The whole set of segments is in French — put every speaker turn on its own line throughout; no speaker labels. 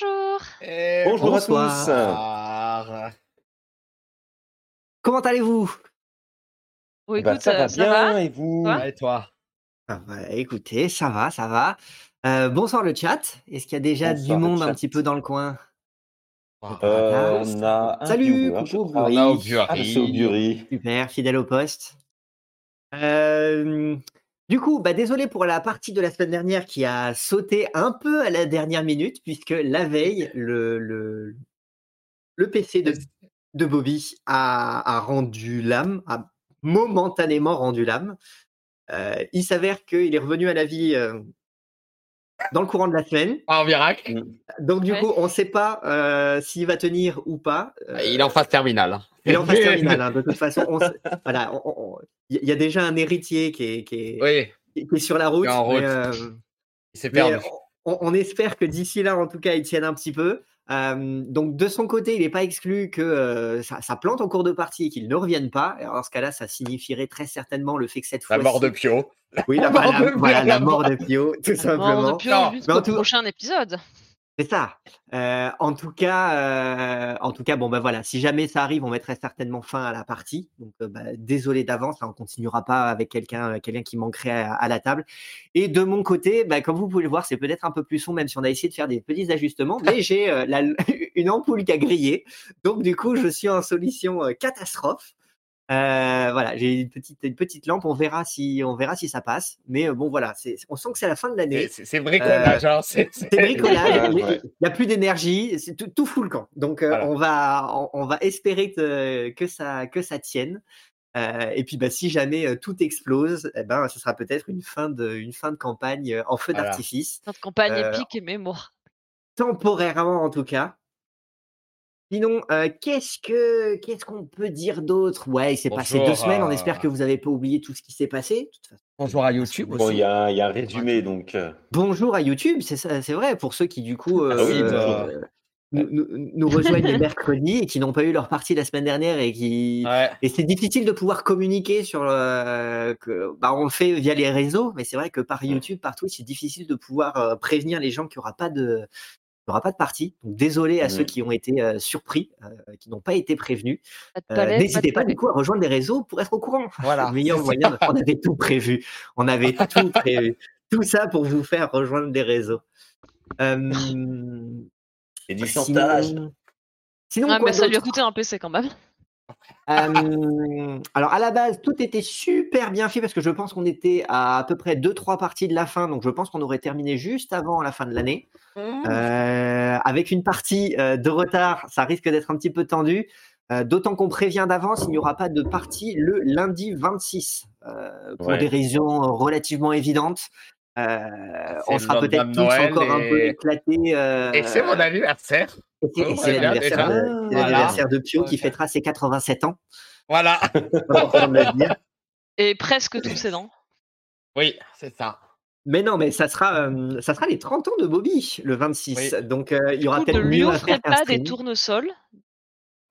Bonjour.
Et
Bonjour à
bonsoir.
Comment allez-vous? Bon,
Eh ben, ça va
euh, ça
bien,
va?
et vous?
Toi?
Et toi?
Ah bah, Écoutez, ça va, ça va. Euh, bonsoir le chat. Est-ce qu'il y a déjà
Bonsoir,
du monde un petit peu dans le coin?
Euh, On a un
Salut, coucou.
On a
Ah.
Super, fidèle au poste. Euh, du coup, bah, désolé pour la partie de la semaine dernière qui a sauté un peu à la dernière minute, puisque la veille, le, le, le PC de, de Bobby a, a rendu l'âme, a momentanément rendu l'âme. Euh, il s'avère qu'il est revenu à la vie euh, dans le courant de la semaine.
En miracle.
Donc, du
Ouais.
coup, on ne sait pas euh, s'il va tenir ou pas. Euh,
Il est en phase terminale.
Il est en phase terminale, hein, de toute façon. on s- voilà, il y a déjà un héritier qui est, qui est,
Oui,
qui est sur la route.
en route.
mais, euh,
il s'est
mais,
perdu.
euh, on, on espère que d'ici là, en tout cas, il tienne un petit peu. Euh, donc, de son côté, il n'est pas exclu que euh, ça, ça plante en cours de partie et qu'il ne revienne pas. Alors, dans ce cas-là, ça signifierait très certainement le fait que cette fois
La mort de Pio.
Oui, la,
La mort de-
voilà,
la
la
mort
mort de Pio, tout
Mort
simplement.
de Pio
Non,
mais en
jusqu'au
tout-
prochain épisode.
C'est ça. Euh, en tout cas, euh, en tout cas, bon ben voilà. Si jamais ça arrive, on mettrait certainement fin à la partie. Donc, euh, bah, désolé d'avance, hein, on continuera pas avec quelqu'un, quelqu'un qui manquerait à, à la table. Et de mon côté, bah, comme vous pouvez le voir, c'est peut-être un peu plus sombre, même si on a essayé de faire des petits ajustements. Mais j'ai une ampoule qui a grillé, donc du coup, je suis en solution catastrophe. Euh, voilà, j'ai une petite, une petite lampe. On verra si, on verra si ça passe. Mais euh, bon, voilà, c'est, on sent que c'est la fin de l'année.
C'est- bricolage. hein, c'est-
bricolage, il n'y a plus d'énergie, c'est tout, tout fout le camp. Donc euh,
Voilà.
on, va, on, on va espérer que, que, ça, que ça tienne. Euh, et puis bah, si jamais euh, tout explose, eh ben, ce sera peut-être une, fin de- une fin de campagne euh, en feu
Voilà.
d'artifice,
Notre campagne
Euh,
épique et mémoire.
temporairement en tout cas. Sinon, euh, qu'est-ce que qu'est-ce qu'on peut dire d'autre? Ouais, il s'est passé deux
Bonjour,
semaines. On
euh,
espère que vous n'avez pas oublié tout ce qui s'est passé.
Bonjour à YouTube
Bon,
aussi.
il y a, il y a un résumé, donc. euh,
Bonjour à YouTube, c'est ça- c'est vrai pour ceux qui du coup euh,
Ah oui,
euh, nous, nous- nous rejoignent le mercredi et qui n'ont pas eu leur partie la semaine dernière et qui
Ouais.
et c'est difficile de pouvoir communiquer sur le que bah on le fait via les réseaux, mais c'est vrai que par YouTube, par Twitch, c'est difficile de pouvoir euh, prévenir les gens qu'il n'y aura pas de qu'il y aura pas de partie. Donc désolé à ceux qui ont été euh, surpris, euh, qui n'ont pas été prévenus. Euh, N'hésitez pas du coup à rejoindre les réseaux pour être au courant.
Voilà.
Le meilleur moyen, on avait tout prévu. On avait tout prévu. Tout ça pour vous faire rejoindre des réseaux. Euh,
Et du chantage.
sinon, sinon
Ouais,
quoi
mais ça lui a coûté un PC quand même.
Euh, alors à la base, tout était super bien fait parce que je pense qu'on était à à peu près 2-3 parties de la fin, donc je pense qu'on aurait terminé juste avant la fin de l'année. Euh, avec une partie euh, de retard, ça risque d'être un petit peu tendu. Euh, D'autant qu'on prévient d'avance, il n'y aura pas de partie le lundi 26 euh, pour
Ouais.
des raisons relativement évidentes. Euh, on sera peut-être tous
Noël
encore un peu éclatés. euh,
Et c'est mon anniversaire.
Et c'est-
Oh,
l'anniversaire de,
Voilà.
Pio qui fêtera ses 87 ans.
Voilà.
Et presque tous ses dents.
Oui, c'est ça.
Mais non, mais ça sera, euh, ça sera les 30 ans de Bobby le 26. Donc euh, il y aura peut-être
ne lui
mieux à
offrez
faire
pas des tournesols.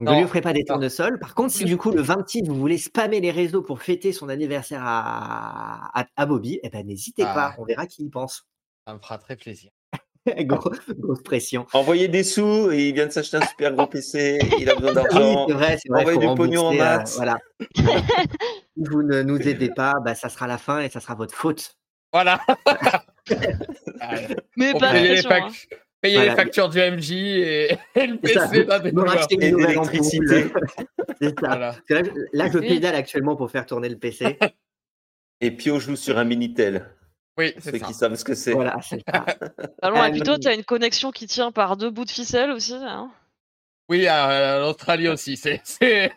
Ne lui offrez pas des tournesols. Par contre, si du coup le 26 vous voulez spammer les réseaux pour fêter son anniversaire à, à, à Bobby, eh ben n'hésitez
Ah.
pas. On verra qui y pense.
Ça me fera très plaisir.
Gros- grosse pression.
Envoyez des sous, et il vient de s'acheter un super gros PC, il a besoin
Oui,
d'argent.
c'est vrai, c'est vrai.
envoyez
faut
du pognon en
euh,
maths.
voilà. si vous ne nous aidez pas, bah, ça sera la fin et ça sera votre faute.
Voilà. Allez,
Mais
pour
pas de
payer les,
pression. hein.
fac- payer
Voilà.
les factures du MJ et, et le. PC d'un des
Et
une nouvelle
l'électricité.
C'est ça.
Voilà.
Là, je, là, je
Oui.
pédale actuellement pour faire tourner le PC.
Et Pio joue sur un Minitel.
Oui,
ceux
ça.
qui savent ce que c'est.
voilà, c'est ça.
Allons, et
Euh,
puis toi, t'as une connexion qui tient par deux bouts de ficelle aussi. Hein?
Oui, à l'Australie aussi. C'est c'est-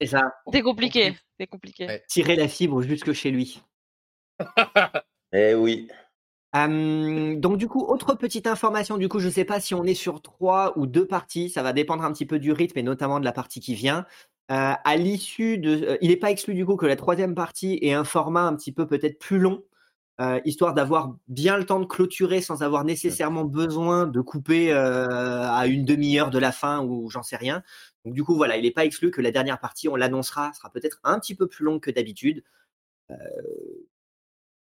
C'est ça.
c'est compliqué. C'est compliqué.
Ouais.
Tirer la fibre jusque chez lui.
Eh oui.
Euh, donc du coup, autre petite information, du coup, je ne sais pas si on est sur trois ou deux parties, ça va dépendre un petit peu du rythme et notamment de la partie qui vient. Euh, à l'issue de, euh, il n'est pas exclu du coup que la troisième partie ait un format un petit peu peut-être plus long, euh, histoire d'avoir bien le temps de clôturer sans avoir nécessairement besoin de couper euh, à une demi-heure de la fin ou j'en sais rien. Donc du coup, voilà, il n'est pas exclu que la dernière partie, on l'annoncera, sera peut-être un petit peu plus longue que d'habitude. Euh,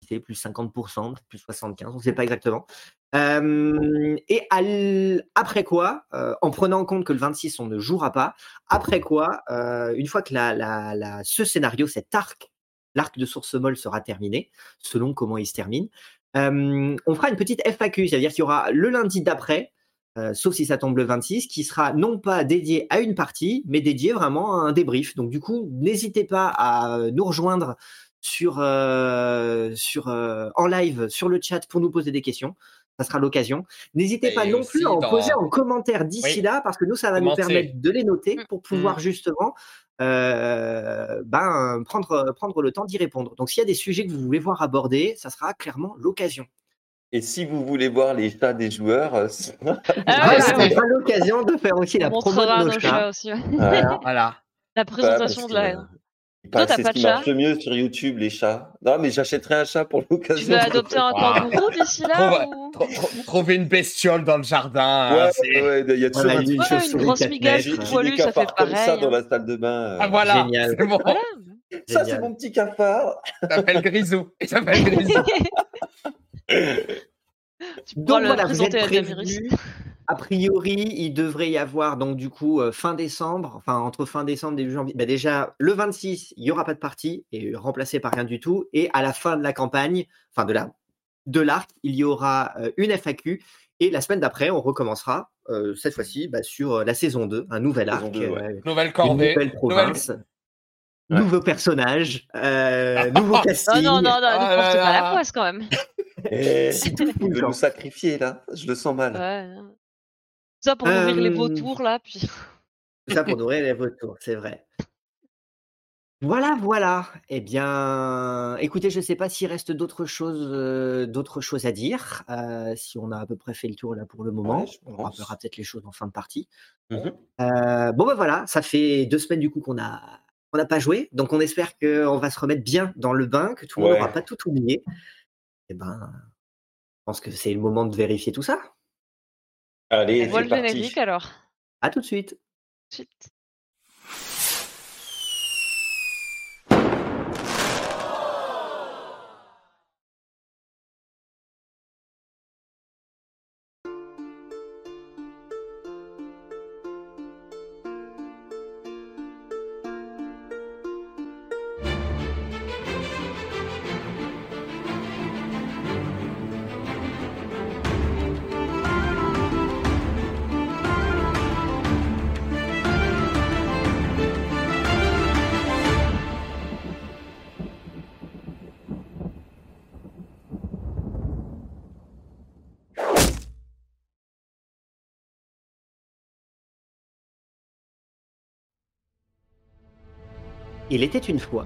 c'est plus 50%, plus 75%, on ne sait pas exactement. Euh, et l- après quoi, euh, en prenant en compte que le 26 on ne jouera pas, après quoi, une fois que la, la- la- ce scénario, cet arc, l'arc de source molle sera terminé, selon comment il se termine, euh, on fera une petite FAQ, c'est-à-dire qu'il y aura le lundi d'après, euh, sauf si ça tombe le 26, qui sera non pas dédié à une partie, mais dédié vraiment à un débrief. Donc du coup, n'hésitez pas à nous rejoindre sur, euh, sur, euh, en live sur le chat pour nous poser des questions. Ça sera l'occasion. N'hésitez pas non plus à en
dans-
poser en commentaire d'ici
Oui.
là, parce que nous, ça va
Commenter.
nous permettre de les noter
Mm.
pour pouvoir justement euh, ben, prendre, prendre le temps d'y répondre. Donc s'il y a des sujets que vous voulez voir abordés, ça sera clairement l'occasion.
Et si vous voulez voir les chats des joueurs, euh, c'est-
Ah ouais,
ça
ouais,
sera l'occasion de faire aussi la
On
promo
montrera
de nos
nos
chats.
chats aussi.
voilà.
Voilà.
La
Bah,
présentation
parce
de la
que,
haine. T'as pas
ce
de
qui
chat
marche le mieux sur YouTube, les chats. Non, mais j'achèterai un chat pour
Tu
l'occasion.
veux adopter un
Ah.
kangourou d'ici là
Trouve-
ou...
Tro- tro- Trouver une bestiole dans le jardin.
Ouais,
hein,
ouais,
c'est-
ouais, il y a toujours
Voilà,
un
une
Ouais,
chauve-souris
une grosse
quatre
tout
J'ai
ça fait
cafards comme ça
pareil.
dans la salle de bain. euh.
Ah voilà,
Génial.
c'est bon.
Voilà.
Ça, c'est
Génial.
mon petit cafard.
Il s'appelle Grisou. Il s'appelle Grisou.
tu pourras
Donc
le
voilà, vous êtes
présenter à Damiris.
prévenus. A priori, il devrait y avoir donc du coup euh, fin décembre, enfin entre fin décembre et début janvier. Bah, déjà le 26, il y aura pas de partie et remplacé par rien du tout. Et à la fin de la campagne, enfin de la de l'arc, il y aura euh, une FAQ. Et la semaine d'après, on recommencera euh, cette fois-ci bah, sur euh, la saison 2, un nouvel
Saison
arc,
2, ouais.
euh,
Nouvelle
une
corvée.
nouvelle province,
Ouais.
nouveaux personnages, euh, nouveau
Non,
casting.
non, non, non,
Ah
ne
là
porte pas la poisse quand même.
Eh,
Si tout
il nous sacrifier, là. Je le sens mal.
Ouais. Ça pour nourrir les
Euh,
vautours là, puis.
Tout ça pour nourrir les vautours, c'est vrai. Voilà, voilà. Eh bien, écoutez, je ne sais pas s'il reste d'autres choses, euh, d'autres choses à dire. euh, si on a à peu près fait le tour là pour le moment,
Ouais,
on rappellera peut-être les choses en fin de partie. Euh, bon ben voilà, ça fait deux semaines du coup qu'on a on n'a pas joué, donc on espère qu'on va se remettre bien dans le bain, que tout le monde n'aura pas tout oublié. Eh ben, je pense que c'est le moment de vérifier tout ça.
Allez,
On voit
c'est
le
parti.
générique alors.
À tout de suite.
Suite.
Il était une fois,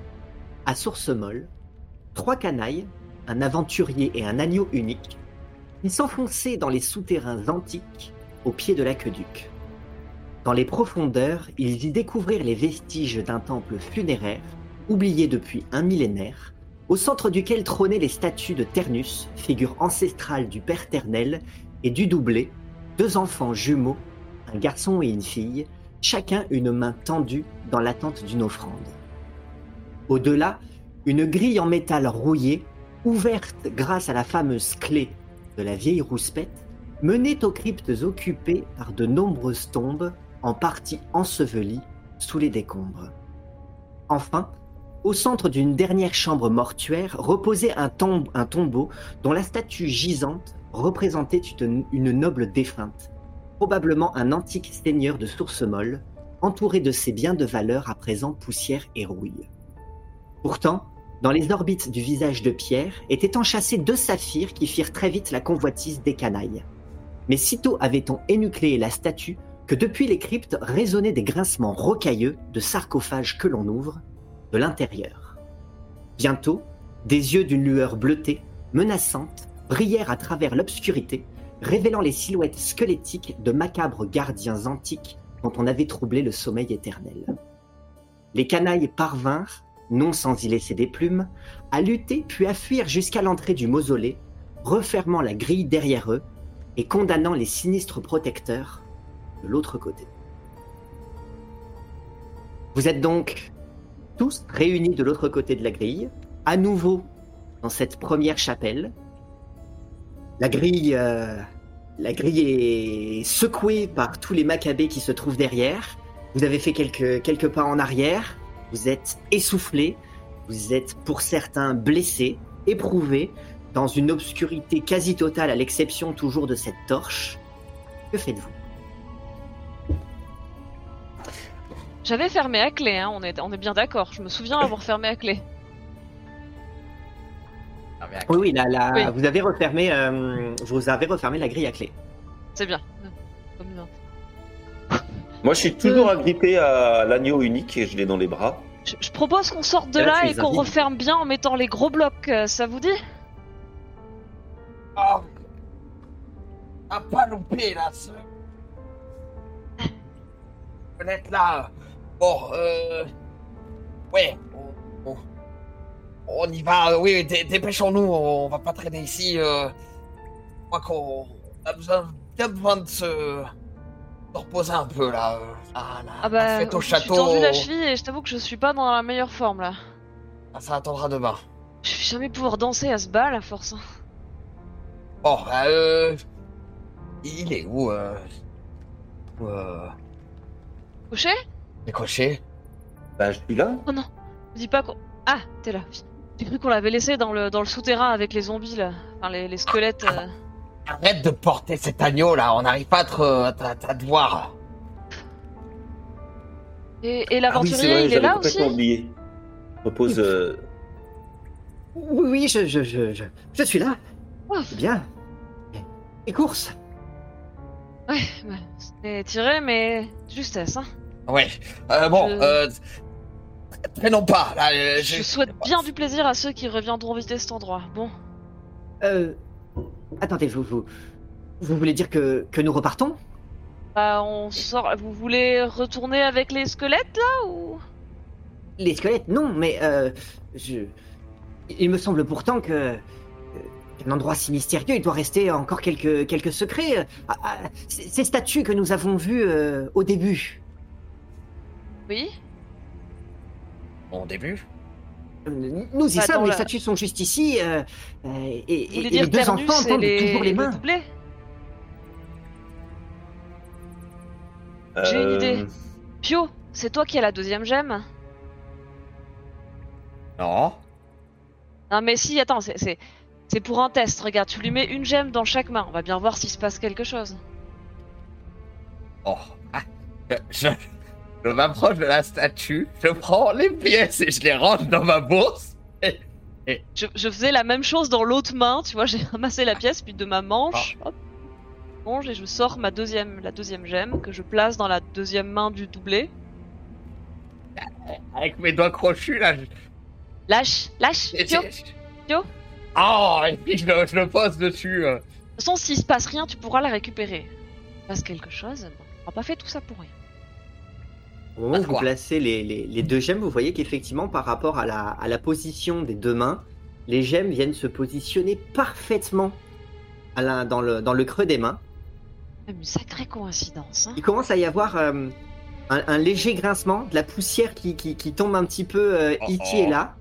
à Source Molle, trois canailles, un aventurier et un agneau unique, qui s'enfonçaient dans les souterrains antiques au pied de l'aqueduc. Dans les profondeurs, ils y découvrirent les vestiges d'un temple funéraire, oublié depuis un millénaire, au centre duquel trônaient les statues de Ternus, figure ancestrale du Père Ternel, et du doublé, deux enfants jumeaux, un garçon et une fille, chacun une main tendue dans l'attente d'une offrande. Au-delà, une grille en métal rouillé, ouverte grâce à la fameuse clé de la vieille rouspette, menait aux cryptes occupées par de nombreuses tombes, en partie ensevelies sous les décombres. Enfin, au centre d'une dernière chambre mortuaire reposait un, tombe- un tombeau dont la statue gisante représentait une, une noble défunte, probablement un antique seigneur de source molle, entouré de ses biens de valeur à présent poussière et rouille. Pourtant, dans les orbites du visage de Pierre étaient enchâssés deux saphirs qui firent très vite la convoitise des canailles. Mais sitôt avait-on énucléé la statue que depuis les cryptes résonnaient des grincements rocailleux de sarcophages que l'on ouvre de l'intérieur. Bientôt, des yeux d'une lueur bleutée, menaçante, brillèrent à travers l'obscurité, révélant les silhouettes squelettiques de macabres gardiens antiques dont on avait troublé le sommeil éternel. Les canailles parvinrent, non sans y laisser des plumes, à lutter puis à fuir jusqu'à l'entrée du mausolée, refermant la grille derrière eux et condamnant les sinistres protecteurs de l'autre côté. Vous êtes donc tous réunis de l'autre côté de la grille, à nouveau dans cette première chapelle. La grille, euh, la grille est secouée par tous les macabées qui se trouvent derrière. Vous avez fait quelques, quelques pas en arrière. Vous êtes essoufflé. Vous êtes pour certains blessés, éprouvés, dans une obscurité quasi totale à l'exception toujours de cette torche. Que faites-vous?
J'avais fermé à clé, hein, on, est, on est bien d'accord. Je me souviens avoir fermé à clé.
Oui, oui, là, là,
Oui.
vous avez refermé, euh, vous avez refermé la grille à clé.
C'est bien.
Moi, je suis toujours agrippé à l'agneau unique et je l'ai dans les bras.
Je, je propose qu'on sorte de
Et là,
et qu'on referme bien en mettant les gros blocs. euh, Ça vous dit?
Oh. À pas louper là, ce. Fenêtre là. Bon, euh. Ouais, on, on, on y va. Oui, dé- dépêchons-nous. On va pas traîner ici. Euh... Je crois qu'on a besoin, bien besoin de se, de reposer un peu là. euh. Ah, la,
Ah
la
bah,
fête au château.
tendu la cheville et je t'avoue que je suis pas dans la meilleure forme là.
Ah, ça attendra demain.
Je vais jamais pouvoir danser à ce bal à force. hein.
Bon, bah, euh. Il est où, euh. où, euh.
Couché
Décroché
Bah, je suis là.
Oh non, dis pas qu'on. Ah, t'es là. J'ai cru qu'on l'avait laissé dans le, dans le souterrain avec les zombies là. Enfin, les, les squelettes. euh.
Arrête de porter cet agneau là, on n'arrive pas à te, à te- voir.
Et, et
Ah oui,
l'aventurier,
c'est vrai,
il est là aussi
complètement oublié. Repose. euh,
Oui, oui, je, je, je, je, je suis là.
Oh.
Bien. Et course.
Ouais, bah, c'était tiré, mais justesse, hein.
Ouais. Euh, bon,
Je-
euh. Traînons pas là. euh,
Je
j'ai-
souhaite bien du plaisir à ceux qui reviendront visiter cet endroit. Bon,
Euh, attendez, vous, vous, vous voulez dire que, que nous repartons?
Bah, on sort. Vous voulez retourner avec les squelettes là ou?
Les squelettes, non, mais euh, je... il me semble pourtant que euh, qu'un endroit si mystérieux, il doit rester encore quelques, quelques secrets. Ah, ah, ces statues que nous avons vues euh, au début,
Oui.
Bon début?
Euh, nous y
Bah,
sommes, les
la-
statues sont juste ici, euh, euh, et,
Vous
et-
voulez
et
dire
les deux enfants tendent
les,
toujours les
les
mains.
doublés J'ai une
euh,
idée. Pio, c'est toi qui as la deuxième gemme?
Non.
Non mais si, attends, c'est- c'est c'est pour un test. Regarde, tu lui mets une gemme dans chaque main. On va bien voir s'il se passe quelque chose.
Oh. Ah. Je, je, m'approche de la statue, je prends les pièces et je les range dans ma bourse.
Je, je faisais la même chose dans l'autre main, tu vois, j'ai ramassé la pièce, puis de ma manche, hop, manche, et je sors ma deuxième, la deuxième gemme que je place dans la deuxième main du doublé.
Avec mes doigts crochus là. je-
Lâche, lâche, De toute
je- Oh, et puis je le, je le pose dessus. euh.
façon, s'il se passe rien, tu pourras la récupérer. Il se passe quelque chose, on n'a pas fait tout ça pour rien.
Au moment où vous placez les, les- les deux gemmes, vous voyez qu'effectivement, par rapport à la, à la position des deux mains, les gemmes viennent se positionner parfaitement à la- dans, le, dans le creux des mains.
Une sacrée coïncidence, hein.
Il commence à y avoir euh, un, un léger grincement, de la poussière qui, qui- qui tombe un petit peu euh,
Oh,
ici
oh.
et là.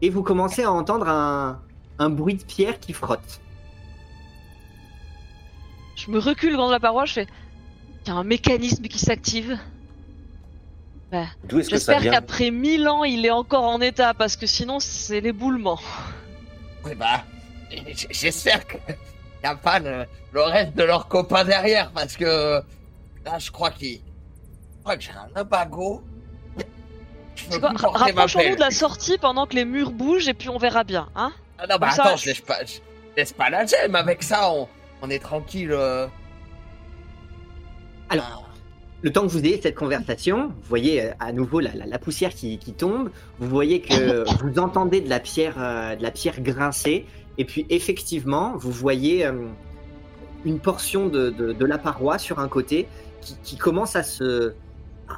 Et vous commencez à entendre un, un bruit de pierre qui frotte.
Je me recule dans la paroi, je fais. Il y a un mécanisme qui s'active.
D'où est-ce que ça
J'espère
vient
qu'après 1000 ans, il est encore en état, parce que sinon, c'est l'éboulement.
Oui, bah. J'espère qu'il n'y a pas le, le reste de leurs copains derrière parce que. Là, je crois qu'il. Je crois que j'ai un ma
Rapprochons-nous de la sortie pendant que les murs bougent et puis on verra bien, hein
Ah non, bah
Comme
attends,
je-
je laisse pas, je laisse pas la gemme. Avec ça, on, on est tranquille. euh.
Alors, Le temps que vous ayez cette conversation, vous voyez euh, à nouveau la, la- la poussière qui, qui tombe, vous voyez que vous entendez de la pierre, euh, de la pierre grincer, et puis effectivement, vous voyez euh, une portion de, de- de la paroi sur un côté qui, qui commence à se,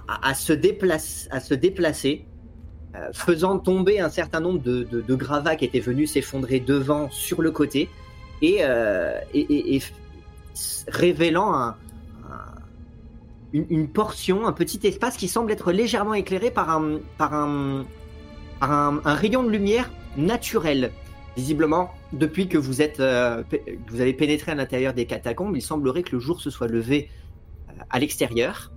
à, à se, déplace, à se déplacer, euh, faisant tomber un certain nombre de, gravats qui étaient venus s'effondrer devant sur le côté, et, et- et- et f- révélant un- une, une portion, un petit espace qui semble être légèrement éclairé par un, par un, par un, un rayon de lumière naturel. Visiblement, depuis que vous êtes, euh, vous avez pénétré à l'intérieur des catacombes, il semblerait que le jour se soit levé euh, à l'extérieur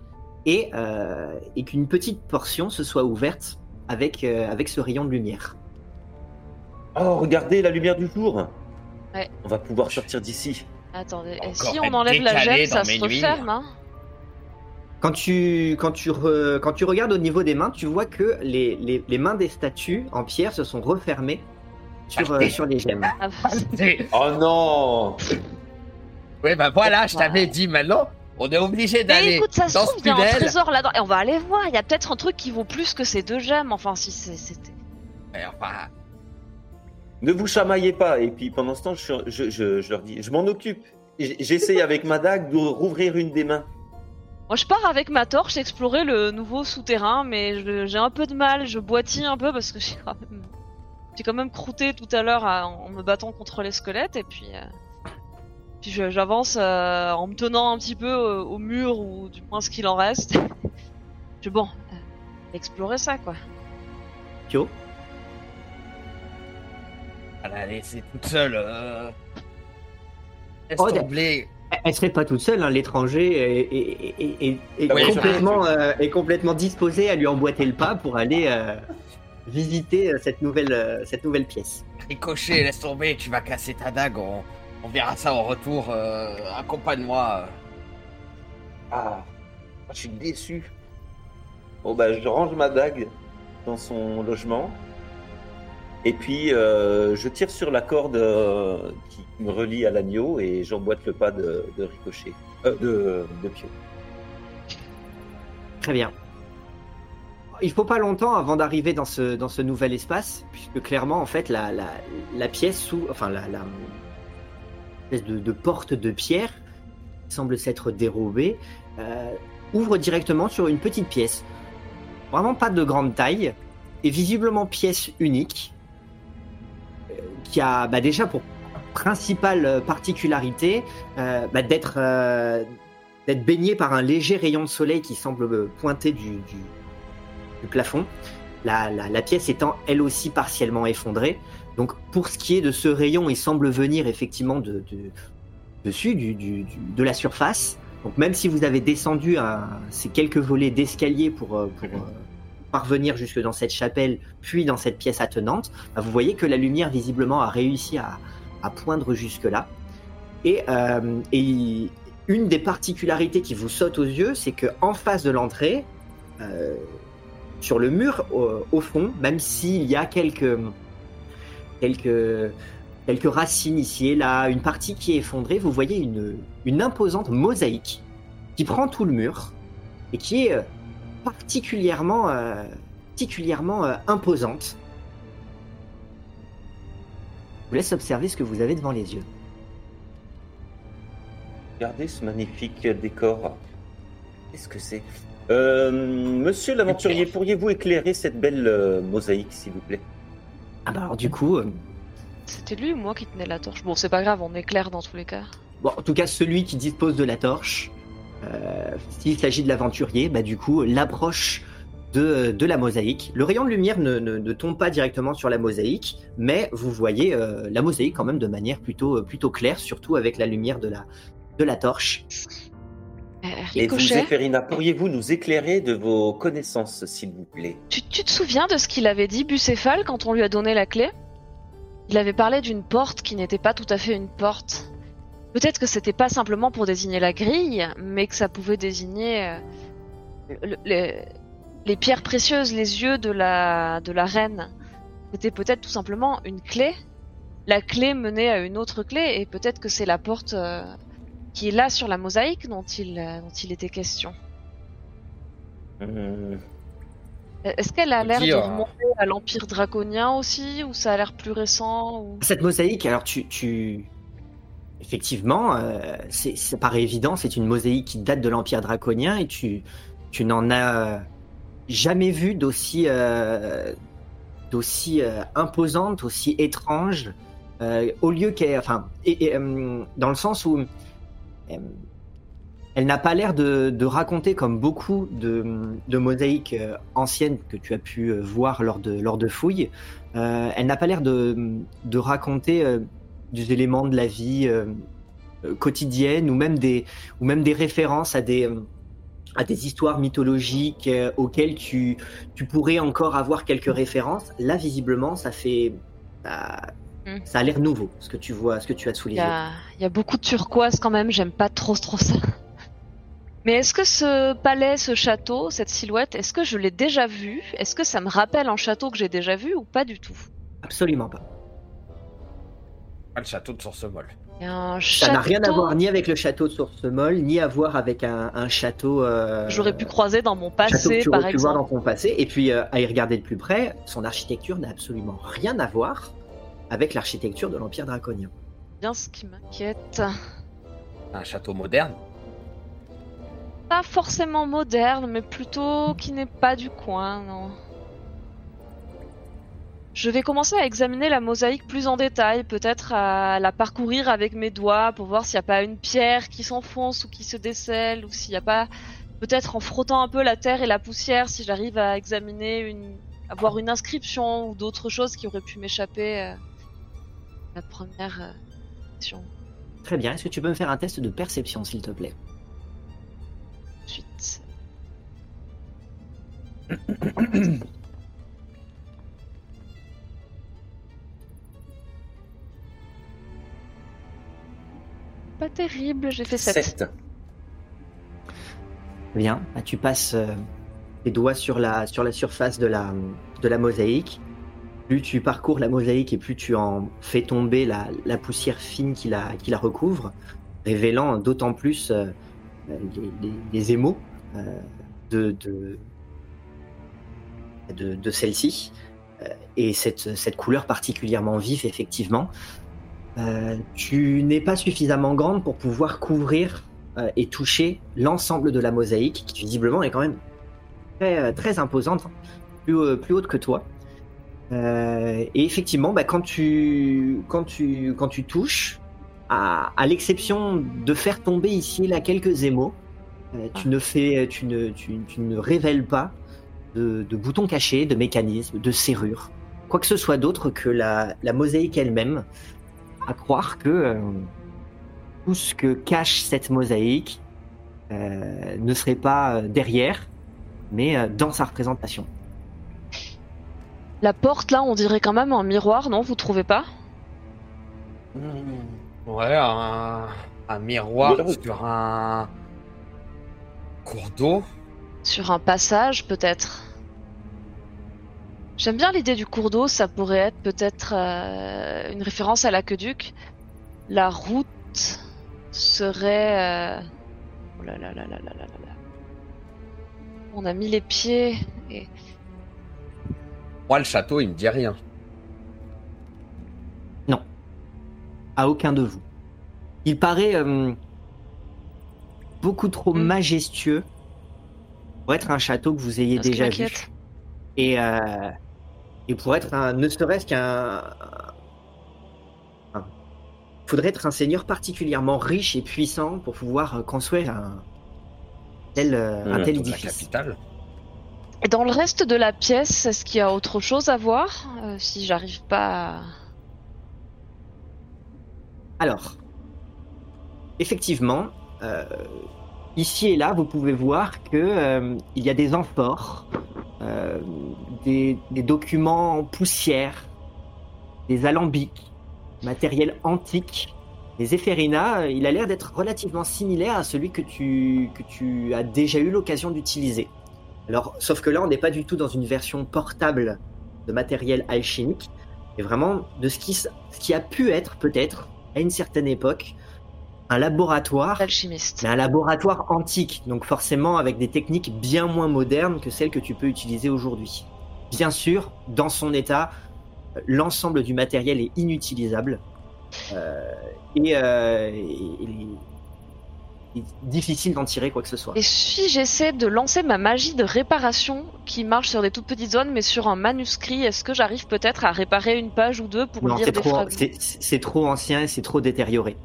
et, euh, et qu'une petite portion se soit ouverte avec, euh, avec ce rayon de lumière.
Oh, regardez la lumière du jour.
Ouais.
On va pouvoir sortir d'ici.
Attendez, si on enlève la gemme, ça se referme, hein
Quand tu, quand, tu re- quand tu regardes au niveau des mains, tu vois que les, les, les mains des statues en pierre se sont refermées sur, euh, sur les gemmes.
Ah,
Oh non
Ouais, bah voilà, je t'avais dit maintenant, on est obligé
Mais
d'aller
écoute, ça se
dans
trouve,
ce
il y a un trésor là-dedans. Et on va aller voir, il y a peut-être un truc qui vaut plus que ces deux gemmes. Enfin, si c'est- c'était.
Enfin,
Ne vous chamaillez pas. Et puis pendant ce temps, je, je, je- je leur dis, je m'en occupe. J'essaye avec ma dague de rouvrir une des mains.
Moi, je pars avec ma torche explorer le nouveau souterrain, mais j'ai un peu de mal, je boitille un peu parce que j'ai quand même. J'ai quand même croûté tout à l'heure en me battant contre les squelettes, et puis. euh, Puis j'avance euh, en me tenant un petit peu au mur, ou du moins ce qu'il en reste. Je bon, euh, explorer ça quoi.
Kyo
à la laisser toute seule. Euh... Laisse
Oh,
tomber.
Elle serait pas toute seule, hein, l'étranger est, est- est- est- est
Oui,
complètement, euh, est complètement disposé à lui emboîter le pas pour aller euh, visiter euh, cette nouvelle, euh, cette nouvelle pièce.
Ricochet, laisse tomber, tu vas casser ta dague, on, on verra ça en retour. euh, Accompagne-moi.
Ah, je suis déçu. Bon bah, je range ma dague dans son logement. Et puis, euh, je tire sur la corde euh, qui me relie à l'agneau et j'emboîte le pas de, Ricochet. Euh, de, de Pio.
Très bien. Il faut pas longtemps avant d'arriver dans ce, dans ce nouvel espace, puisque clairement, en fait, la, la, pièce sous, enfin, la, la espèce de, de porte de pierre qui semble s'être dérobée, ouvre directement sur une petite pièce. Vraiment pas de grande taille, et visiblement pièce unique, qui a bah, déjà pour principale euh, particularité euh, bah, d'être euh, baigné par un léger rayon de soleil qui semble euh, pointer du, plafond. La, pièce étant elle aussi partiellement effondrée. Donc pour ce qui est de ce rayon, il semble venir effectivement de, de- dessus, de la surface. Donc même si vous avez descendu ces quelques volets d'escalier pour, parvenir jusque dans cette chapelle, puis dans cette pièce attenante, bah, vous voyez que la lumière visiblement a réussi à, poindre jusque-là. Et, euh, et une des particularités qui vous saute aux yeux, c'est que en face de l'entrée, euh, sur le mur au, au fond, même s'il y a quelques, quelques, quelques racines ici et là, une partie qui est effondrée, vous voyez une, une imposante mosaïque qui prend tout le mur et qui est euh, particulièrement, euh, particulièrement euh, imposante. Je vous laisse observer ce que vous avez devant les yeux.
Regardez ce magnifique décor. Qu'est-ce que c'est? Euh, Monsieur l'aventurier, pourriez-vous éclairer cette belle euh, mosaïque, s'il vous plaît?
Ah bah alors du coup, euh,
C'était lui ou moi qui tenait la torche? Bon, c'est pas grave, on éclaire dans tous les cas.
Bon, en tout cas, celui qui dispose de la torche, s'il s'agit de l'aventurier, bah, du coup, l'approche de, de la mosaïque. Le rayon de lumière ne, ne- ne tombe pas directement sur la mosaïque, mais vous voyez euh, la mosaïque quand même de manière plutôt, euh, plutôt claire, surtout avec la lumière de la, de la torche.
Euh,
Et vous, Zéphérina, pourriez-vous nous éclairer de vos connaissances, s'il vous plaît?
Tu, tu te souviens de ce qu'il avait dit Bucéphale quand on lui a donné la clé? Il avait parlé d'une porte qui n'était pas tout à fait une porte. Peut-être que c'était pas simplement pour désigner la grille, mais que ça pouvait désigner euh, le- les, pierres précieuses, les yeux de la, de la reine. C'était peut-être tout simplement une clé. La clé menait à une autre clé, et peut-être que c'est la porte euh, qui est là sur la mosaïque dont il, euh, dont il était question. Est-ce qu'elle a l'air de remonter à l'Empire draconien aussi, ou ça a l'air plus récent ou...
Cette mosaïque, alors tu... tu... Effectivement, euh, c'est- ça paraît évident, c'est une mosaïque qui date de l'Empire draconien et tu, tu n'en as jamais vu d'aussi euh, d'aussi euh, imposante, aussi étrange, euh, au lieu qu'elle, enfin, et, et, euh, dans le sens où euh, elle n'a pas l'air de, de raconter comme beaucoup de, de mosaïques euh, anciennes que tu as pu euh, voir lors de, lors de fouilles. Euh, elle n'a pas l'air de, de raconter euh, des éléments de la vie euh, euh, quotidienne ou même des, ou même des références à des, euh, à des histoires mythologiques auxquelles tu, tu pourrais encore avoir quelques références. Là, visiblement, ça fait. ça-
Hmm.
ça a l'air nouveau, ce que tu vois, ce que tu as sous les
Il y
yeux.
a, il y a beaucoup de turquoise quand même, j'aime pas trop trop ça. Mais est-ce que ce palais, ce château, cette silhouette, est-ce que je l'ai déjà vu? Est-ce que ça me rappelle un château que j'ai déjà vu ou pas du tout?
Absolument pas.
Pas le château de Sourcemol.
Ça n'a rien à
château
voir ni avec le château de Sourcemol, ni à voir avec un, un château. euh,
que J'aurais pu croiser dans mon
château que
passé,
tu
par
aurais pu voir dans ton passé. Et puis, euh, à y regarder de plus près, son architecture n'a absolument rien à voir avec l'architecture de l'Empire draconien.
Bien ce qui m'inquiète.
Un château moderne.
Pas forcément moderne, mais plutôt qui n'est pas du coin, non. Je vais commencer à examiner la mosaïque plus en détail, peut-être à la parcourir avec mes doigts pour voir s'il n'y a pas une pierre qui s'enfonce ou qui se décèle, ou s'il n'y a pas, peut-être en frottant un peu la terre et la poussière, si j'arrive à examiner une, à voir une inscription ou d'autres choses qui auraient pu m'échapper. euh, la première euh, question.
Très bien. Est-ce que tu peux me faire un test de perception, s'il te plaît?
Ensuite. Pas terrible, j'ai fait 7.
Sept.
Bien. Bah, tu passes euh, tes doigts sur la, sur la surface de la, de la mosaïque. Plus tu parcours la mosaïque et plus tu en fais tomber la, la poussière fine qui la, qui la recouvre, révélant d'autant plus euh, les, les- les émaux euh, de, de, de, de celle-ci. Euh, et cette, cette couleur particulièrement vive, effectivement. Euh, tu n'es pas suffisamment grande pour pouvoir couvrir euh, et toucher l'ensemble de la mosaïque, qui visiblement est quand même très, euh, très imposante, plus, plus haute que toi. Euh, et effectivement, bah, quand, tu, quand, tu, quand tu touches, à, à l'exception de faire tomber ici et là quelques émaux, euh, tu, ne fais, tu, ne, tu, tu ne révèles pas de, de boutons cachés, de mécanismes, de serrures, quoi que ce soit d'autre que la, la mosaïque elle-même, à croire que euh, tout ce que cache cette mosaïque euh, ne serait pas euh, derrière, mais euh, dans sa représentation.
La porte là, on dirait quand même un miroir, non Vous trouvez pas?
Hmm, Ouais, un, un miroir
Miroir.
sur un cours d'eau.
Sur un passage, peut-être? J'aime bien l'idée du cours d'eau, ça pourrait être peut-être euh, une référence à l'aqueduc. La route serait... Euh, oh là là là là là là là On a mis les pieds et...
Moi, le château, il me dit rien. Non.
À aucun de vous. Il paraît euh, beaucoup trop
hmm.
majestueux pour être un château que vous ayez déjà vu. Et et pour être un, ne serait-ce qu'un. un- faudrait être un seigneur particulièrement riche et puissant pour pouvoir euh, construire un tel, euh, un
Mm.
tel édifice.
capitale.
Et dans le reste de la pièce, est-ce qu'il y a autre chose à voir Euh, Si j'arrive pas à...
Alors, effectivement, euh, ici et là, vous pouvez voir que euh, il y a des amphores, euh, des, documents en poussière, des alambics, matériel antique. Les Ephérina, euh, il a l'air d'être relativement similaire à celui que tu, que tu as déjà eu l'occasion d'utiliser. Alors, sauf que là, on n'est pas du tout dans une version portable de matériel alchimique, mais vraiment de ce qui, ce qui a pu être peut-être à une certaine époque un laboratoire,
Alchimiste.
mais un laboratoire antique, donc forcément avec des techniques bien moins modernes que celles que tu peux utiliser aujourd'hui. Bien sûr, dans son état, l'ensemble du matériel est inutilisable euh, et, euh, et- et- il est difficile d'en tirer quoi que ce soit.
Et si j'essaie de lancer ma magie de réparation qui marche sur des toutes petites zones mais sur un manuscrit, est-ce que j'arrive peut-être à réparer une page ou deux pour
Non,
lire des
trop, c'est- c'est trop ancien et c'est trop détérioré.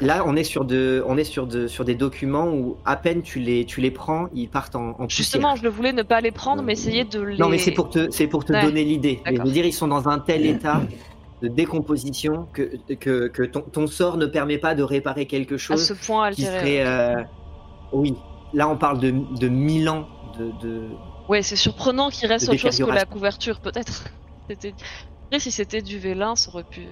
Là, on est sur de, on est sur de, sur des documents où à peine tu les, tu les prends, ils partent en, en.
Justement, je le voulais ne pas les prendre, mais essayer de les.
Non, mais c'est pour te, c'est pour te
Ouais,
donner l'idée. Je veux dire, ils sont dans un tel état de décomposition que, que, que ton, ton sort ne permet pas de réparer quelque
à
chose
ce point
qui
altéré.
serait. euh, Oui, là, on parle de, de 1000 ans de. de...
Ouais, c'est surprenant qu'il reste autre chose que la couverture, peut-être. C'était. Après, si c'était du vélin, ça aurait pu.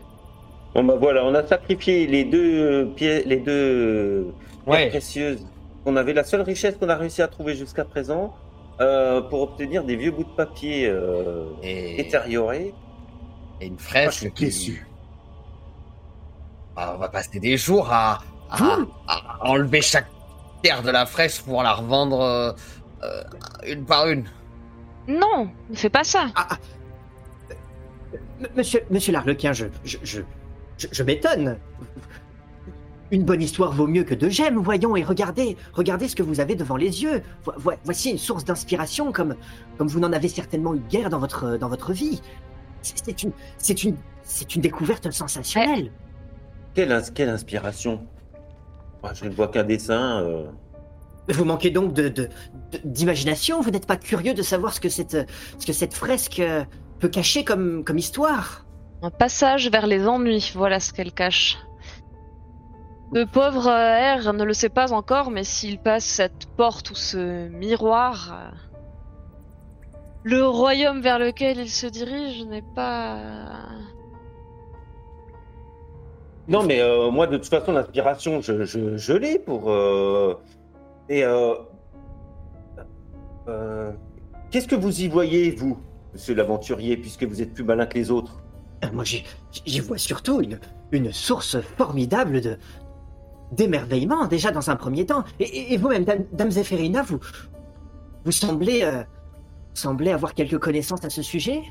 Bon bah voilà, on a sacrifié les deux pièces, les deux pierres précieuses. On avait la seule richesse qu'on a réussi à trouver jusqu'à présent euh, pour obtenir des vieux bouts de papier euh,
Et,
détériorés.
et une
Ah,
fresque qui-
déçu.
Ah, on va passer des jours à, à enlever chaque pierre de la fresque pour la revendre euh, euh, une par une.
Non, ne fais pas ça.
Ah, ah. Monsieur, monsieur l'Arlequin, je, je, je, je, je m'étonne. Une bonne histoire vaut mieux que deux gemmes, voyons, et regardez, regardez ce que vous avez devant les yeux. Vo- vo- voici une source d'inspiration comme, comme vous n'en avez certainement eu guère dans votre, dans votre vie. C'est une, c'est une, c'est une découverte sensationnelle.
Quelle, ins- quelle inspiration Moi, Je ne vois qu'un dessin. euh.
Vous manquez donc de- d'imagination. Vous n'êtes pas curieux de savoir ce que cette, ce que cette fresque euh, peut cacher comme, comme histoire.
Passage vers les ennuis, voilà ce qu'elle cache. Le pauvre euh, R ne le sait pas encore, mais s'il passe cette porte ou ce miroir, euh, le royaume vers lequel il se dirige n'est pas.
Non, mais euh, moi, de toute façon, l'inspiration, je, l'ai pour. euh, Et. euh, euh, Qu'est-ce que vous y voyez, vous, monsieur l'aventurier, puisque vous êtes plus malin que les autres?
Euh, Moi, j'y vois surtout une, source formidable d'émerveillement, déjà dans un premier temps. Et, vous-même, Dame, Dame Zéphérina, vous, euh, semblez avoir quelques connaissances à ce sujet?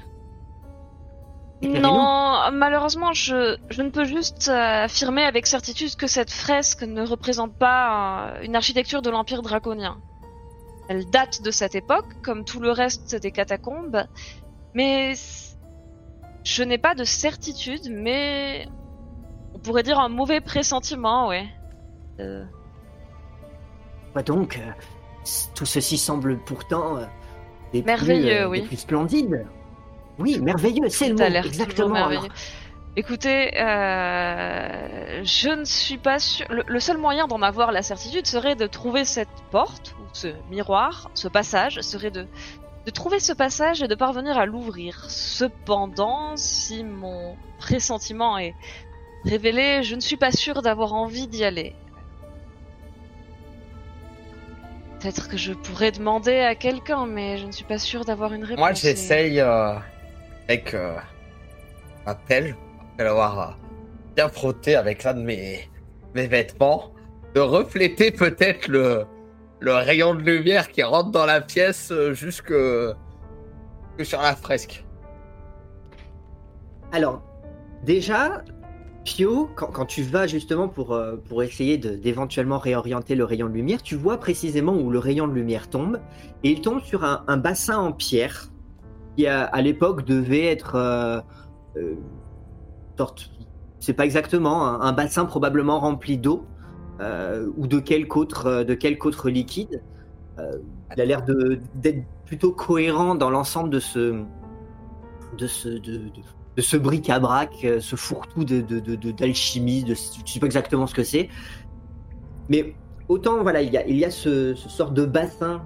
Non, malheureusement, je, ne peux juste euh, affirmer avec certitude que cette fresque ne représente pas euh, une architecture de l'Empire draconien. Elle date de cette époque, comme tout le reste des catacombes, mais je n'ai pas de certitude, mais on pourrait dire un mauvais pressentiment, ouais. Euh,
donc euh, Tout ceci semble pourtant euh, des plus,
Merveilleux, oui.
des plus splendides. Oui, merveilleux, c'est le mot, exactement.
merveilleux. Écoutez, je ne suis pas sûr. Le, le seul moyen d'en avoir la certitude serait de trouver cette porte ou ce miroir, ce passage, serait de de trouver ce passage et de parvenir à l'ouvrir. Cependant, si mon pressentiment est révélé, je ne suis pas sûr d'avoir envie d'y aller. Peut-être que je pourrais demander à quelqu'un, mais je ne suis pas sûr d'avoir une réponse.
Moi, j'essaye euh, avec euh, ma pelle, après l'avoir euh, bien frotté avec l'un de mes, mes vêtements, de refléter peut-être le, le rayon de lumière qui rentre dans la pièce euh, jusque, que sur la fresque.
Alors, déjà, Pio, quand, tu vas justement pour, euh, pour essayer d'éventuellement réorienter le rayon de lumière, tu vois précisément où le rayon de lumière tombe, et il tombe sur un, bassin en pierre qui, à, l'époque, devait être euh, euh, sorte, c'est pas exactement, un bassin probablement rempli d'eau euh, ou de quelque autre, euh, de quelque autre liquide. Euh, il a l'air d'être plutôt cohérent dans l'ensemble de ce, de ce, de, ce bric-à-brac, ce fourre-tout d'alchimie, de, je sais pas exactement ce que c'est. Mais autant, voilà, il y a, il y a ce, ce sort de bassin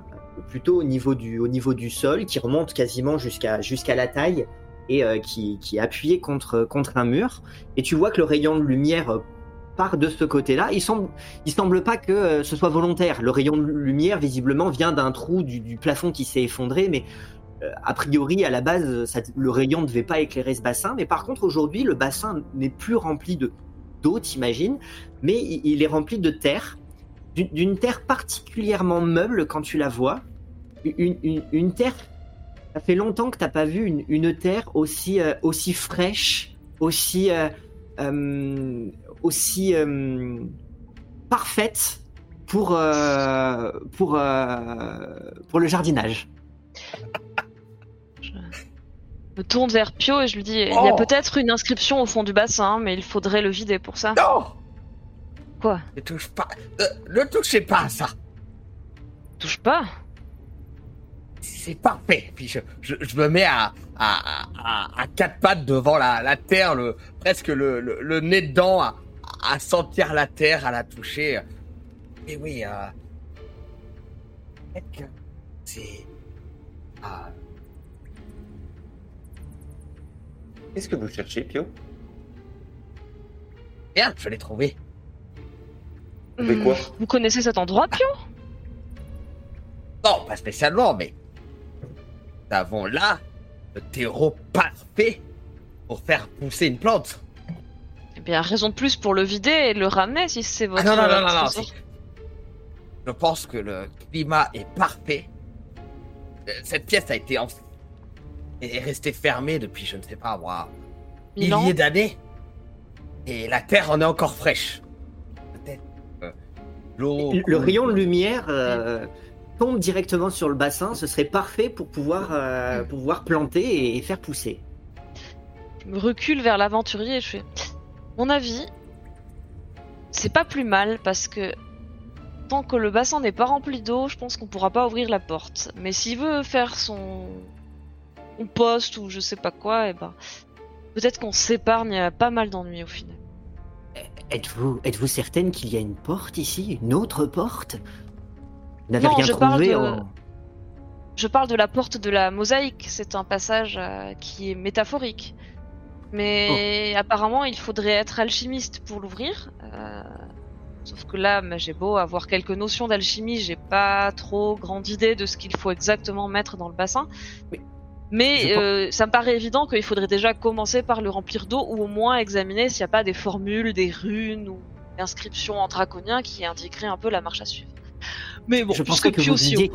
plutôt au niveau du, au niveau du sol qui remonte quasiment jusqu'à, la taille et qui, qui est appuyé contre, contre un mur. Et tu vois que le rayon de lumière part de ce côté-là. Il semble, il semble pas que euh, ce soit volontaire. Le rayon de lumière, visiblement, vient d'un trou du, plafond qui s'est effondré, mais euh, a priori, à la base, le rayon ne devait pas éclairer ce bassin. Mais par contre, aujourd'hui, le bassin n'est plus rempli de d'eau, t'imagines, mais il, est rempli de terre, d'une- terre particulièrement meuble quand tu la vois. Une, terre, ça fait longtemps que t'as pas vu une, terre aussi, euh, aussi fraîche, aussi, aussi euh, parfaite pour, euh, pour, euh, pour le jardinage.
Je me tourne vers Pio et je lui dis il y a
Oh
peut-être une inscription au fond du bassin, mais il faudrait le vider pour ça.
Non
Quoi?
Ne touche pas. Euh, ne touchez pas à ça.
Touche pas?
C'est parfait. Puis je, je, je me mets à, à, à, à quatre pattes devant la, la terre, le, presque le, le, le nez dedans, à, à sentir la terre, à la toucher. Et oui, euh, c'est. ah,
Qu'est-ce que vous cherchez, Pio?
Merde, je l'ai trouvé.
Mais quoi?
Hmm, Vous connaissez cet endroit, Pio?
Non, pas spécialement, mais nous avons là le terreau parfait pour faire pousser une plante.
Eh bien, raison de plus pour le vider et le ramener si c'est votre.
Ah non, non, non, non, non. Je pense que le climat est parfait. Euh, Cette pièce a été en... est restée fermée depuis, je ne sais pas moi, milliers d'années. Et la terre en est encore fraîche. Peut-être euh, l'eau.
Le rayon de lumière euh, tombe directement sur le bassin, ce serait parfait pour pouvoir, euh, pouvoir planter et faire pousser.
Je me recule vers l'aventurier et je fais. Mon avis, c'est pas plus mal parce que tant que le bassin n'est pas rempli d'eau, je pense qu'on pourra pas ouvrir la porte. Mais s'il veut faire son, son poste ou je sais pas quoi, et ben peut-être qu'on s'épargne pas mal d'ennuis au final.
Êtes-vous êtes certaine qu'il y a une porte ici Une autre porte? Vous n'avez
Non,
rien
je parle
trouvé
de-
en...
Je parle de la porte de la mosaïque, c'est un passage euh, qui est métaphorique. Mais apparemment, il faudrait être alchimiste pour l'ouvrir. euh, Sauf que là, j'ai beau avoir quelques notions d'alchimie, j'ai pas trop grande idée de ce qu'il faut exactement mettre dans le bassin.
Oui.
Mais euh, ça me paraît évident qu'il faudrait déjà commencer par le remplir d'eau ou au moins examiner s'il n'y a pas des formules, des runes ou des inscriptions en draconien qui indiqueraient un peu la marche à suivre. Mais bon,
Je pensais que
Pio
vous disiez.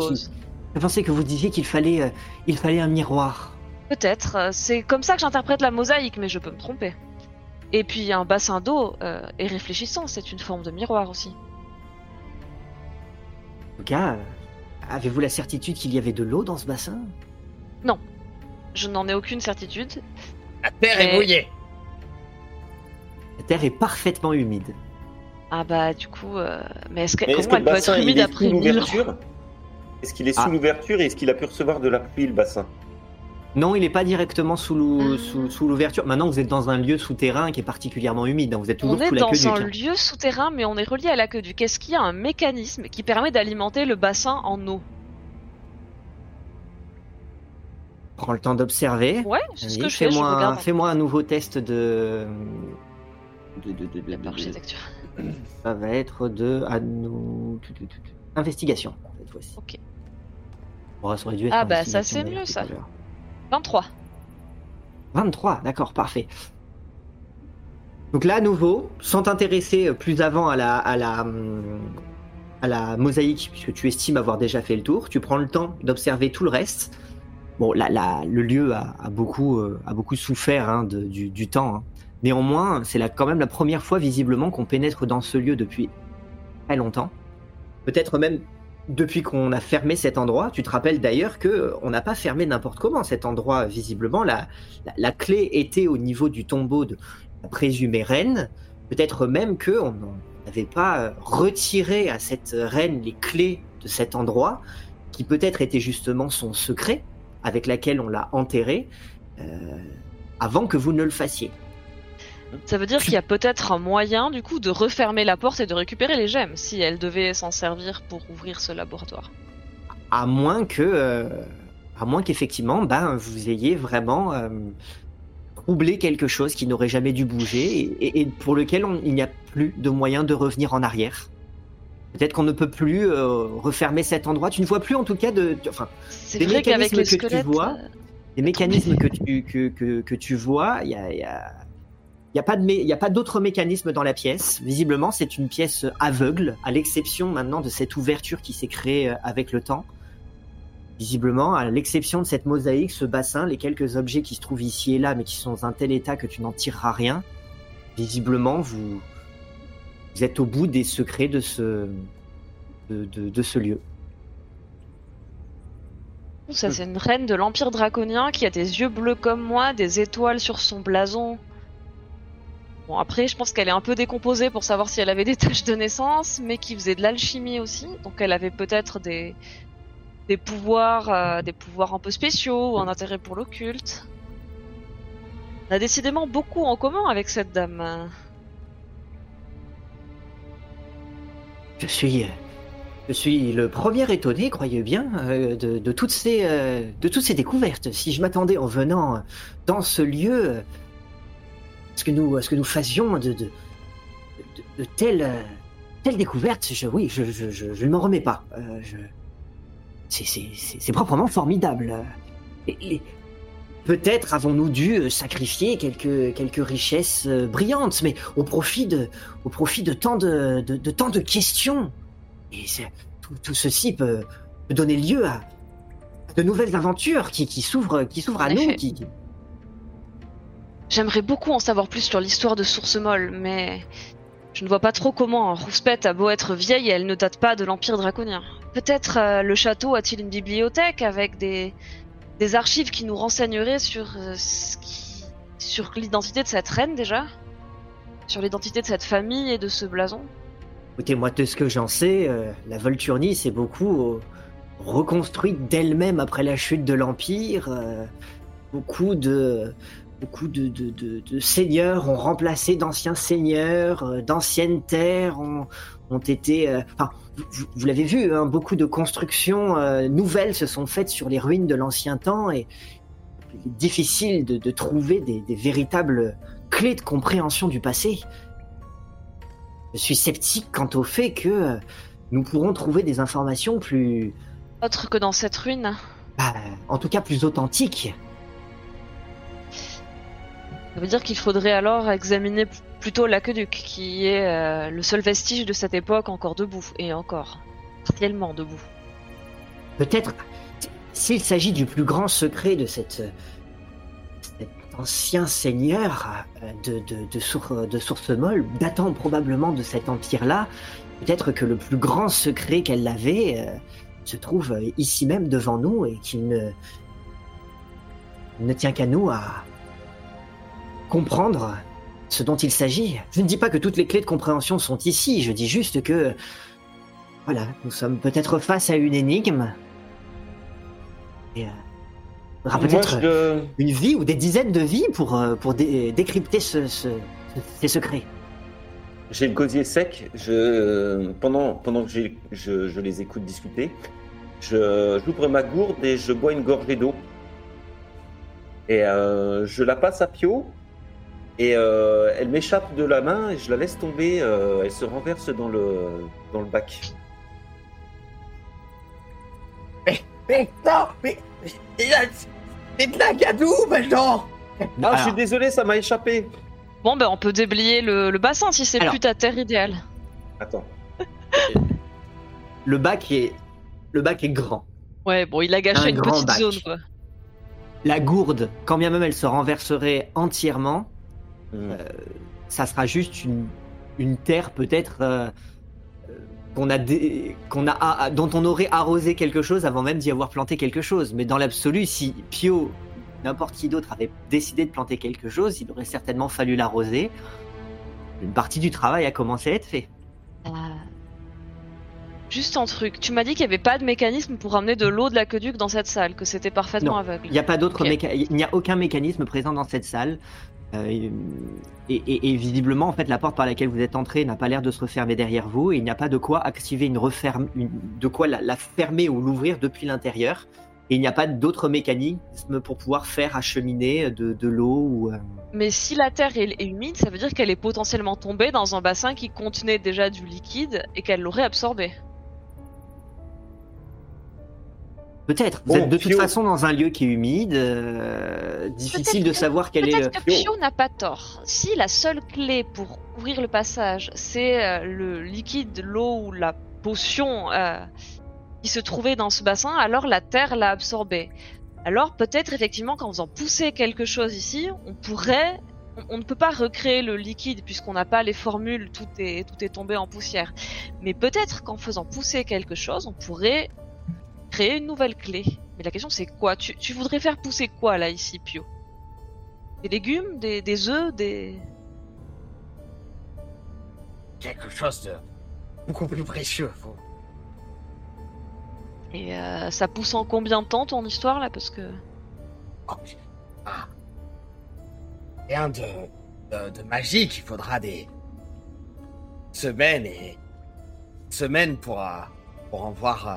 Je pensais que vous disiez qu'il fallait, euh, il fallait un miroir.
Peut-être, euh, c'est comme ça que j'interprète la mosaïque, mais je peux me tromper. Et puis un bassin d'eau euh, est réfléchissant, c'est une forme de miroir aussi.
En tout cas, euh, avez-vous la certitude qu'il y avait de l'eau dans ce bassin?
Je n'en ai aucune certitude.
La terre est mouillée.
La terre est parfaitement humide.
Ah bah du coup, euh, mais est-ce que,
Mais est-ce
comment
que
elle
le
peut être humide
est
après ans?
l'ouverture? Est-ce qu'il est sous
Ah.
l'ouverture et est-ce qu'il a pu recevoir de la pluie, le bassin?
Non, il n'est pas directement sous
Ah.
sous- sous l'ouverture. Maintenant, vous êtes dans un lieu souterrain qui est particulièrement humide. hein. Vous êtes toujours
On est
sous
dans un lieu souterrain, mais on est relié à l'aqueduc. Est-ce qu'il y a un mécanisme qui permet d'alimenter le bassin en eau?
Prends le temps d'observer.
Ouais, c'est ce
Vas-y,
que je fais, je
Fais-moi un, nouveau test de. de, de, de, de-
la
de-
architecture.
Ça va être de. À nous... Investigation, cette fois-ci.
Ok.
Bon, ça aurait dû être
Ah, bah, ça, c'est mieux, ça.
À l'heure.
23.
23, d'accord, parfait. Donc là, à nouveau, sans t'intéresser plus avant à la, à la, hum, à la mosaïque, puisque tu estimes avoir déjà fait le tour, tu prends le temps d'observer tout le reste. Bon, là, le lieu a, beaucoup, euh, a beaucoup souffert hein, du, temps. hein. Néanmoins, c'est quand même la première fois visiblement qu'on pénètre dans ce lieu depuis très longtemps. Peut-être même depuis qu'on a fermé cet endroit. Tu te rappelles d'ailleurs que euh, on n'a pas fermé n'importe comment cet endroit. Visiblement, la, la, clé était au niveau du tombeau de la présumée reine. Peut-être même que on n'avait pas euh, retiré à cette reine les clés de cet endroit, qui peut-être était justement son secret, avec laquelle on l'a enterré, euh, avant que vous ne le fassiez.
Ça veut dire qu'il y a peut-être un moyen, du coup, de refermer la porte et de récupérer les gemmes, si elle devait s'en servir pour ouvrir ce laboratoire.
À moins que, euh, à moins qu'effectivement, ben, vous ayez vraiment euh, troublé quelque chose qui n'aurait jamais dû bouger et, et- et pour lequel on- il n'y a plus de moyen de revenir en arrière. Peut-être qu'on ne peut plus euh, refermer cet endroit. Tu ne vois plus en tout cas de, de- enfin,
C'est
Des
vrai qu'avec
mécanismes
les
que tu vois, les mécanismes que tu, que, que, que tu vois, il y a, il y a- il y a pas de mé- dans la pièce. Visiblement, c'est une pièce aveugle, à l'exception maintenant de cette ouverture qui s'est créée euh, avec le temps. Visiblement, à l'exception de cette mosaïque, ce bassin, les quelques objets qui se trouvent ici et là, mais qui sont dans un tel état que tu n'en tireras rien, visiblement, vous, vous êtes au bout des secrets de ce, de- de ce lieu.
Ça, c'est une reine de l'Empire draconien qui a des yeux bleus comme moi, des étoiles sur son blason. Bon, après, je pense qu'elle est un peu décomposée pour savoir si elle avait des tâches de naissance, mais qui faisait de l'alchimie aussi. Donc, elle avait peut-être des, des pouvoirs, euh, des pouvoirs un peu spéciaux ou un intérêt pour l'occulte. On a décidément beaucoup en commun avec cette dame.
Je suis, je suis le premier étonné, croyez bien, euh, de, de toutes ces, euh, de toutes ces découvertes. Si je m'attendais en venant dans ce lieu, euh, ce que nous, à ce que nous faisions de, de, de, de telles, telles découvertes, je, oui, je, je, je, je ne m'en remets pas. Euh, c'est, proprement formidable. Et- et Peut-être avons-nous dû euh, sacrifier quelques, quelques richesses euh, brillantes, mais au profit de, au profit de tant de, de, de tant de questions. Et tout, tout ceci peut, peut donner lieu à, à de nouvelles aventures qui, qui s'ouvrent, à nous. qui-
J'aimerais beaucoup en savoir plus sur l'histoire de Source Molle, mais je ne vois pas trop comment Rouspette a beau être vieille, elle ne date pas de l'Empire draconien. Peut-être euh, le château a-t-il une bibliothèque avec des, archives qui nous renseigneraient sur euh, sur l'identité de cette reine déjà? Sur l'identité de cette famille et de ce blason?
Écoutez, moi, de ce que j'en sais, euh, la Volturnie s'est beaucoup reconstruite d'elle-même après la chute de l'Empire. beaucoup de, beaucoup de, de, de- de seigneurs ont remplacé d'anciens seigneurs, euh, d'anciennes terres ont, ont été. euh, enfin, vous, l'avez vu, hein, beaucoup de constructions euh, nouvelles se sont faites sur les ruines de l'ancien temps et il est difficile de, trouver des, des véritables clés de compréhension du passé. Je suis sceptique quant au fait que euh, nous pourrons trouver des informations plus,
Autre que dans cette ruine
bah, en tout cas plus authentiques.
Ça veut dire qu'il faudrait alors examiner plutôt l'aqueduc, qui est euh, le seul vestige de cette époque encore debout, et encore, partiellement debout.
Peut-être, s'il s'agit du plus grand secret de cette, cet ancien seigneur euh, de, de, de, Sour- Source Molle, datant probablement de cet empire-là, peut-être que le plus grand secret qu'elle avait euh, se trouve ici même devant nous et qu'il ne, ne tient qu'à nous à comprendre ce dont il s'agit. Je ne dis pas que toutes les clés de compréhension sont ici, je dis juste que voilà, nous sommes peut-être face à une énigme. Et euh, il faudra
Moi,
peut-être
je-
une vie ou des dizaines de vies pour, euh, pour dé- décrypter ce, ce- ce- ces secrets.
J'ai le gosier sec. Je, pendant, pendant que je, je les écoute discuter, j'ouvre ma gourde et je bois une gorgée d'eau. Et euh, je la passe à Pio. Et euh, elle m'échappe de la main et je la laisse tomber. euh, elle se renverse dans le, dans le bac.
Mais non, mais il a- c'est de la gadoue maintenant.
Ah, je suis désolé, ça m'a échappé.
Bon, ben on peut déblayer le, le bassin si c'est plus ta terre idéale.
Attends.
le bac est le bac est grand.
Ouais, bon, il a gâché
Un
une petite
bac.
zone, quoi.
La gourde, quand bien même elle se renverserait entièrement,
Hmm.
ça sera juste une, une terre peut-être euh, euh, qu'on a dé- qu'on a a- dont on aurait arrosé quelque chose avant même d'y avoir planté quelque chose. Mais dans l'absolu, si Pio, n'importe qui d'autre avait décidé de planter quelque chose, il aurait certainement fallu l'arroser. Une partie du travail a commencé à être fait.
Euh, Juste un truc, tu m'as dit qu'il n'y avait pas de mécanisme pour amener de l'eau de l'aqueduc dans cette salle, que c'était parfaitement
Non,
aveugle.
Il n'y a pas d'autre méca- il n'y a aucun mécanisme présent dans cette salle. Euh, et, visiblement, en fait, la porte par laquelle vous êtes entré n'a pas l'air de se refermer derrière vous. Et il n'y a pas de quoi activer une referme, de quoi la, fermer ou l'ouvrir depuis l'intérieur. Et il n'y a pas d'autre mécanisme pour pouvoir faire acheminer de, de l'eau ou. euh,
Mais si la terre est, est humide, ça veut dire qu'elle est potentiellement tombée dans un bassin qui contenait déjà du liquide et qu'elle l'aurait absorbé.
Peut-être. Vous
Bon,
êtes de toute façon dans un lieu qui est humide. euh, difficile de
que-
savoir quel est. le-
Peut-être que Pio n'a pas tort. Si la seule clé pour ouvrir le passage, c'est euh, le liquide, l'eau ou la potion euh, qui se trouvait dans ce bassin, alors la terre l'a absorbé. Alors peut-être effectivement qu'en faisant pousser quelque chose ici, on pourrait... on- On ne peut pas recréer le liquide puisqu'on n'a pas les formules, tout est, tout est tombé en poussière. Mais peut-être qu'en faisant pousser quelque chose, on pourrait créer une nouvelle clé. Mais la question c'est quoi? Tu, tu voudrais faire pousser quoi là ici, Pio? Des légumes Des, des œufs Des...
quelque chose de beaucoup plus précieux. Faut-
Et euh, ça pousse en combien de temps ton histoire là? Parce que.
Oh, ah. Rien de, de, de magique, il faudra des semaines et semaines pour, euh, pour en voir euh,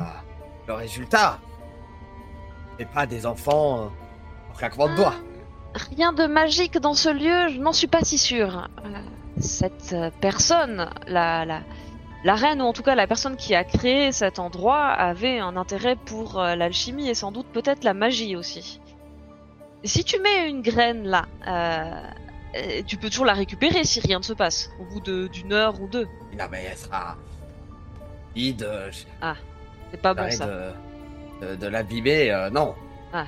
le résultat. Et pas des enfants euh, en claquement de doigts.
Rien de magique dans ce lieu, je n'en suis pas si sûre. Euh, cette euh, personne, la, la, la reine, ou en tout cas la personne qui a créé cet endroit, avait un intérêt pour euh, l'alchimie et sans doute peut-être la magie aussi. Si tu mets une graine là, euh, euh, tu peux toujours la récupérer si rien ne se passe, au bout d'une heure ou deux.
Non mais elle sera vide. euh,
C'est pas bon ça.
de, de, de l'abîmer, euh, non.
Ah.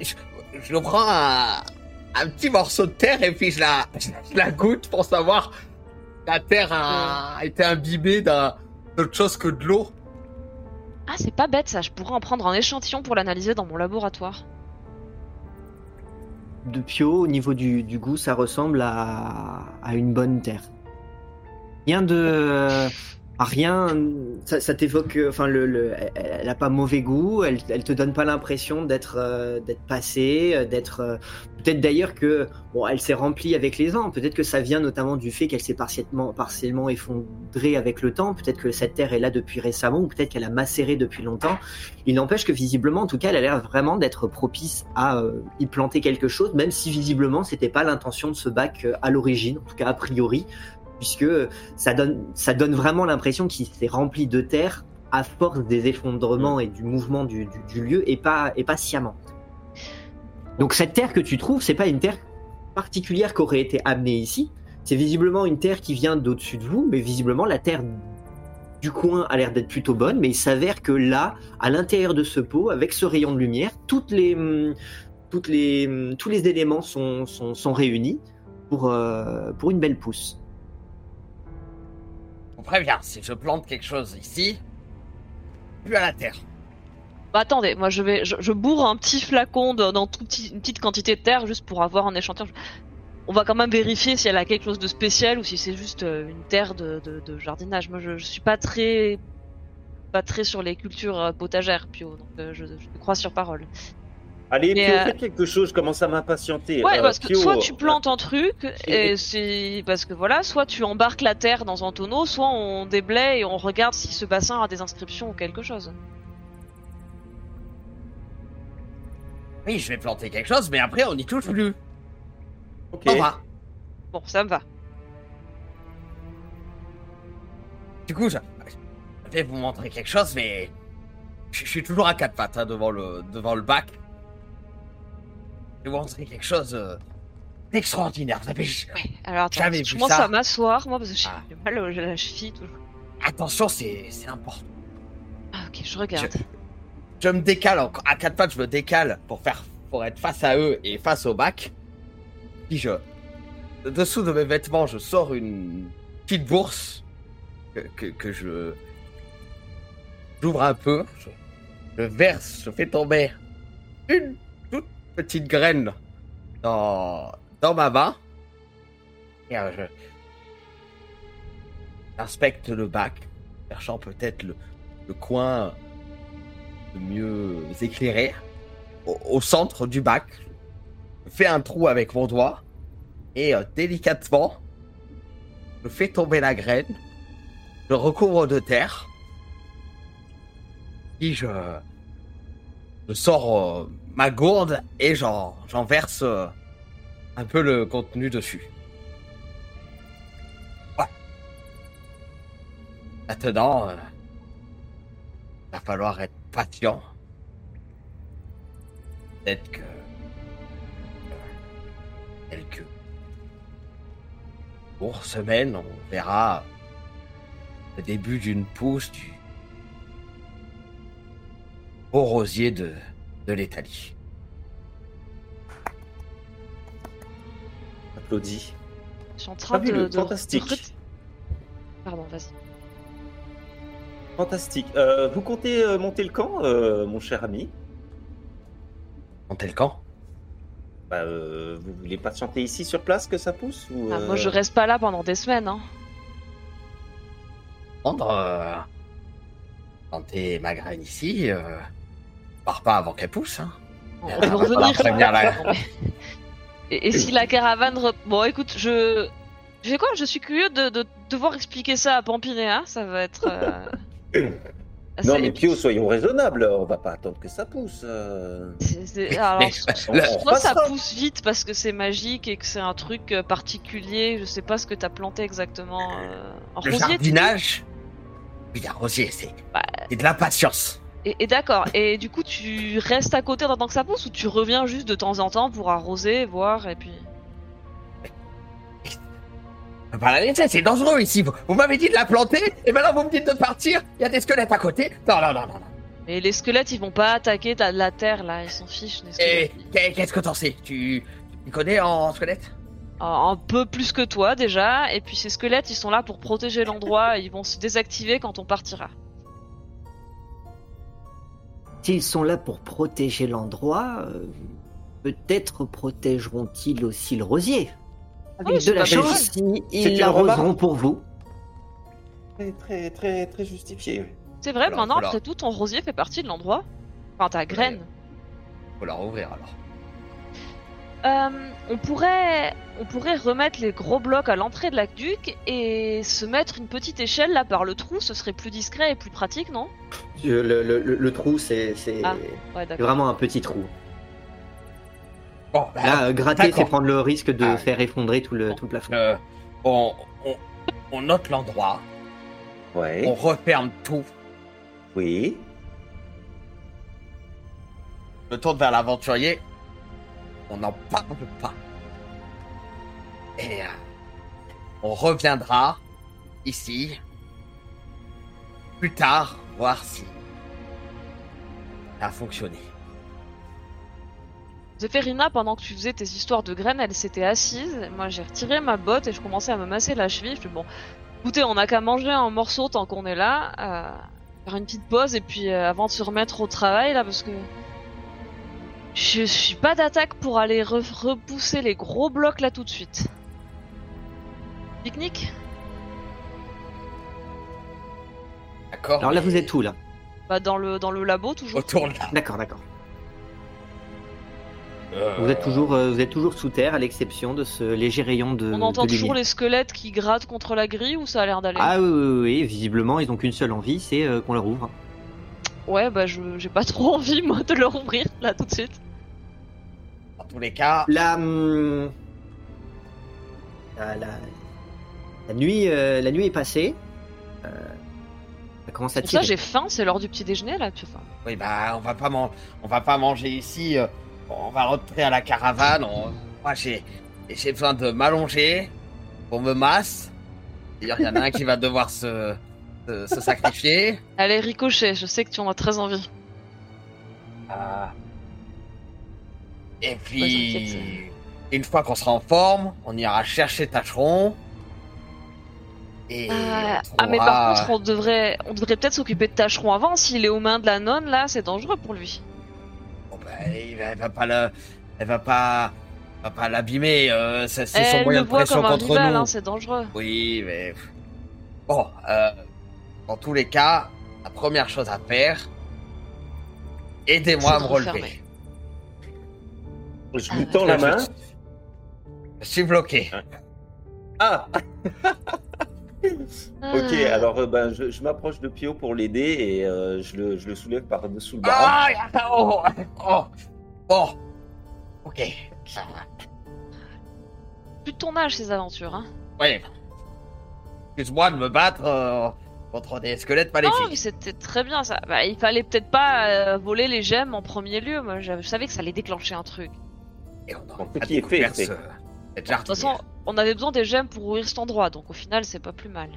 Je, je prends un, un petit morceau de terre et puis je la, je la goûte pour savoir la terre a été imbibée d'un- d'autre chose que de l'eau.
Ah, c'est pas bête ça, je pourrais en prendre un échantillon pour l'analyser dans mon laboratoire.
De Pio, au niveau du, du goût, ça ressemble à, à une bonne terre. Rien de. Rien. Ça, t'évoque. Enfin, le, le- elle- elle a pas mauvais goût, elle, elle te donne pas l'impression d'être euh, d'être passée, euh, d'être. euh, Peut-être d'ailleurs que. Bon, elle s'est remplie avec les ans. Peut-être que ça vient notamment du fait qu'elle s'est partiellement, effondrée avec le temps. Peut-être que cette terre est là depuis récemment, ou peut-être qu'elle a macéré depuis longtemps. Il n'empêche que visiblement, en tout cas, elle a l'air vraiment d'être propice à euh, y planter quelque chose, même si visiblement c'était pas l'intention de ce bac euh, à l'origine, en tout cas a priori, puisque ça donne, ça donne vraiment l'impression qu'il s'est rempli de terre à force des effondrements et du mouvement du, du- du lieu et pas, et pas sciemment. Donc cette terre que tu trouves, c'est pas une terre particulière qui aurait été amenée ici. C'est visiblement une terre qui vient d'au-dessus de vous, mais visiblement la terre du coin a l'air d'être plutôt bonne, mais il s'avère que là, à l'intérieur de ce pot, avec ce rayon de lumière, toutes les, hum, toutes les, hum, tous les éléments sont, sont, sont réunis pour, euh, pour une belle pousse.
On prévient, si je plante quelque chose ici, plus à la terre.
Bah attendez, moi je vais, je, bourre un petit flacon dans tout une petite quantité de terre juste pour avoir un échantillon. On va quand même vérifier si elle a quelque chose de spécial ou si c'est juste euh, une terre de, jardinage. Moi je, je suis pas très, pas très sur les cultures euh, potagères, Pio, donc euh, je, crois sur parole.
Allez, Pio,
euh,
faites quelque chose, je commence à m'impatienter.
Ouais,
Euh,
parce que
Pio,
soit tu plantes un truc
et-
c'est parce que voilà, soit tu embarques la terre dans un tonneau, soit on déblaye et on regarde si ce bassin a des inscriptions ou quelque chose.
Oui, je vais planter quelque chose, mais après on n'y touche plus.
Ok.
On va.
Bon, ça me va.
Du coup, je, je vais vous montrer quelque chose, mais je, je suis toujours à quatre pattes hein, devant, le, devant le bac. Je vais vous montrer quelque chose euh, d'extraordinaire. Vous avez-
Ouais, alors attends, je commence
ça.
à m'asseoir, moi, parce que j'ai
Ah.
mal à la cheville toujours.
Attention, c'est important.
Ah, ok, je regarde.
Je me décale encore. À quatre pattes, je me décale pour faire pour être face à eux et face au bac. Puis je. de Dessous de mes vêtements, je sors une petite bourse que, que, que je. J'ouvre un peu. Je, je verse, je fais tomber une petite graine dans, dans ma main. Et euh, je. J'inspecte le bac, cherchant peut-être le, coin le mieux éclairé au, centre du bac. Je fais un trou avec mon doigt et euh, délicatement, je fais tomber la graine. Je recouvre de terre. Puis je, je sors euh, ma gourde et j'en, j'en verse euh, un peu le contenu dessus. Maintenant, euh, va falloir être patient. Peut-être que. Quelques jours, semaines, on verra le début d'une pousse du beau rosier de, de l'Italie.
Applaudis.
Je suis en train de,
Fabuleux,
de-
fantastique.
de Pardon, vas-y.
Fantastique. Euh, vous comptez euh, monter le camp, euh, mon cher ami?
Montez le camp?
Bah, euh, Vous voulez patienter ici sur place que ça pousse ou,
Ah, moi, je reste pas là pendant des semaines. Hein.
prendre, euh, planter ma graine ici, pas avant qu'elle pousse. Hein.
On va revenir.
la-
Et, et si la caravane... re- Bon, écoute, je... Je sais quoi Je suis curieux de, de devoir expliquer ça à Pampinéa. Ça va être... euh, assez
Non, mais. Pio, soyons raisonnables. On va pas attendre que ça pousse. euh.
C'est- c'est- Alors,
Mais-
so-
le-
soit ça pousse vite parce que c'est magique et que c'est un truc euh, particulier. Je sais pas ce que t'as planté exactement. euh, En
Le
rosier,
jardinage? Oui, un rosier, c'est
Bah,
c'est de la patience.
Et, et d'accord. Et du coup, tu restes à côté en attendant que ça pousse ou tu reviens juste de temps en temps pour arroser, voir et puis.
Pas la laisser, c'est dangereux ici. Vous, vous m'avez dit de la planter, et maintenant vous me dites de partir. Il y a des squelettes à côté. Non, non, non, non.
Et les squelettes, ils vont pas attaquer ta- la terre là. Ils s'en fichent. Les
Et qu'est-ce que t'en sais? Tu, tu connais en squelette?
Un un peu plus que toi déjà. Et puis ces squelettes, ils sont là pour protéger l'endroit. et Ils vont se désactiver quand on partira.
S'ils sont là pour protéger l'endroit, euh, peut-être protégeront-ils aussi le rosier. Avec
Oui,
de la chance, ils
une
l'arroseront pour vous.
Très, très, très, très justifié.
C'est vrai,
Alors,
maintenant,
voilà.
après tout, ton rosier fait partie de l'endroit. Enfin, ta graine.
Faut la rouvrir alors.
Euh, on pourrait, on pourrait remettre les gros blocs à l'entrée de l'aqueduc et se mettre une petite échelle là par le trou. Ce serait plus discret et plus pratique, non?
Le, le- le- le trou, c'est c'est-
Ah, Ouais,
vraiment un petit trou.
Bon, bah,
Là, euh, gratter, c'est prendre le risque de
Ah.
faire effondrer tout le, tout le plafond.
euh, on, on, on note l'endroit,
Ouais.
on referme tout,
Oui.
je tourne vers l'aventurier, on n'en parle pas. Et euh, on reviendra ici plus tard voir si ça a fonctionné.
Zéphérina, pendant que tu faisais tes histoires de graines, elle s'était assise. Moi, j'ai retiré ma botte et je commençais à me masser la cheville. Je fais bon, écoutez, on n'a qu'à manger un morceau tant qu'on est là, euh, faire une petite pause et puis euh, avant de se remettre au travail là, parce que je suis pas d'attaque pour aller re- repousser les gros blocs là tout de suite. Pique-nique?
D'accord
Alors là, vous êtes où là?
Bah dans le dans le labo toujours.
Autour de là.
D'accord, d'accord.
Euh,
Vous êtes toujours, euh, vous êtes toujours sous terre, à l'exception de ce léger rayon de,
On entend
de
toujours
lumière.
les squelettes qui grattent contre la grille ou ça a l'air d'aller?
Ah oui, oui, oui, visiblement, ils n'ont qu'une seule envie, c'est euh, qu'on leur ouvre.
Ouais, bah je j'ai pas trop envie moi de leur ouvrir là tout de suite.
Dans tous les cas,
La, hum, la, la, la nuit, euh, la nuit est passée. Euh, ça commence à
Pour ça
tirer.
j'ai faim, c'est l'heure du petit déjeuner là. Tu... Enfin,
oui, bah, on va pas, man- on va pas manger ici. euh, on va rentrer à la caravane. on- Moi, j'ai, j'ai besoin de m'allonger pour me masse. D'ailleurs, il y en a un qui va devoir se, se, se sacrifier.
Allez, ricochet, je sais que tu en as très envie.
Ah. Et puis, une fois qu'on sera en forme, on ira chercher Tâcheron. Et
Ah, ah, mais par contre, on devrait, on devrait peut-être s'occuper de Tâcheron avant. S'il est aux mains de la nonne, là, c'est dangereux pour lui.
Bon, bah, il va- elle va pas le, elle va pas, va pas l'abîmer. euh, c'est son moyen de pression contre
rival,
nous.
hein, c'est dangereux.
Oui, mais bon, euh, dans tous les cas, la première chose à faire, aidez-moi à me relever.
Je lui tends la main.
Je suis bloqué.
Ah, ok.
Ah.
Alors, euh, ben, je, je m'approche de Pio pour l'aider et euh, je, le, je le soulève par-dessous le bras.
Ah, oh, oh, bon, ok. ça va.
Plus de ton âge, ces aventures. Hein.
Ouais. Excuse-moi de me battre euh, contre des squelettes
Non,
maléfiques.
mais c'était très bien ça. Bah, il fallait peut-être pas euh, voler les gemmes en premier lieu. Moi, je, je savais que ça allait déclencher un truc.
Et on
Bon,
a
ce qui est fait,
ce- cette
De toute façon, on avait besoin des gemmes pour ouvrir cet endroit, donc au final, c'est pas plus mal.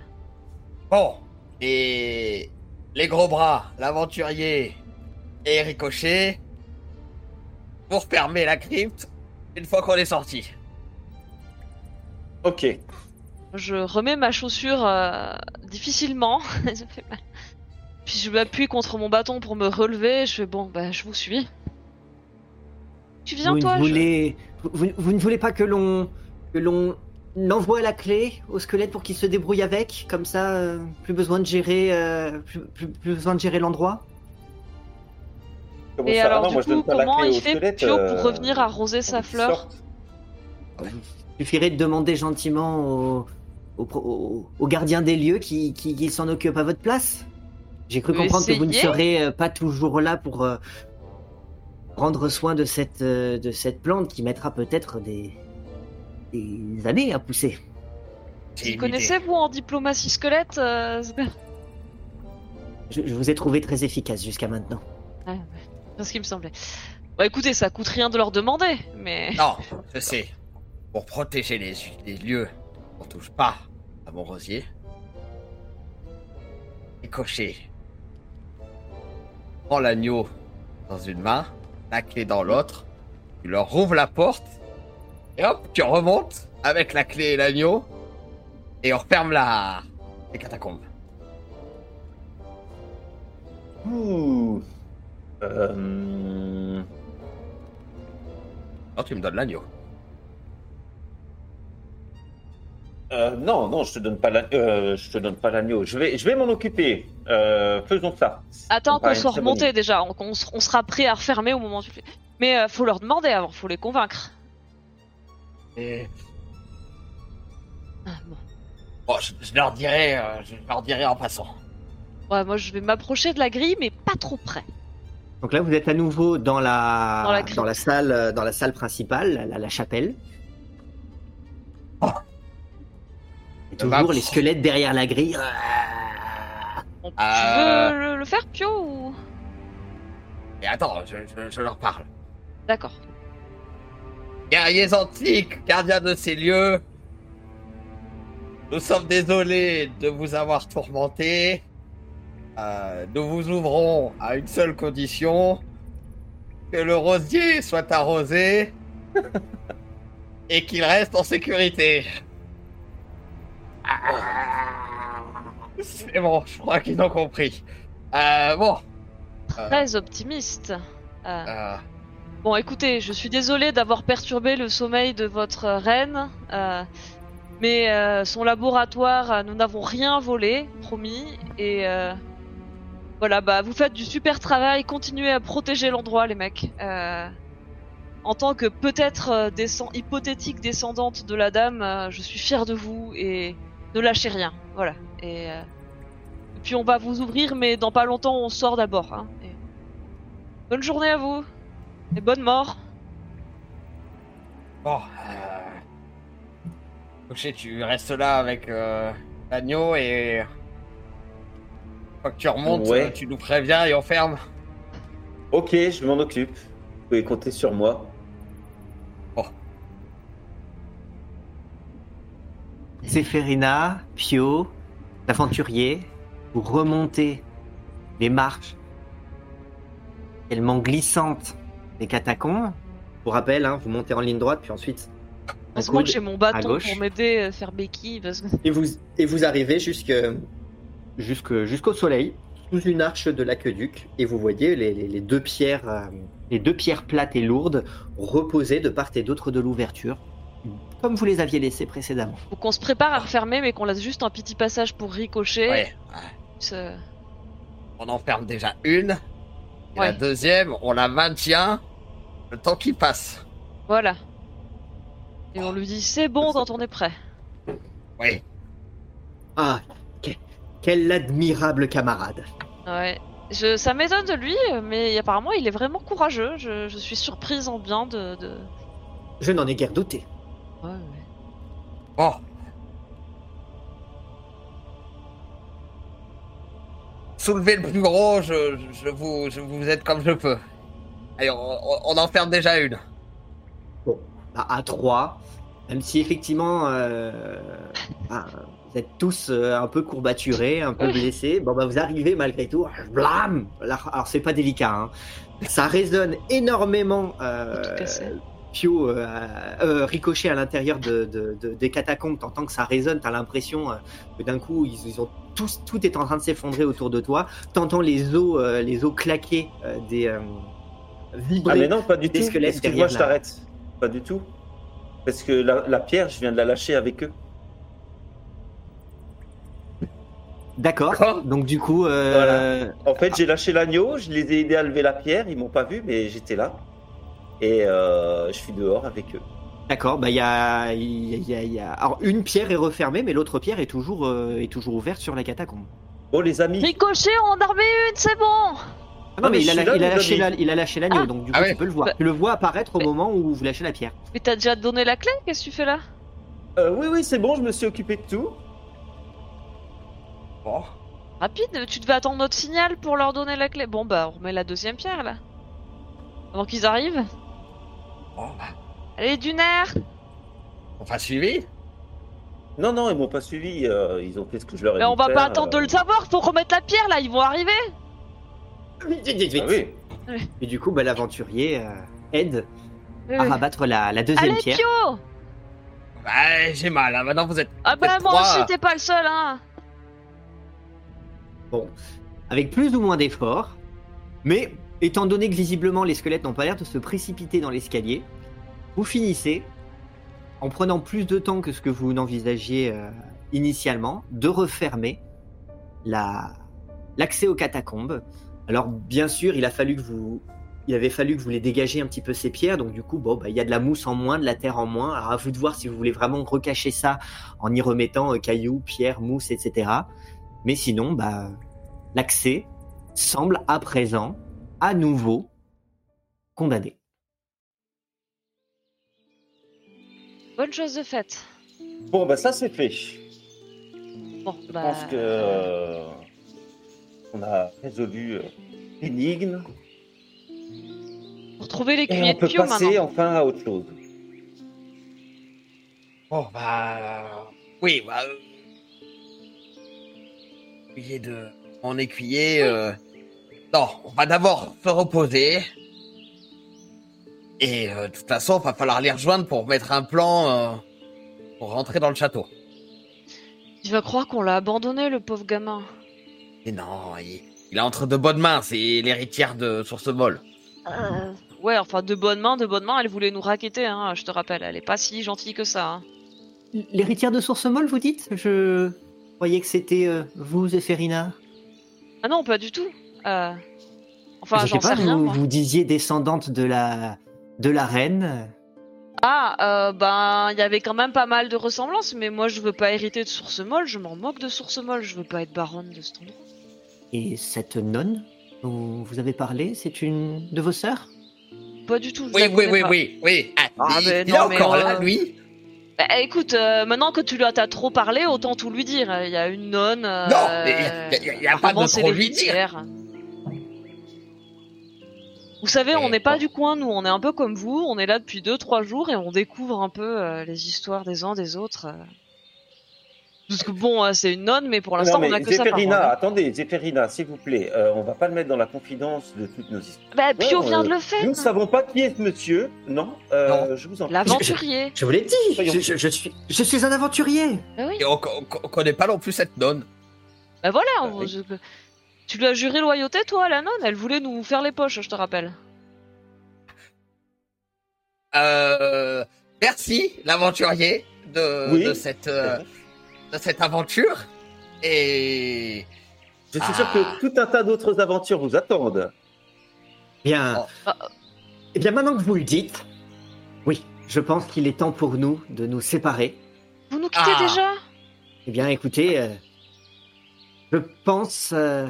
Bon, et les gros bras, l'aventurier et Ricochet, pour fermer la crypte une fois qu'on est sorti.
Ok.
Je remets ma chaussure euh, difficilement. Ça fait mal. Puis je m'appuie contre mon bâton pour me relever. Je fais bon, bah je vous suis. Tu viens
vous,
toi
ne
je-
voulez, vous, vous- vous ne voulez pas que l'on que l'on envoie la clé au squelette pour qu'il se débrouille avec, comme ça, euh, plus besoin de gérer, euh, plus, plus- plus besoin de gérer l'endroit?
Et
ça
alors,
non,
du coup, comment il fait Pio pour revenir arroser sa fleur?
Il suffirait de demander gentiment au, au, au- au gardien des lieux qui, qui, qui s'en occupe à votre place. J'ai cru comprendre que vous ne serez euh, pas toujours là pour euh, prendre soin de cette, euh, de cette plante qui mettra peut-être des, des années à pousser.
Vous
une
connaissez,
idée.
vous, en diplomatie squelette euh,
Je, je vous ai trouvé très efficace jusqu'à maintenant.
c'est ce qui me semblait. Bah écoutez, ça coûte rien de leur demander, mais...
Non, je sais. Pour protéger les, les lieux, on touche pas à mon rosier. Et cocher. Prends l'agneau dans une main, la clé dans l'autre. Tu leur rouvres la porte. Et hop, tu remontes avec la clé et l'agneau. Et on referme la... les catacombes.
Ouh. Euh,
tu me donnes l'agneau.
Euh, non, non, je te donne pas la- euh, je te donne pas l'agneau. Je vais, je vais m'en occuper. Euh, faisons ça.
Attends qu'on soit
bonne
remonté déjà, on, on s- on sera prêt à refermer au moment où tu le fais. Mais euh, faut leur demander avant, faut les convaincre.
Et...
Ah, bon.
Bon, je, je leur dirai, euh, je leur dirai en passant.
Ouais, moi je vais m'approcher de la grille, mais pas trop près.
Donc là, vous êtes à nouveau dans la,
Dans la
salle, dans la salle principale, la, la- la chapelle.
Oh. Bah,
toujours les squelettes derrière la grille.
Bon, Tu
Euh.
veux le, le faire, Pio, ou...
Et attends, je, je- je leur parle.
D'accord.
Guerriers antiques, gardiens de ces lieux, nous sommes désolés de vous avoir tourmenté. Euh, nous vous ouvrons à une seule condition que le rosier soit arrosé et qu'il reste en sécurité. C'est bon, je crois qu'ils ont compris. Euh, bon.
Très optimiste. Euh,
euh,
Bon, écoutez, je suis désolée d'avoir perturbé le sommeil de votre reine, euh, mais euh, son laboratoire, nous n'avons rien volé, promis, et euh, voilà, bah vous faites du super travail, continuez à protéger l'endroit, les mecs. En tant que peut-être descend- hypothétique descendante de la dame, je suis fière de vous et ne lâchez rien, voilà. Et, euh, et puis on va vous ouvrir, mais dans pas longtemps on sort d'abord. Hein, et... Bonne journée à vous. Et bonne mort.
Bon, euh... Couché, tu restes là avec euh, l'agneau et... Une fois que tu remontes,
Ouais.
euh, tu nous préviens et on ferme.
Ok, je m'en occupe. Vous pouvez compter sur moi.
Zéphérina, Pio, l'aventurier, vous remontez les marches tellement glissantes des catacombes. Pour rappel, hein, vous montez en ligne droite, puis ensuite.
Heureusement que j'ai mon
à
bâton
gauche.
pour m'aider à faire béquille. Parce que...
Et vous, et vous arrivez jusque, jusque, jusqu'au soleil, sous une arche de l'aqueduc, et vous voyez les, les- les deux pierres, euh, les deux pierres plates et lourdes reposer de part et d'autre de l'ouverture, comme vous les aviez laissées précédemment.
Faut qu'on se prépare à refermer, mais qu'on laisse juste un petit passage pour ricocher.
Ouais.
Ce-
On en ferme déjà une. Et
Ouais.
la deuxième, on la maintient le temps qui passe.
Voilà. Et on lui dit c'est bon quand on est prêt.
Oui.
Ah, que- quel admirable camarade.
Ouais. Je, ça m'étonne de lui, mais apparemment il est vraiment courageux. Je, je suis surprise en bien de. de...
Je n'en ai guère douté.
Bon. Soulevez le plus gros, je, je vous, je vous aide comme je peux. Allez, on, on- en ferme déjà une.
Bah, à 3, même si effectivement euh, bah, vous êtes tous euh, un peu courbaturés, un peu blessés, bon bah vous arrivez malgré tout, blam Alors, c'est pas délicat, hein. ça résonne énormément. Euh. Pio euh, euh, ricochet à l'intérieur de, de- de- des catacombes, t'entends que ça résonne, t'as l'impression euh, que d'un coup ils, ils ont tous, tout est en train de s'effondrer autour de toi. T'entends les os, euh, les os claquer euh, des euh,
Ah
vibrer.
mais non, pas du
Des
tout.
squelettes
Excuse-moi, je t'arrête. Pas du tout. Parce que la, la pierre, je viens de la lâcher avec eux.
D'accord. Donc du coup, euh,
En fait, j'ai lâché l'agneau, je les ai aidés à lever la pierre, ils m'ont pas vu, mais j'étais là. Et euh, je suis dehors avec eux.
d'accord. Bah il y a, il y a- il y a- alors une pierre est refermée, mais l'autre pierre est toujours euh, est toujours ouverte sur la catacombe.
Bon, les amis,
Ricochet, on en a remis une, c'est bon
Ah non,
mais
mais il a, la- il lâché la- il a lâché l'agneau,
Ah.
donc du coup
Ah ouais.
tu peux le voir.
Bah-
Tu le vois apparaître au
Mais-
moment où vous lâchez la pierre.
Mais t'as déjà donné la clé Qu'est-ce que tu fais là?
Euh, oui, oui, c'est bon, je me suis occupé de tout.
Bon.
Rapide, tu devais attendre notre signal pour leur donner la clé. Bon bah, on remet la deuxième pierre là. Avant qu'ils arrivent.
Bah,
Allez,
on va suivi?
Non, non, ils m'ont pas suivi, euh, ils ont fait ce que je leur ai
Mais
dit
on va pas attendre de
euh.
le savoir, faut remettre la pierre là, ils vont arriver
Vite, vite, vite, vite.
Ah oui.
Et du coup, bah, l'aventurier euh, aide
Oui,
à rabattre la, la deuxième
Allez,
pierre.
Pio
Bah, j'ai mal, hein. maintenant vous êtes.
Ah bah, moi aussi, t'es pas le seul, hein
Bon, avec plus ou moins d'efforts, mais étant donné que visiblement les squelettes n'ont pas l'air de se précipiter dans l'escalier, vous finissez, en prenant plus de temps que ce que vous n'envisagiez euh, initialement, de refermer la- l'accès aux catacombes. Alors bien sûr, il a fallu que vous, il avait fallu que vous les dégagiez un petit peu ces pierres, donc du coup, bon, bah, il y a de la mousse en moins, de la terre en moins. Alors à vous de voir si vous voulez vraiment recacher ça en y remettant euh, cailloux, pierres, mousse, etc. Mais sinon, bah, l'accès semble à présent à nouveau condamné.
Bonne chose de faite.
Bon, bah ça c'est fait.
Bon,
Je
bah...
pense que euh, on a résolu euh, l'énigme
Pour trouver les
et
cuillers
on
de
peut
Pio
passer enfin à autre chose.
Bon, bah. Oui, bah. euh, Écuyer de. En écuyer. euh, Non, on va d'abord se reposer. Et euh, de toute façon, va falloir les rejoindre pour mettre un plan euh, pour rentrer dans le château.
Tu vas croire qu'on l'a abandonné, le pauvre gamin.
Mais non, il, il est entre de bonnes mains, c'est l'héritière de Source Molle.
Euh, Ouais, enfin, de bonnes mains, de bonnes mains, elle voulait nous raqueter, hein, je te rappelle. Elle est pas si gentille que ça. hein.
L'héritière de Source Molle, vous dites? Je croyais que c'était euh, vous, Zéphérina.
Ah non, pas du tout. Euh... Enfin, j'en sais
pas,
rien,
vous, vous disiez descendante de la, de la reine.
Ah, euh, ben, il y avait quand même pas mal de ressemblances, mais moi, je veux pas hériter de Source Molle, je m'en moque de Source Molle, je veux pas être baronne de cet endroit.
Et cette nonne dont vous avez parlé, c'est une de vos sœurs?
Pas du tout, je
Oui, oui, oui,
pas.
oui, oui. Ah,
Ah,
il,
mais
il
non,
est
mais
encore
euh,
là, lui
Bah, écoute, euh, maintenant que tu lui as t'as trop parlé, autant tout lui dire. Il y a une nonne. euh,
Non, mais y a- y a- y a pas de trop lui dire.
Vous savez, on n'est pas du coin, nous, on est un peu comme vous, on est là depuis 2-3 jours et on découvre un peu euh, les histoires des uns des autres. euh. Parce que bon, euh, c'est une nonne, mais pour l'instant,
non,
on a
mais
que ça par
Zéphérina,
an,
attendez, Zéphérina, s'il vous plaît, euh, on va pas le mettre dans la confidence de toutes nos histoires.
Bah, Pio vient
euh,
de le faire.
Nous ne savons pas qui est ce monsieur. Non, euh, je vous en prie.
L'aventurier.
Je vous l'ai dit,
Soyons-
je, je- je suis, je suis un aventurier.
Bah oui.
Et on, on- on connaît pas non plus cette nonne.
Bah voilà,
Bah
on-
oui.
je- tu lui as juré loyauté, toi, la nonne? Elle voulait nous faire les poches, je te rappelle.
Euh, merci, l'aventurier, de,
Oui.
de, cette, euh, de cette aventure. Et.
Je suis
Ah.
sûr que tout un tas d'autres aventures vous attendent.
Bien.
Oh.
Ah.
Eh bien, maintenant que vous le dites, oui, je pense qu'il est temps pour nous de nous séparer.
Vous nous quittez
Ah.
déjà?
Eh bien, écoutez, euh, je pense, euh,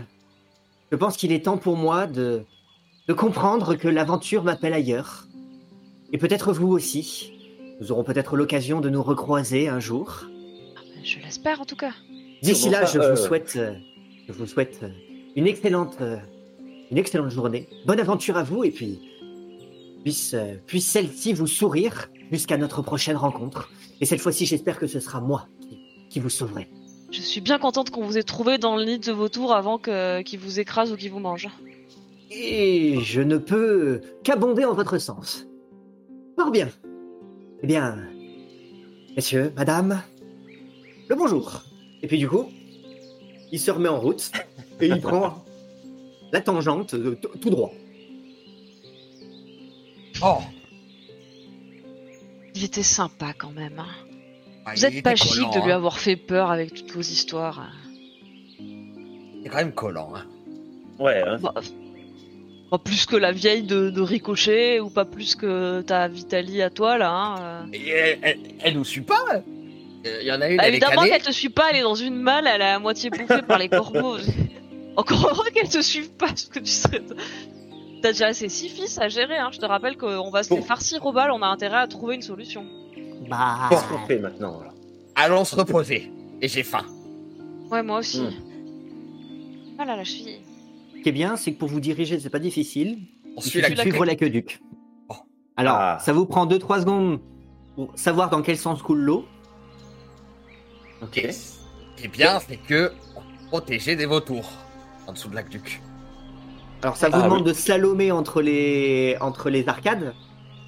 je pense qu'il est temps pour moi de, de comprendre que l'aventure m'appelle ailleurs. Et peut-être vous aussi. Nous aurons peut-être l'occasion de nous recroiser un jour.
Je l'espère, en tout cas.
D'ici là, je
euh,
vous souhaite, euh, je vous souhaite euh, une excellente, euh, une excellente journée. Bonne aventure à vous et puis puisse, euh, puisse celle-ci vous sourire jusqu'à notre prochaine rencontre. Et cette fois-ci, j'espère que ce sera moi qui, qui vous sauverai.
Je suis bien contente qu'on vous ait trouvé dans le nid de vautours avant que qu'il vous écrase ou qu'il vous mange.
Et je ne peux qu'abonder en votre sens. Fort bien. Eh bien, messieurs, madame, le bonjour. Et puis du coup, il se remet en route et il prend la tangente tout droit.
Oh
Il était sympa quand même. hein.
Ah,
Vous êtes pas chic de lui
hein.
avoir fait peur avec toutes vos histoires.
C'est quand même collant. Hein.
Ouais, hein.
Bah, pas plus que la vieille de, de Ricochet ou pas plus que ta Vitali à toi là. hein, euh.
Et elle, elle, elle nous suit pas. Euh, Il y en a une,
Bah, évidemment qu'elle te suit pas, elle est dans une malle, elle est à moitié bouffée par les corbeaux. Encore heureux qu'elle te suive pas, parce que tu serais. T'as déjà assez six fils à gérer, hein. Je te rappelle qu'on va se
Bon.
les farcir au bal, on a intérêt à trouver une solution.
Bah,
Qu'est-ce qu'on fait maintenant
Allons se reposer. Et j'ai faim.
Ouais, moi aussi.
Hmm.
Ah là, la cheville.
ce qui est bien, c'est que pour vous diriger, c'est pas difficile.
On suit la
suffit de suivre l'aqueduc.
Oh.
Alors,
Ah.
ça vous prend 2-3 secondes pour savoir dans quel sens coule l'eau.
Ok.
Et Ce qui est bien, c'est que protégé des vautours en dessous de l'aqueduc.
Alors, ça vous
Ah,
demande
oui.
de slalomer entre les, entre les arcades.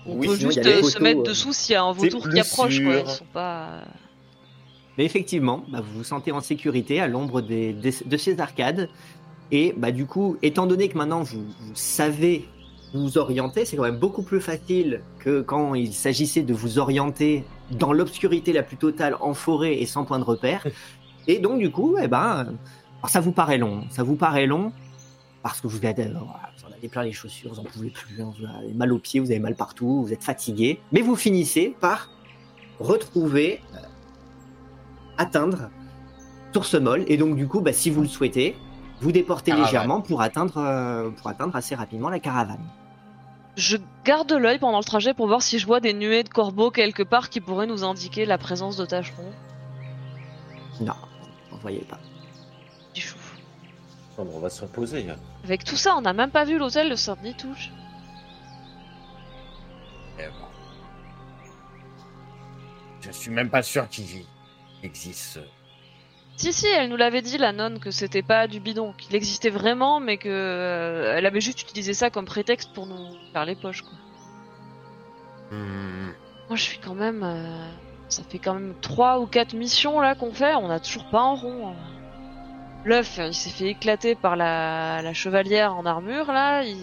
On
Oui,
peut
sinon,
juste se mettre
euh,
dessous s'il y a un vautour qui approche, quoi.
sûr.
Ils sont pas.
Mais effectivement, bah, vous vous sentez en sécurité à l'ombre des, des- de ces arcades. Et bah, du coup, étant donné que maintenant vous, vous savez vous orienter, c'est quand même beaucoup plus facile que quand il s'agissait de vous orienter dans l'obscurité la plus totale en forêt et sans point de repère. Et donc, du coup, eh ben, alors, ça vous paraît long. Ça vous paraît long parce que vous, êtes, euh, vous en avez plein les chaussures, vous en pouvez plus, hein, vous avez mal aux pieds, vous avez mal partout, vous êtes fatigué. Mais vous finissez par retrouver euh, atteindre Source Molle. Et donc, du coup, bah, si vous le souhaitez, vous déportez
Caravane.
légèrement pour atteindre, euh, pour atteindre assez rapidement la caravane.
Je garde l'œil pendant le trajet pour voir si je vois des nuées de corbeaux quelque part qui pourraient nous indiquer la présence de tâcherons.
Non, vous ne voyez pas.
On va se reposer. hein.
Avec tout ça, on n'a même pas vu l'hôtel de Saint-Denis-Touche.
Et bon. Je suis même pas sûr qu'il existe.
Si, si, elle nous l'avait dit, la nonne, que c'était pas du bidon, qu'il existait vraiment, mais que euh, elle avait juste utilisé ça comme prétexte pour nous faire les poches, quoi.
Hmm.
Moi, je suis quand même. euh, ça fait quand même trois ou quatre missions là qu'on fait, on a toujours pas en rond. hein. L'œuf, il s'est fait éclater par la, la chevalière en armure là. il-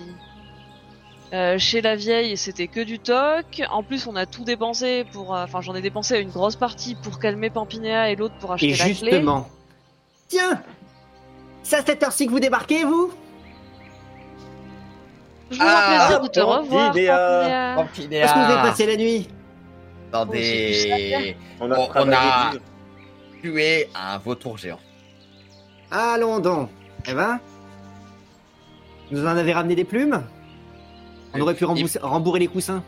Euh, chez la vieille, c'était que du toc. En plus, on a tout dépensé pour. euh, Enfin, j'en ai dépensé une grosse partie pour calmer Pampinéa et l'autre pour acheter
Et
la clé.
justement, tiens, c'est à cette heure-ci que vous débarquez, vous?
Toujours
Ah,
un plaisir de te revoir,
Pampinéa.
Parce que vous avez passé la nuit
dans
Oh.
On a
On- on
travaillé
a-
dur.
tué un vautour géant.
Allons donc. Eh ben, vous en avez ramené des plumes? On aurait pu rembourrer les coussins.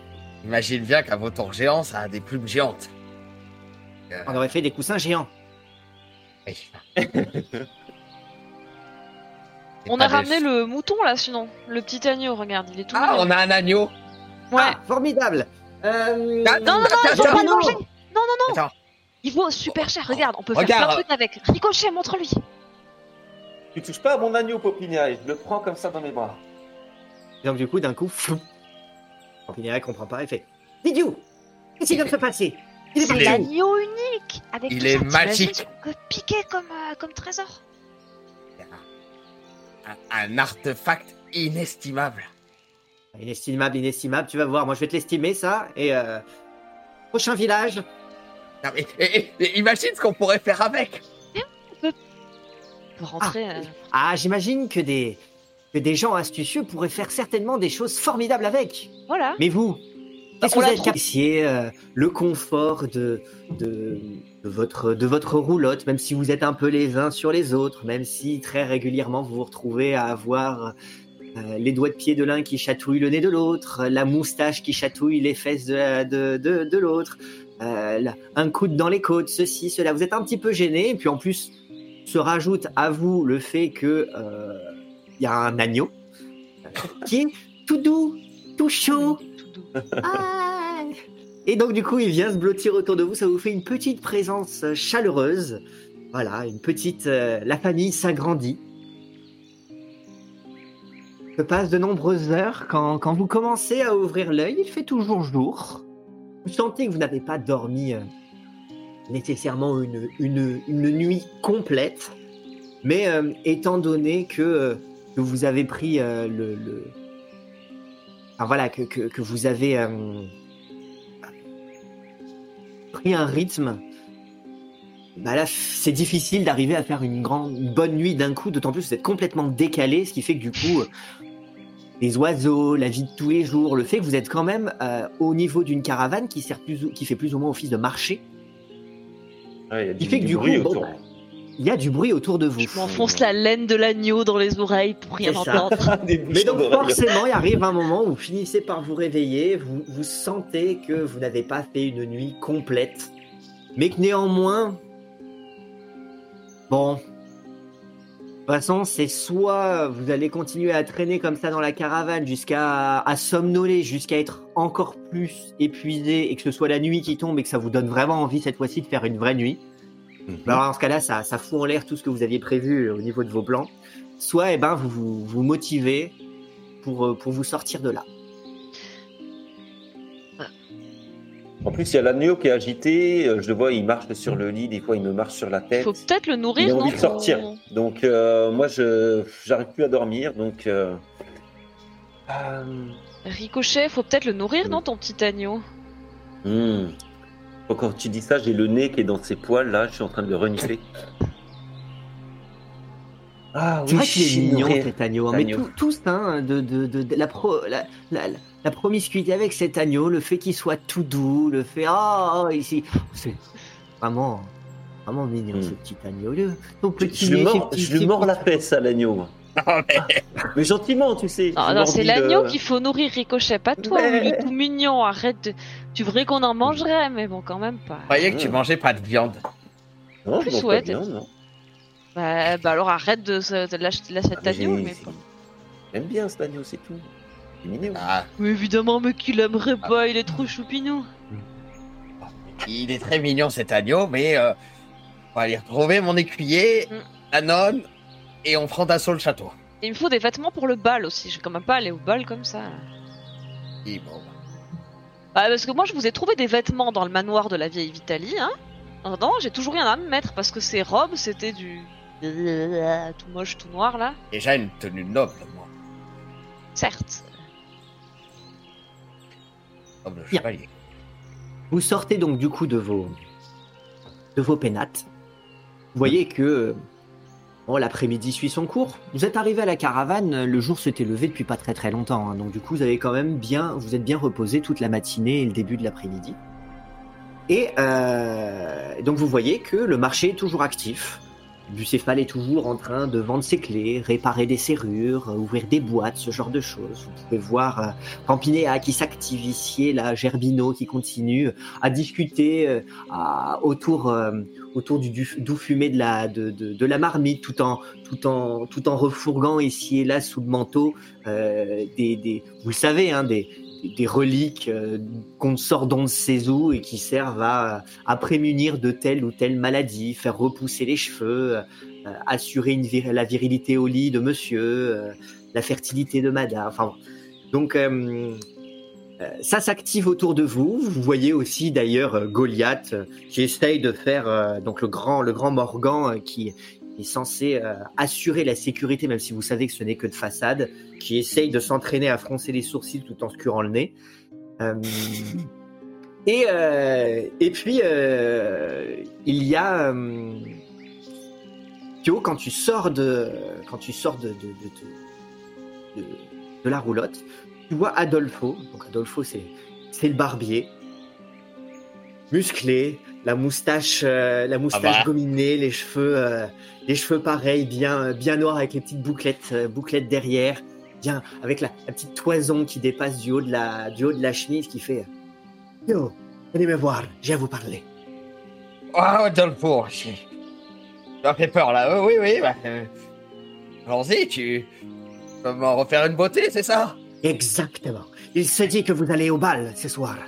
Imagine bien qu'un vautour géant, ça a des plumes géantes. Euh,
On aurait fait des coussins géants.
oui.
On a ramené le mouton là, sinon. Le petit agneau, regarde, il est tout
Ah,
mignon.
on a un agneau.
Ouais.
Ah, formidable. Euh,
Ah,
Non, non, non,
Attends,
il faut pas le
Jeannot.
manger. Non, non, non.
Attends.
Il vaut super cher. Regarde, on peut faire plein de trucs avec. Ricochet, montre-lui.
Tu touches pas à mon agneau, Popinia, et je le prends comme ça dans mes bras.
Et donc du coup, d'un coup, flou. Pampinéa comprend pas, il fait Idiot Qu'est-ce qui vient de se passer? Il est
est-
L'agneau unique. Avec
Il est magique.
piquer comme, euh, comme trésor.
Un, un artefact inestimable.
Inestimable, inestimable, tu vas voir. Moi, je vais te l'estimer, ça. Et euh, prochain village.
Non, mais- et- et- et imagine ce qu'on pourrait faire avec.
On peut rentrer. euh,
Ah, j'imagine que des, que des gens astucieux pourraient faire certainement des choses formidables avec.
Voilà.
Mais vous, qu'est-ce
on
que vous apprécié euh, le confort de, de, de votre, de votre roulotte, même si vous êtes un peu les uns sur les autres, même si très régulièrement vous vous retrouvez à avoir euh, les doigts de pied de l'un qui chatouillent le nez de l'autre, la moustache qui chatouille les fesses de, la- de, de, de l'autre, euh, un coude dans les côtes, ceci, cela. Vous êtes un petit peu gêné, et puis en plus se rajoute à vous le fait que euh, il y a un agneau euh, qui est tout doux, tout chaud. Ah Et donc du coup, il vient se blottir autour de vous. Ça vous fait une petite présence euh, chaleureuse. Voilà, une petite. euh, la famille s'agrandit. Se passe de nombreuses heures. Quand, quand vous commencez à ouvrir l'œil, il fait toujours jour. Vous sentez que vous n'avez pas dormi euh, nécessairement une, une, une nuit complète. Mais euh, étant donné que, que vous avez pris le, le- voilà, que, que, vous avez. pris un rythme. Bah là, c'est difficile d'arriver à faire une grande, bonne nuit d'un coup, d'autant plus que vous êtes complètement décalé, ce qui fait que du coup, euh, les oiseaux, la vie de tous les jours, le fait que vous êtes quand même euh, au niveau d'une caravane qui sert plus, qui fait plus ou moins office de marché,
Ouais, il y a
fait que du coup,
bruit
bon,
autour.
bah, il y a du bruit autour de vous.
Je m'enfonce la laine de l'agneau dans les oreilles pour rien entendre.
Mais donc forcément, il arrive un moment où vous finissez par vous réveiller, vous, vous sentez que vous n'avez pas fait une nuit complète, mais que néanmoins, bon, toute façon, c'est soit vous allez continuer à traîner comme ça dans la caravane jusqu'à à somnoler, jusqu'à être encore plus épuisé et que ce soit la nuit qui tombe et que ça vous donne vraiment envie cette fois-ci de faire une vraie nuit.
Mhm.
Alors dans ce cas-là, ça, ça fout en l'air tout ce que vous aviez prévu au niveau de vos plans. Soit eh ben, vous vous, vous motivez pour, euh, pour vous sortir de là.
En plus, il y a l'agneau qui est agité. euh, Je le vois, il marche sur le lit. Des fois, il me marche sur la
Il
tête.
faut peut-être le
Il
nourrir,
a
non
envie de sortir.
pour-
Donc, euh, moi, je j'arrive plus à dormir. Donc, euh, euh,
Ricochet, faut peut-être le nourrir, non, ton petit agneau?
Hmm. Bon, Quand tu dis ça, j'ai le nez qui est dans ses poils. Là, je suis en train de le renifler. Ah
C'est vrai qu'il est mignon cet agneau. Mais ça, hein, de, de, de, de la, pro, la, la, la- la promiscuité avec cet agneau, le fait qu'il soit tout doux, le fait ah ici, c'est vraiment vraiment mignon
Hmm.
ce petit agneau. Le, ton petit
je lui mords,
petits-
je lui
ses
mords la fesse à l'agneau. Mais gentiment, tu sais.
Non,
Je
non, c'est l'agneau qu'il faut nourrir, Ricochet, pas toi, est tout mignon, arrête de... Tu voudrais qu'on en mangerait, mais bon, quand même pas.
Je croyais que tu mangeais pas de viande.
Non,
Plus ouais,
pas bien, non.
Bah, bah alors arrête de, de lâcher
Ah, mais
cet agneau, mais...
J'aime bien cet agneau, c'est tout. C'est mignon.
Ah,
Mais évidemment, mais qu'il aimerait pas, il est trop choupinou.
il est très mignon cet agneau, mais euh, on va aller retrouver mon écuyer,
Mm.
la nonne, et on prend d'assaut le château.
Il me faut des vêtements pour le bal aussi, je vais quand même pas aller au bal comme ça.
Et bon,
Bah, parce que moi, je vous ai trouvé des vêtements dans le manoir de la vieille Vitalie, hein. Non, non, j'ai toujours rien à me mettre parce que ces robes, c'était du... tout moche, tout noir, là.
déjà une tenue noble, moi.
Certes.
Chevalier.
Vous sortez donc du coup de vos de vos pénates. Vous voyez que bon, l'après-midi suit son cours. Vous êtes arrivé à la caravane, le jour s'était levé depuis pas très très longtemps, hein. donc du coup vous avez quand même bien, vous êtes bien reposé toute la matinée et le début de l'après-midi. Et euh, donc vous voyez que le marché est toujours actif. Bucéphale est toujours en train de vendre ses clés, réparer des serrures, ouvrir des boîtes, ce genre de choses. Vous pouvez voir euh, Campinéa qui s'active ici, là, Gerbino qui continue à discuter euh, euh, autour du, doux fumé de la, marmite, tout en, tout, refourguant ici et là sous le manteau des, des, vous le savez, hein, des, des reliques euh, qu'on sort d'on ne sait et qui servent à, à prémunir de telle ou telle maladie, faire repousser les cheveux, euh, assurer la virilité au lit de monsieur, euh, la fertilité de madame. Enfin, donc ça s'active autour de vous. Vous voyez aussi d'ailleurs Goliath qui de faire donc le grand le grand Morgan qui est censé euh, assurer la sécurité, même si vous savez que ce n'est que de façade, qui essaye de s'entraîner à froncer les sourcils tout en se curant le nez. Euh, et, euh, et puis, il y a... Quand tu sors de, quand tu sors de, de, de, la roulotte, tu vois Adolfo. Donc Adolfo, c'est le barbier. Musclé, la moustache, euh, la moustache
bah.
gominée, les cheveux, euh, les cheveux pareils, bien, bien noirs avec les petites bouclettes, euh, bouclettes derrière, bien avec la, la petite toison qui dépasse du haut de la, du haut de la chemise qui fait. Yo, venez me voir, j'ai à vous parler.
Ah, Adolfo, tu m'as fait peur là. Euh, oui, oui, bah, euh, allons-y, tu peux m'en refaire une beauté, c'est ça?
Exactement. Il se dit que vous allez au bal ce soir.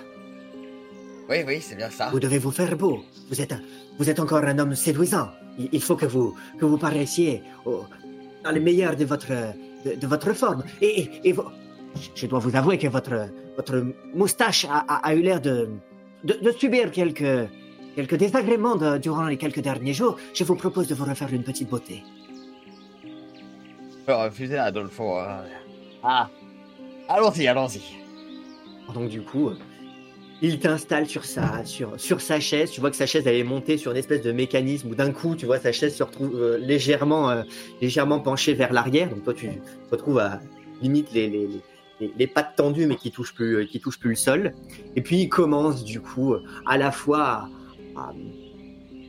Oui, oui, c'est bien ça.
Vous devez vous faire beau. Vous êtes, vous êtes encore un homme séduisant. Il, il faut que vous, que vous paraissiez au- dans le meilleur de votre, de, de votre forme. Et, et, et vous- je dois vous avouer que votre, votre moustache a, a- a eu l'air de, de, de subir quelques, quelques désagréments de- durant les quelques derniers jours. Je vous propose de vous refaire une petite beauté.
Je peux refuser, Adolfo. hein. Ah, allons-y, allons-y.
Donc du coup, euh, il t'installe sur sa, sur, sur sa chaise. Tu vois que sa chaise elle est montée sur une espèce de mécanisme où d'un coup, tu vois sa chaise se retrouve euh, légèrement, euh, légèrement penchée vers l'arrière. Donc toi, tu te retrouves à limite les, les, les, pattes tendues, mais qui touchent plus, euh, qui touchent plus le sol. Et puis il commence du coup à la fois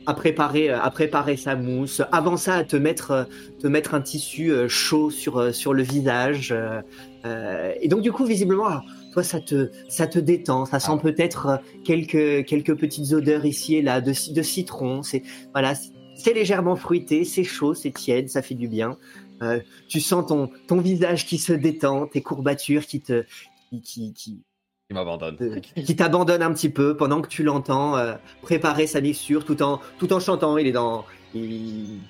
à, préparer, à préparer sa mousse. Avant ça, à te mettre, te mettre un tissu chaud sur, sur le visage. et donc du coup, visiblement, toi, ça te, ça te détend. Ça sent peut-être euh, quelques, quelques petites odeurs ici et là de, de citron. C'est voilà, c'est- légèrement fruité, c'est chaud, c'est tiède, ça fait du bien. Euh, tu sens ton, ton visage qui se détend, tes courbatures qui te, qui, qui, qui,
Il m'abandonne.
qui t'abandonne un petit peu pendant que tu l'entends euh, préparer sa mixture tout en tout en chantant. Il est dans il,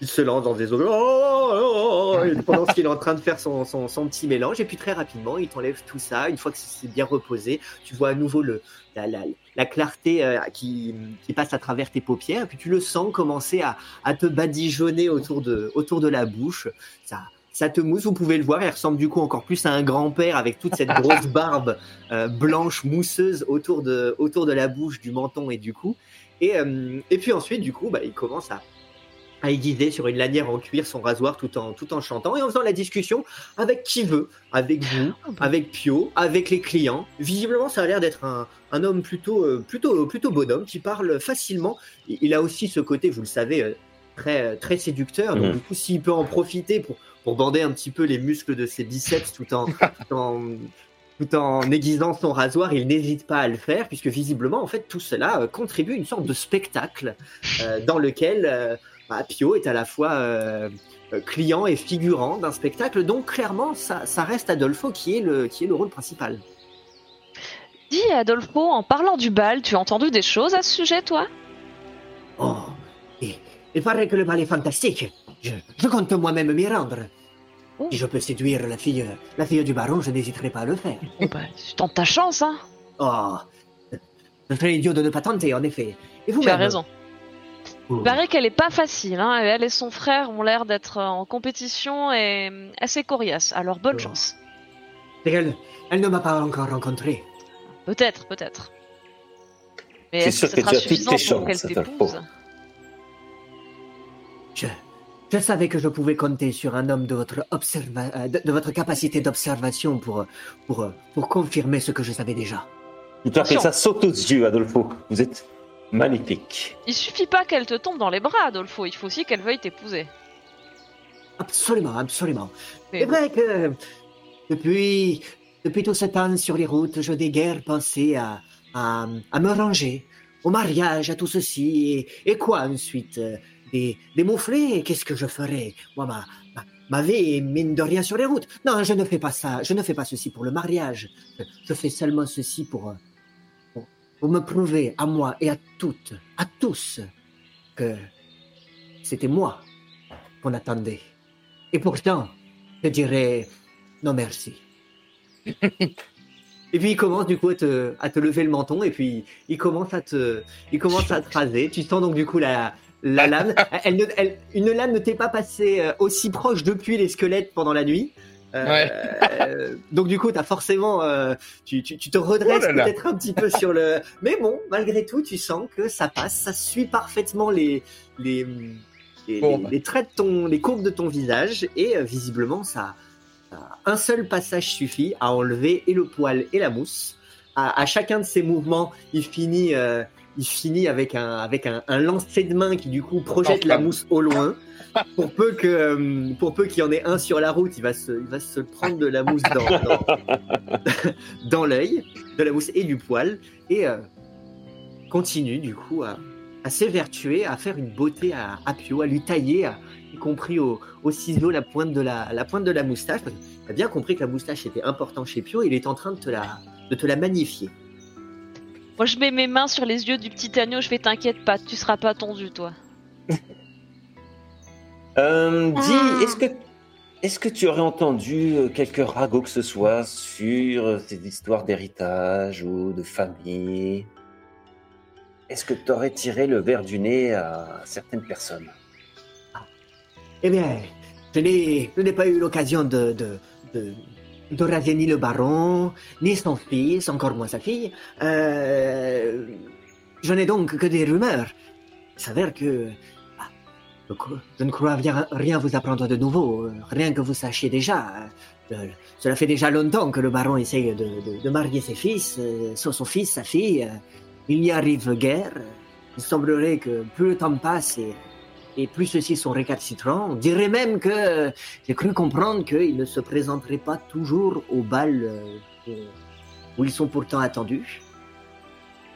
il se lance dans des eaux oh, oh, oh, et pendant qu'il est en train de faire son, son, son petit mélange et puis très rapidement il t'enlève tout ça. Une fois que c'est bien reposé, tu vois à nouveau le la, la, la clarté euh, qui, qui passe à travers tes paupières et puis tu le sens commencer à, à te badigeonner autour de autour de la bouche. Ça ça te mousse, vous pouvez le voir, il ressemble du coup encore plus à un grand-père avec toute cette grosse barbe euh, blanche mousseuse autour de, autour de la bouche, du menton et du cou. Et, euh, et puis ensuite, du coup, bah, il commence à, à aiguiser sur une lanière en cuir son rasoir tout en, tout en chantant et en faisant la discussion avec qui veut, avec vous, avec Pio, avec les clients. Visiblement, ça a l'air d'être un, un homme plutôt, euh, plutôt, plutôt bonhomme qui parle facilement. Il il a aussi ce côté, vous le savez, euh, très, très séducteur. Donc,
Mhm.
du coup, s'il peut en profiter pour, pour bander un petit peu les muscles de ses biceps tout en, tout en, tout en aiguisant son rasoir, il n'hésite pas à le faire, puisque visiblement, en fait, tout cela euh, contribue à une sorte de spectacle euh, dans lequel euh, bah, Pio est à la fois euh, euh, client et figurant d'un spectacle. Donc, clairement, ça, ça reste Adolfo qui est le, qui est le rôle principal.
Dis, Adolfo, en parlant du bal, tu as entendu des choses à ce sujet, toi?
Oh, et, il paraît que le bal est fantastique. Je, je compte moi-même m'y rendre.
Oh.
Si je peux séduire la fille, la fille du baron, je n'hésiterai pas à le faire.
Bon, bah, tu tentes ta chance, hein
Oh, je serais idiot de ne pas tenter, en effet. Et vous
Tu as raison.
Oh.
Il paraît qu'elle est pas facile, hein. Elle et son frère ont l'air d'être en compétition et hum, assez coriace. Alors bonne
Oh.
chance.
Qu'elle elle ne m'a pas encore rencontré.
Peut-être, peut-être. Mais est-ce que ce sera suffisant pour qu'elle
chances, Adolfo.
t'épouse?
Je, je savais que je pouvais compter sur un homme de votre, observa euh, de, de votre capacité d'observation pour, pour, pour confirmer ce que je savais déjà.
Tout à fait, ça saute aux yeux, Adolfo. Vous êtes magnifique.
Il suffit pas qu'elle te tombe dans les bras, Adolfo. Il faut aussi qu'elle veuille t'épouser.
Absolument, absolument. C'est vrai que depuis, depuis tout ce temps sur les routes, je n'ai guère pensé à, à, à me ranger, au mariage, à tout ceci. Et, et quoi ensuite Des, des mouflets Qu'est-ce que je ferais? Moi, ma, ma, ma vie est mine de rien sur les routes. Non, je ne fais pas ça. Je ne fais pas ceci pour le mariage. Je, je fais seulement ceci pour, euh, pour, me prouver à moi et à toutes, à tous, que c'était moi qu'on attendait. Et pourtant, je dirais non merci. et puis il commence du coup à te, à te lever le menton et puis il commence à te, il commence à te raser. Tu sens donc du coup la, la lame. Elle ne- elle- une lame ne t'est pas passée euh, aussi proche depuis les squelettes pendant la nuit. Euh,
Ouais.
euh, donc du coup, as forcément, euh, tu, tu, tu te redresses
Oh
peut-être un petit peu sur le. Mais bon, malgré tout, tu sens que ça passe, ça suit parfaitement les les les,
Bon.
les- les traits de ton, les courbes de ton visage et euh, visiblement ça, un seul passage suffit à enlever et le poil et la mousse. À, à chacun de ces mouvements, il finit, il finit avec un avec un, un lancer de main qui du coup projette la mousse au loin. Pour peu que euh, pour peu qu'il y en ait un sur la route, il va se il va se prendre de la mousse dans dans, dans l'œil, de la mousse et du poil et euh, continue du coup à, à s'évertuer, à faire une beauté à, à Pio, à lui tailler, à- y compris au, au ciseau, la pointe de la, la pointe de la moustache. parce qu'il a bien compris que la moustache était important chez Pio. Il est en train de te la, de te la magnifier.
Moi, je mets mes mains sur les yeux du petit agneau. Je fais t'inquiète pas, tu seras pas tondu, toi.
Euh, dis,
Ah.
est-ce que, est-ce que tu aurais entendu euh, quelques ragots que ce soit sur euh, ces histoires d'héritage ou de famille? Est-ce que tu aurais tiré le verre du nez à certaines personnes?
Eh bien, je n'ai, je n'ai pas eu l'occasion de, de, de, de raser ni le baron, ni son fils, encore moins sa fille. Euh, je n'ai donc que des rumeurs. Il s'avère que ah, je ne crois rien vous apprendre de nouveau, euh, rien que vous sachiez déjà. Euh, cela fait déjà longtemps que le baron essaye de, de- marier ses fils, euh, son fils, sa fille. euh, il n'y arrive guère. Il semblerait que plus le temps passe et, et plus ceux-ci sont récalcitrants, on dirait même que euh, j'ai cru comprendre qu'ils ne se présenteraient pas toujours au bal euh, où- ils sont pourtant attendus.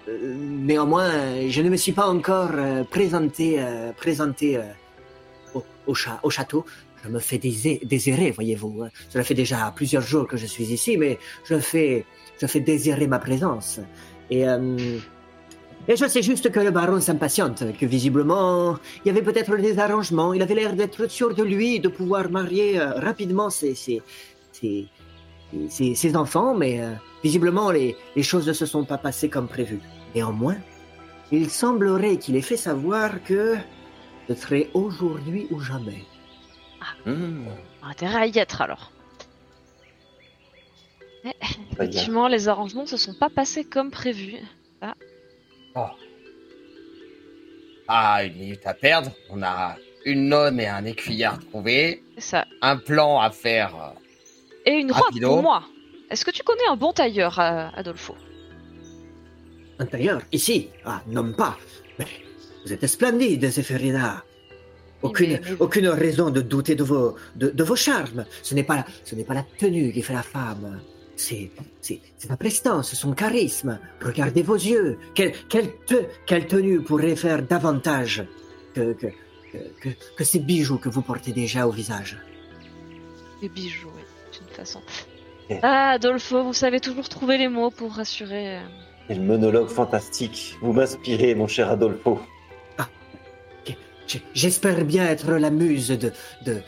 Euh, néanmoins, euh, je ne me suis pas encore euh, présenté, euh, présenté euh, au, château. Je me fais désirer, voyez-vous. Cela fait déjà plusieurs jours que je suis ici, mais je fais, je fais désirer ma présence. Et, euh, et je sais juste que le baron s'impatiente, que visiblement, il y avait peut-être des arrangements. Il avait l'air d'être sûr de lui, de pouvoir marier euh, rapidement ses, ses, enfants, mais euh, visiblement, les choses ne se sont pas passées comme prévu. Néanmoins, il semblerait qu'il ait fait savoir que ce serait aujourd'hui ou jamais.
Hmm,
On a Intérêt à y être alors. Eh,
très bien.
Effectivement, les arrangements se sont pas passés comme prévu.
Ah, une minute à perdre. On a une nonne et un écuyer à trouver.
C'est ça.
Un plan à faire. euh,
Et une robe pour moi. Est-ce que tu connais un bon tailleur, euh, Adolfo?
Un tailleur, ici Ah, non pas. Mais vous êtes splendide, Zéphérina. Aucune,
Mais- mais-
aucune raison de douter de vos, de, de vos charmes. Ce n'est pas, ce n'est pas la tenue qui fait la femme. C'est, c'est, c'est sa prestance, son charisme. Regardez vos yeux. Quelle, quelle, te- quelle tenue pourrait faire davantage que, que, que, que, que ces bijoux que vous portez déjà au visage
Les bijoux, oui, d'une façon.
Eh.
Ah, Adolfo, vous savez toujours trouver les mots pour rassurer. euh.
Quel monologue fantastique. Vous m'inspirez, mon cher Adolfo.
J'espère bien être la muse de, de,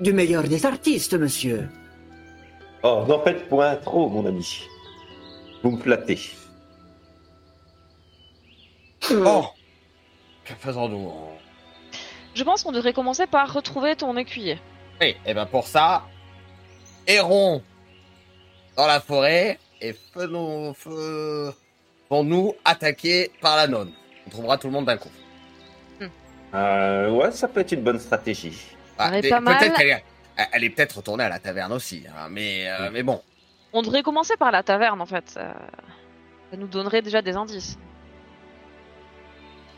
du meilleur des artistes, monsieur.
Oh, n'en faites point trop, mon ami. Vous me flattez.
Bon. Que faisons-nous? On-
Je pense qu'on devrait commencer par retrouver ton écuyer.
Oui, et ben pour ça, errons dans la forêt et faisons, faisons-nous attaquer par la nonne. On trouvera tout le monde d'un coup.
Euh, ouais, ça peut être une bonne stratégie.
Ah,
paraît
mais
pas mal.
peut-être qu'elle est, elle est peut-être retournée à la taverne aussi, hein, mais, euh,
Ouais.
mais bon.
On devrait commencer par la taverne, en fait. Ça, ça nous donnerait déjà des indices.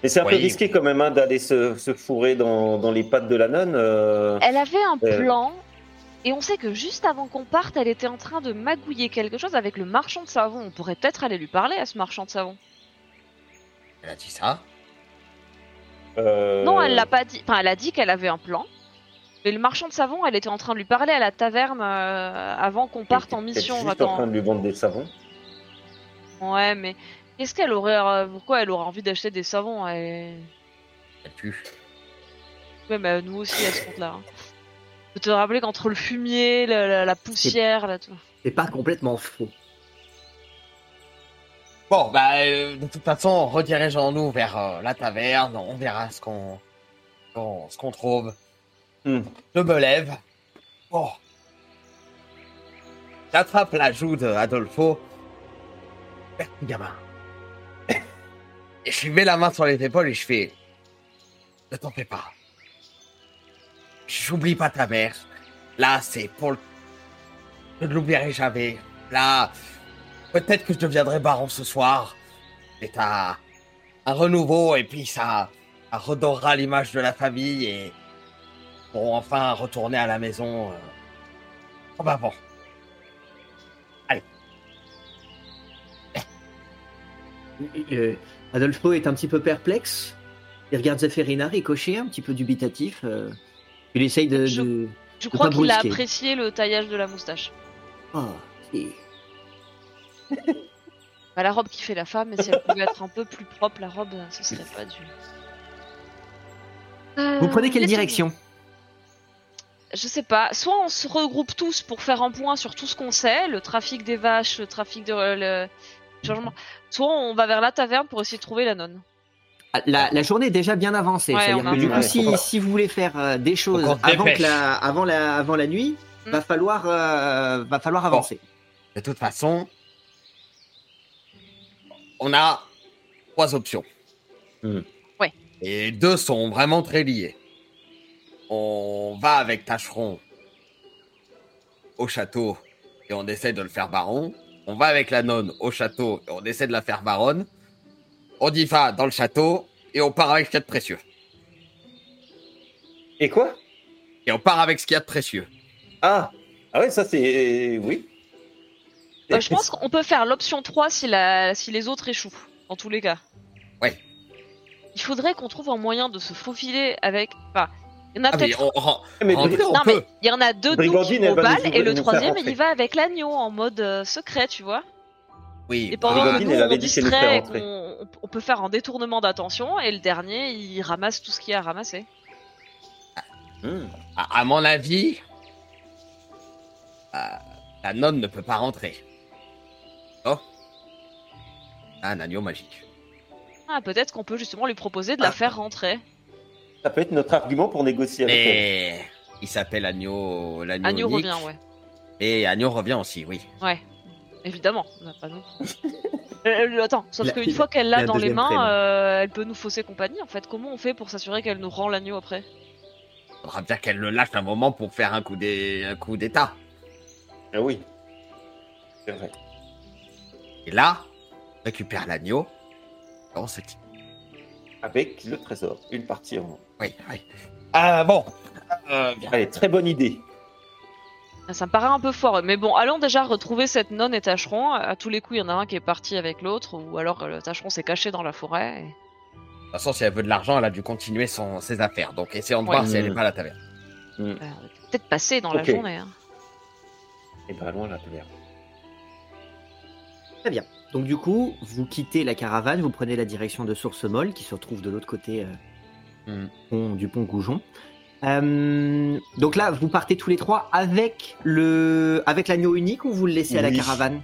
Mais c'est un peu risqué quand même hein, d'aller se, se fourrer dans, dans les pattes de la nonne. euh.
Elle avait un
Euh.
plan, et on sait que juste avant qu'on parte, elle était en train de magouiller quelque chose avec le marchand de savon. On pourrait peut-être aller lui parler à ce marchand de savon.
Elle a dit ça.
Euh,
Non, elle l'a pas dit. Enfin, elle a dit qu'elle avait un plan. Mais le marchand de savon, elle était en train de lui parler à la taverne euh, avant qu'on parte en mission.
juste en
Attends.
train de lui vendre des savons.
Ouais, mais qu'est-ce qu'elle aurait. euh, pourquoi elle aurait envie d'acheter des savons elle...
Elle pue.
Ouais, mais nous aussi à ce compte-là. hein. Je peux te rappeler qu'entre le fumier, la, la- la poussière, là, tout.
C'est pas complètement faux.
Bon, bah, euh, de toute façon, redirigeons-nous vers euh, la taverne. On verra ce qu'on ce qu'on trouve.
Hmm.
Je me lève. Bon. J'attrape la joue de Adolfo. Gamin. Et je lui mets la main sur les épaules et je fais. Ne t'en fais pas. J'oublie pas ta mère. Là, c'est pour le. Je ne l'oublierai jamais. Là, peut-être que je deviendrai baron ce soir. C'est un, un renouveau et puis ça, ça redorera l'image de la famille et pour enfin retourner à la maison. euh, comme avant.
Euh, Adolfo est un petit peu perplexe. Il regarde Zéphérina ricocher, un petit peu dubitatif. euh, il essaye de.
Je-
de-
Je crois qu'il a apprécié le taillage de la moustache.
Oh, si.
Bah, la robe qui fait la femme, mais si elle pouvait être un peu plus propre, la robe, ce serait pas du.
Vous prenez
Euh,
quelle direction
Je sais pas. Soit on se regroupe tous pour faire un point sur tout ce qu'on sait, le trafic des vaches, le trafic de le changement. Soit on va vers la taverne pour essayer de trouver la nonne.
Ah, la, la journée est déjà bien avancée.
Ouais,
C'est-à-dire
on a
que du coup, si, si vous voulez faire euh, des choses avant, que la, avant, la, avant la nuit, va falloir, euh, va falloir avancer.
De toute façon, on a trois options.
Hmm.
Ouais.
Et deux sont vraiment très liées. On va avec Tacheron au château et on essaie de le faire baron. On va avec la nonne au château et on essaie de la faire baronne. On y va dans le château et on part avec ce qu'il y a de précieux.
Et quoi?
Et on part avec ce qu'il y a de précieux.
Ah Ah ouais, ça c'est. Oui.
Euh, je pense qu'on peut faire l'option 3 si, la... si les autres échouent, dans tous les cas.
Ouais.
Il faudrait qu'on trouve un moyen de se faufiler avec. Enfin, il y en a
Ah, mais
peut-être.
on, ren-
Mais
rentrer, on
Non, mais
peut.
il y en a deux
Brigandine,
qui vont balle et le troisième il y va avec l'agneau en mode euh, secret, tu vois.
Oui.
Et pendant que
Brigandine,
nous
elle
on distrait, et
rentrer.
qu'on- on, on peut faire un détournement d'attention et le dernier il ramasse tout ce qu'il y a à ramasser.
Hmm.
À, à mon avis, euh, la nonne ne peut pas rentrer. Oh. Un agneau magique.
Ah, peut-être qu'on peut justement lui proposer de la
Ah.
faire rentrer.
Ça peut être notre argument pour négocier avec elle.
Mais il s'appelle agneau, l'agneau
Agneau
unique.
revient, ouais.
Et agneau revient aussi, oui.
Ouais, évidemment. on a pas nous. Euh, euh, attends, sauf
La-
qu'une fois qu'elle l'a
la
dans les
deuxième
mains, euh, elle peut nous fausser compagnie en fait. Comment on fait pour s'assurer qu'elle nous rend l'agneau après?
Faudra bien qu'elle le lâche un moment pour faire un coup d'é- un coup d'état.
Ah oui. C'est vrai.
Et là, récupère l'agneau. et On se dit.
Avec le trésor. Une partie en.
Oui, oui. Ah bon. Euh.
Allez, très bonne idée.
Ça me paraît un peu fort, mais bon, allons déjà retrouver cette nonne et tâcheron. À tous les coups, il y en a un qui est parti avec l'autre, ou alors euh, le tâcheron s'est caché dans la forêt. et-
De toute façon, si elle veut de l'argent, elle a dû continuer son, ses affaires. Donc, essayons de
Ouais.
voir si elle n'est
Mm.
pas à la taverne.
euh, Peut-être passer dans la journée. hein.
Et ben allons à la taverne.
Très bien. Donc du coup, vous quittez la caravane, vous prenez la direction de Source Molle, qui se retrouve de l'autre côté euh, pont- du pont Goujon. Euh, donc là, vous partez tous les trois avec le avec l'agneau unique ou vous le laissez à la caravane?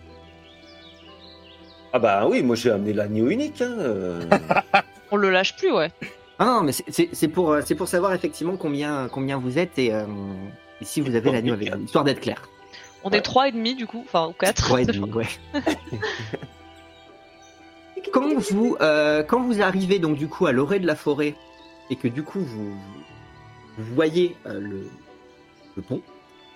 Ah bah oui, moi j'ai amené l'agneau unique. Hein. euh.
On le lâche plus, ouais.
Ah non, mais c'est- pour euh, c'est pour savoir effectivement combien combien vous êtes et, euh, et si vous avez l'agneau avec vous, histoire d'être clair.
On
Ouais.
est trois et demi du coup, enfin ou quatre.
Trois et demi, ouais. quand vous euh, quand vous arrivez donc du coup à l'orée de la forêt et que du coup vous, vous voyez euh, le, le pont,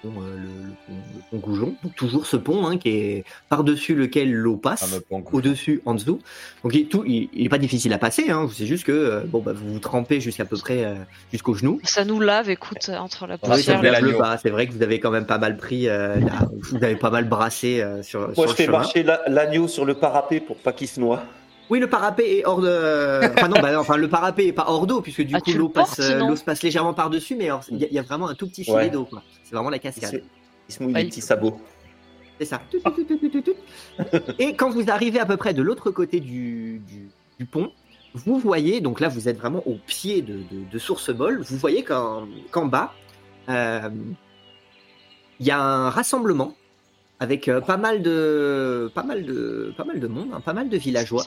euh, le, le pont, le pont Goujon, donc toujours ce pont hein, qui est par dessus lequel l'eau passe.
Goujon.
au-dessus, en dessous. Donc il tout, il, il est pas difficile à passer, hein. c'est juste que euh, bon, bah, vous vous trempez jusqu'à peu près euh, jusqu'aux genoux.
Ça nous lave, écoute, entre la
ça
poussière.
pleut pas. C'est vrai que vous avez quand même pas mal pris, euh, là, vous avez pas mal brassé euh, sur,
Moi
sur
je fais marcher la- l'agneau sur le parapet pour pas qu'il se noie.
Oui, le parapet est hors de. Enfin non, bah, enfin le parapet est pas hors d'eau puisque du
Ah,
coup l'eau passe, euh, l'eau se passe légèrement par dessus, mais il y, a- il y a vraiment un tout petit filet
Ouais.
d'eau. quoi. C'est vraiment la
Il
cascade.
se, il se mouille
Ouais, il
petits sabots.
C'est ça. Et quand vous arrivez à peu près de l'autre côté du, du, du pont, vous voyez, donc là vous êtes vraiment au pied de, de, de Source Molle, vous voyez qu'en qu'en bas, euh, il y a un rassemblement avec euh, pas mal de pas mal de pas mal de monde, hein, pas mal de villageois.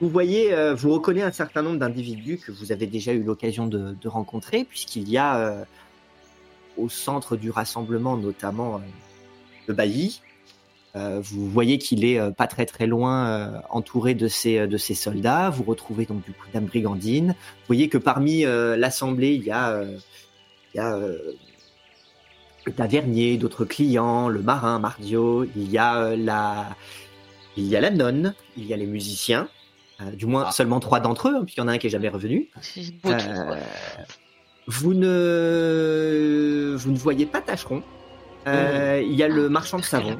Vous voyez, euh, vous reconnaissez un certain nombre d'individus que vous avez déjà eu l'occasion de, de rencontrer, puisqu'il y a euh, au centre du rassemblement notamment le bailli. Vous voyez qu'il est pas très très loin, entouré de ses, de ses soldats. Vous retrouvez donc du coup Dame Brigandine. Vous voyez que parmi l'assemblée, il y a, il y a tavernier, d'autres clients, le marin Mardio. Il y a euh, la, il y a la nonne, il y a les musiciens. Euh, du moins
Ah.
seulement trois d'entre eux, hein, puisqu'il y en a un qui est jamais revenu.
Beau
Euh, vous ne vous ne voyez pas Tacheron. Euh, Il y a le marchand de savon.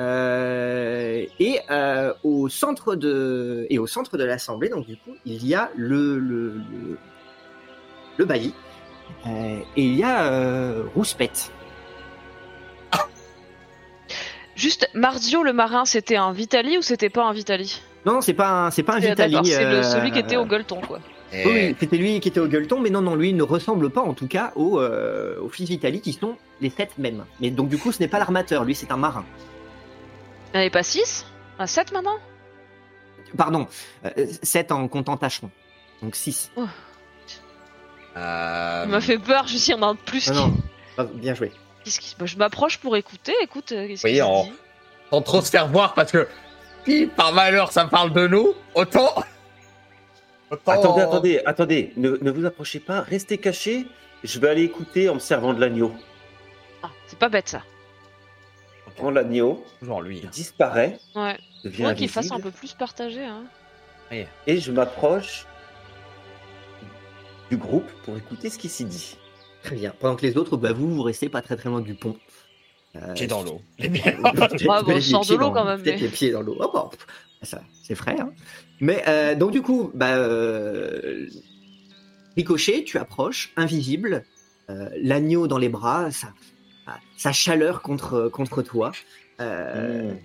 Euh, et euh, au centre de et au centre de l'assemblée, donc du coup, il y a le le, le, le bailli et il y a euh, Rouspette.
Juste, Marzio le marin, c'était un Vitali ou c'était pas un Vitali?
Non, c'est pas un, c'est pas un Vitali.
C'est
euh,
celui qui était au gueuleton, quoi.
Et-
Oui, c'était lui qui était au gueuleton, mais non, non, lui ne ressemble pas en tout cas aux, euh, aux fils Vitali qui sont les sept mêmes. Mais donc du coup, ce n'est pas l'armateur, lui c'est un marin.
Il n'y pas 6 Un 7 maintenant?
Pardon, euh, 7 en comptant Tacheron. Donc 6.
Euh,
Il m'a fait peur, je suis en a un de plus.
Non,
qui-
non, Ah, bien joué.
Qu'est-ce qui... bah, je m'approche pour écouter. Écoute, euh, qu'est-ce
Oui, en-
dit?
Sans trop se faire voir parce que si par malheur ça parle de nous, autant. autant-
Attendez, attendez, attendez. Ne, ne vous approchez pas. Restez cachés. Je vais aller écouter en me servant de l'agneau.
Ah, c'est pas bête ça.
Je prends l'agneau,
Toujours lui.
il disparaît,
Ouais.
devient
qu'il fasse un peu plus partagé. Hein.
et je m'approche du groupe pour écouter ce qui s'y dit.
Très bien. Pendant que les autres, bah, vous, vous restez pas très très loin du pont. Euh,
Pied dans l'eau.
Ah, bon,
les
sort de
pieds
l'eau quand même, mais-
les pieds dans l'eau. Oh, bon, ça, c'est frais. Hein. Mais euh, donc du coup, bah, euh, Ricochet, tu approches, invisible, euh, l'agneau dans les bras, sa, sa chaleur contre, contre toi. Euh,
Mmh.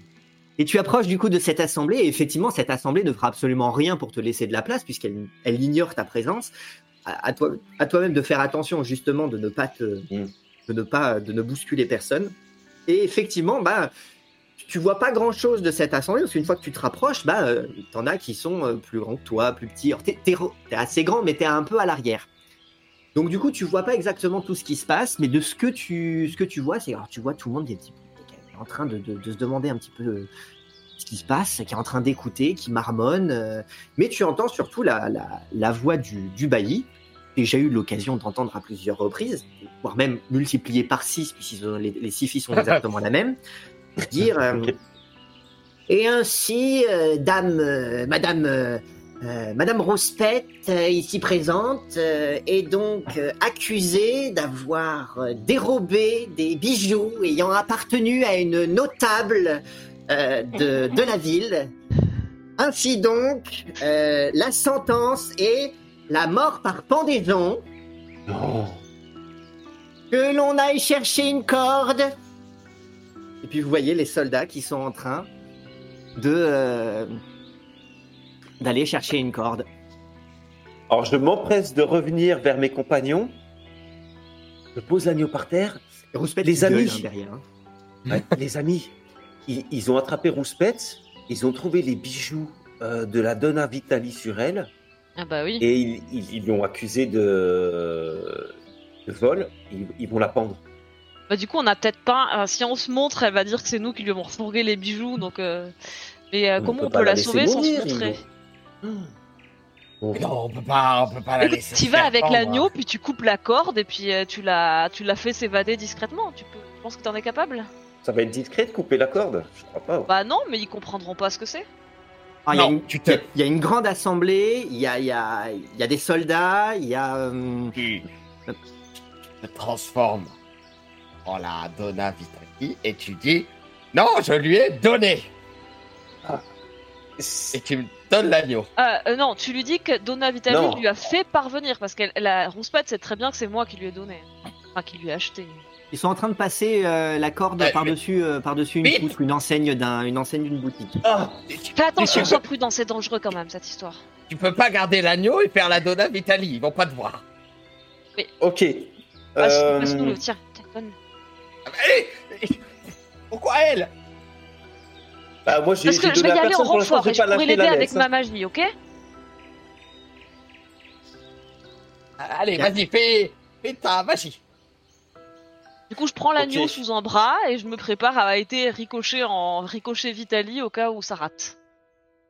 Et tu approches du coup de cette assemblée, et effectivement, cette assemblée ne fera absolument rien pour te laisser de la place, puisqu'elle elle ignore ta présence. À, à toi, à toi-même de faire attention, justement, de ne pas te,
Mm.
de ne pas, de ne bousculer personne. Et effectivement, bah, tu vois pas grand-chose de cette assemblée, parce qu'une fois que tu te rapproches, bah, euh, t'en as qui sont euh, plus grands que toi, plus petits. T'es, assez grand, mais t'es un peu à l'arrière. Donc du coup, tu vois pas exactement tout ce qui se passe, mais de ce que tu, ce que tu vois, c'est alors tu vois tout le monde qui est en train de, de- de se demander un petit peu euh, ce qui se passe, qui est en train d'écouter, qui marmonne, euh, mais tu entends surtout la, la, la voix du, du bailli. Déjà eu l'occasion d'entendre à plusieurs reprises, voire même multiplié par six, puisque les, les six filles sont exactement la même, dire euh, et ainsi, euh, dame, euh, madame, madame Rouspette, euh, ici présente, est donc accusée d'avoir dérobé des bijoux ayant appartenu à une notable de, de la ville. Ainsi donc, la sentence est la mort par pendaison,
Non.
que l'on aille chercher une corde. Et puis vous voyez les soldats qui sont en train de euh, d'aller chercher une corde.
Alors je m'empresse de revenir vers mes compagnons. Je pose l'agneau par terre.
Rouspette
Les
gueule,
amis.
hein, derrière. hein.
Ouais, les amis, ils, ils ont attrapé Rouspette. Ils ont trouvé les bijoux euh, de la Donna Vitali sur elle.
Ah bah oui.
Et ils ils- ils l'ont accusée de, de vol. Ils, ils vont la pendre.
Bah du coup, on a peut-être pas. si on se montre, elle va dire que c'est nous qui lui avons refourgué les bijoux. Donc, euh, mais euh,
On
comment
peut
on peut
la
la sauver sans se
mourir,
montrer.
Mais non, on peut pas, on peut pas la laisser.
tu vas avec l'agneau, puis tu coupes la corde, et puis euh, tu la, tu la fais s'évader discrètement. Tu peux. Je pense que t'en es capable.
Ça va être discret de couper la corde Je crois pas.
Bah non, mais ils comprendront pas ce que c'est.
Ah, il y a
Non,
une-
tu
il y a-
te.
il y, a une grande assemblée, il y a, il y a- il y a des soldats, il y a... euh,
Tu te transformes en la Donna Vitali et tu dis Non, je lui ai donné Et tu me donnes l'agneau.
Euh, euh, non, tu lui dis que Donna Vitali
Non.
lui a fait parvenir, parce qu'elle, la Rouspette sait très bien que c'est moi qui lui ai donné. Enfin, qui lui ai acheté.
Ils sont en train de passer euh, la corde
Ouais,
par-dessus euh, par-dessus une
Mais-
poutre, une enseigne d'un, une enseigne d'une boutique.
Ah
Fais attention, sois prudent, c'est dangereux quand même cette histoire.
Tu peux pas garder l'agneau et faire la Donna Vitali, ils vont pas te voir.
Ok.
Ah,
Euh,
tiens.
Ah, bah, allez Pourquoi elle?
Bah, moi, j'ai
Parce que
j'ai
je vais y
à
aller en renfort et je pourrais l'aider
la
avec ma magie, ok?
Allez, vas-y, fais, fais ta magie.
Du coup, je prends l'agneau
Ok.
sous un bras et je me prépare à été ricoché en ricochet Vitali au cas où ça rate.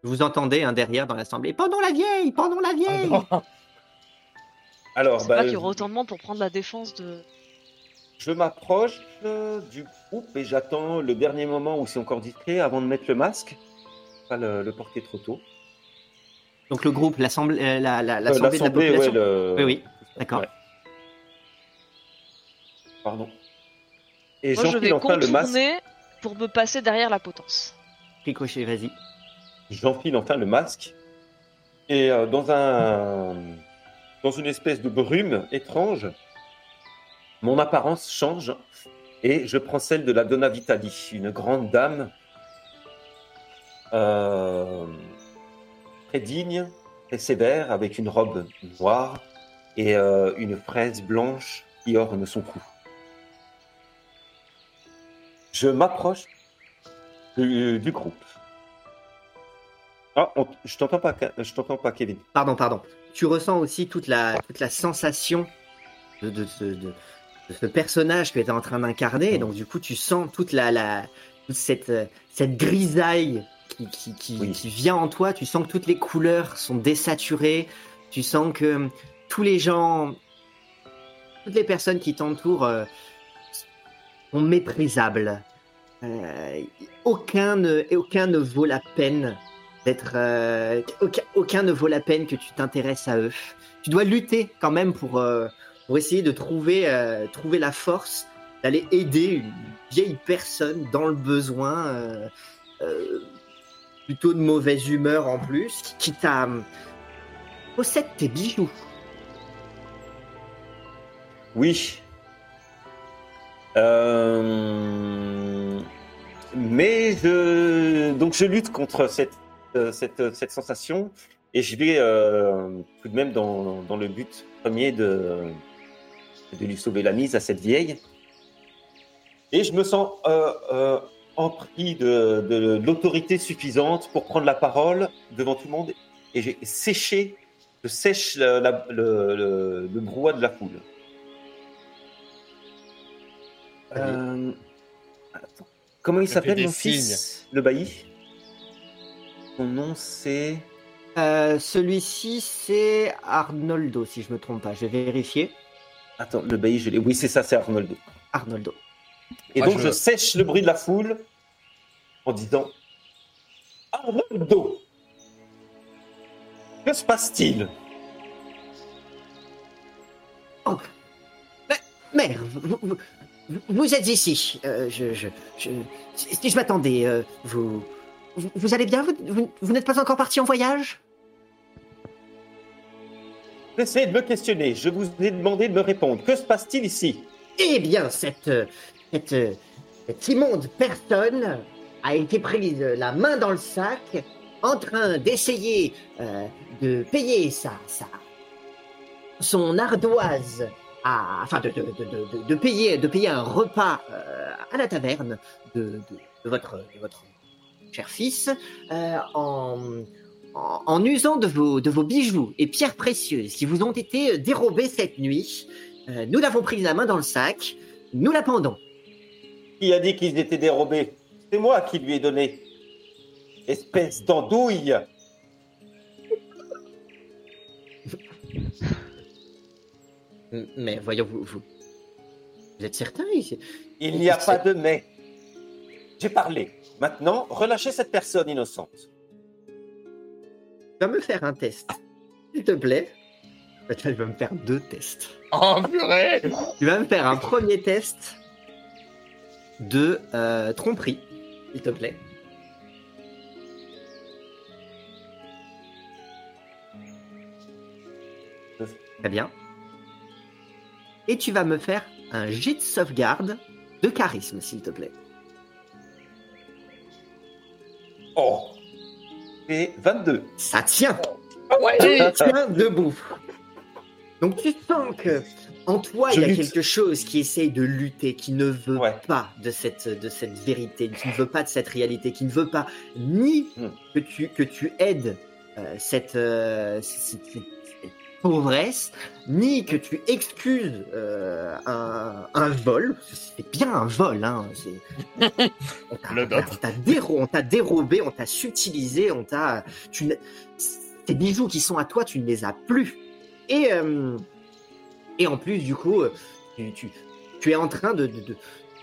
Vous entendez hein, derrière dans l'assemblée, pendons la vieille, pendons la vieille.
Alors,
C'est
bah,
pas qu'il y aura autant de monde pour prendre la défense de.
je m'approche euh, du groupe et j'attends le dernier moment où c'est encore discret avant de mettre le masque. Pas le, le porter trop tôt.
Donc le groupe, l'assemblée, euh, la, la-
Euh,
l'assemblée de la population.
ouais, le-
Oui, oui, d'accord.
Ouais. Pardon. Et
Moi, je vais
j'enfile enfin le masque.
contourner pour me passer derrière la potence.
Ricochet, vas-y.
J'enfile enfin le masque. Et euh, dans un dans une espèce de brume étrange, mon apparence change et je prends celle de la Donna Vitali, une grande dame euh, très digne, très sévère, avec une robe noire et euh, une fraise blanche qui orne son cou. Je m'approche du, du groupe. Ah, on- je t'entends pas, je t'entends pas, Kevin.
Pardon, pardon. Tu ressens aussi toute la, toute la sensation de, de, de, de- ce personnage que tu es en train d'incarner. Et donc, du coup, tu sens toute la, la toute cette, cette grisaille qui, qui, qui,
Oui.
qui vient en toi. Tu sens que toutes les couleurs sont désaturées. Tu sens que tous les gens, toutes les personnes qui t'entourent euh, sont méprisables. Euh, aucun, ne, aucun ne vaut la peine d'être. euh, aucun, aucun ne vaut la peine que tu t'intéresses à eux. Tu dois lutter quand même pour, euh, pour essayer de trouver, trouver la force d'aller aider une vieille personne dans le besoin, plutôt de mauvaise humeur en plus, qui, qui t'a possède tes bijoux.
Oui. Euh, Mais je donc je lutte contre cette euh, cette sensation et je vais euh, tout de même dans, le but premier de de lui sauver la mise à cette vieille. Et je me sens euh, euh, empris de, l'autorité suffisante pour prendre la parole devant tout le monde et j'ai je sèche le, le, le brouhaha de la foule. Euh. Comment il s'appelle mon fils? Le bailli Son nom c'est.
Euh, Celui-ci, c'est Arnoldo, si je me trompe pas. Je vais vérifier.
Attends, le bailli, je l'ai. Oui, c'est ça, c'est Arnoldo.
Arnoldo.
Et
Moi,
donc
je-
je... sèche le bruit de la foule en disant Arnoldo Que se passe-t-il?
Mère, vous, vous- vous- vous êtes ici. Euh, je, je, je, si je m'attendais, euh, vous, vous, vous allez bien Vous, vous- vous n'êtes pas encore parti en voyage?
Essayez de me questionner. Je vous ai demandé de me répondre. Que se passe-t-il ici?
Eh bien, cette, cette, cette immonde personne a été prise la main dans le sac en train d'essayer euh, de payer sa, sa, son ardoise, à, enfin de, de, de, de, de payer, de payer un repas euh, à la taverne de, de, de votre, de votre cher fils euh, en, en, en usant de vos, de vos bijoux et pierres précieuses qui vous ont été dérobés cette nuit. Euh, nous l'avons prise la main dans le sac, nous la pendons.
Qui a dit qu'ils étaient dérobés? C'est moi qui lui ai donné. Espèce d'andouille
Mais voyons, vous, vous, vous êtes certain il-
Il n'y a pas de mais. J'ai parlé. Maintenant, relâchez cette personne innocente.
Tu vas me faire un test, s'il te plaît. Tu vas me faire deux tests.
Oh purée
Tu vas me faire un premier test de euh, tromperie, s'il te plaît. Très bien. Et tu vas me faire un jet de sauvegarde de charisme, s'il te plaît.
Oh Et 22.
Ça tient
Ah ouais
Tu tiens debout. Donc tu sens que en toi,
Je
il y a
lutte.
quelque chose qui essaye de lutter, qui ne veut
Ouais.
pas de cette, de cette vérité, qui ne veut pas de cette réalité, qui ne veut pas ni
Hmm.
que, tu, que tu aides euh, cette, euh, cette- cette- cette pauvresse, ni que tu excuses euh, un, un vol. C'est bien un vol, hein. On t'a- déro- dérobé, on t'a subtilisé, on t'a. Tu tes bijoux qui sont à toi, tu ne les as plus. Et, euh, et en plus, du coup, tu, tu- tu es en train de, de,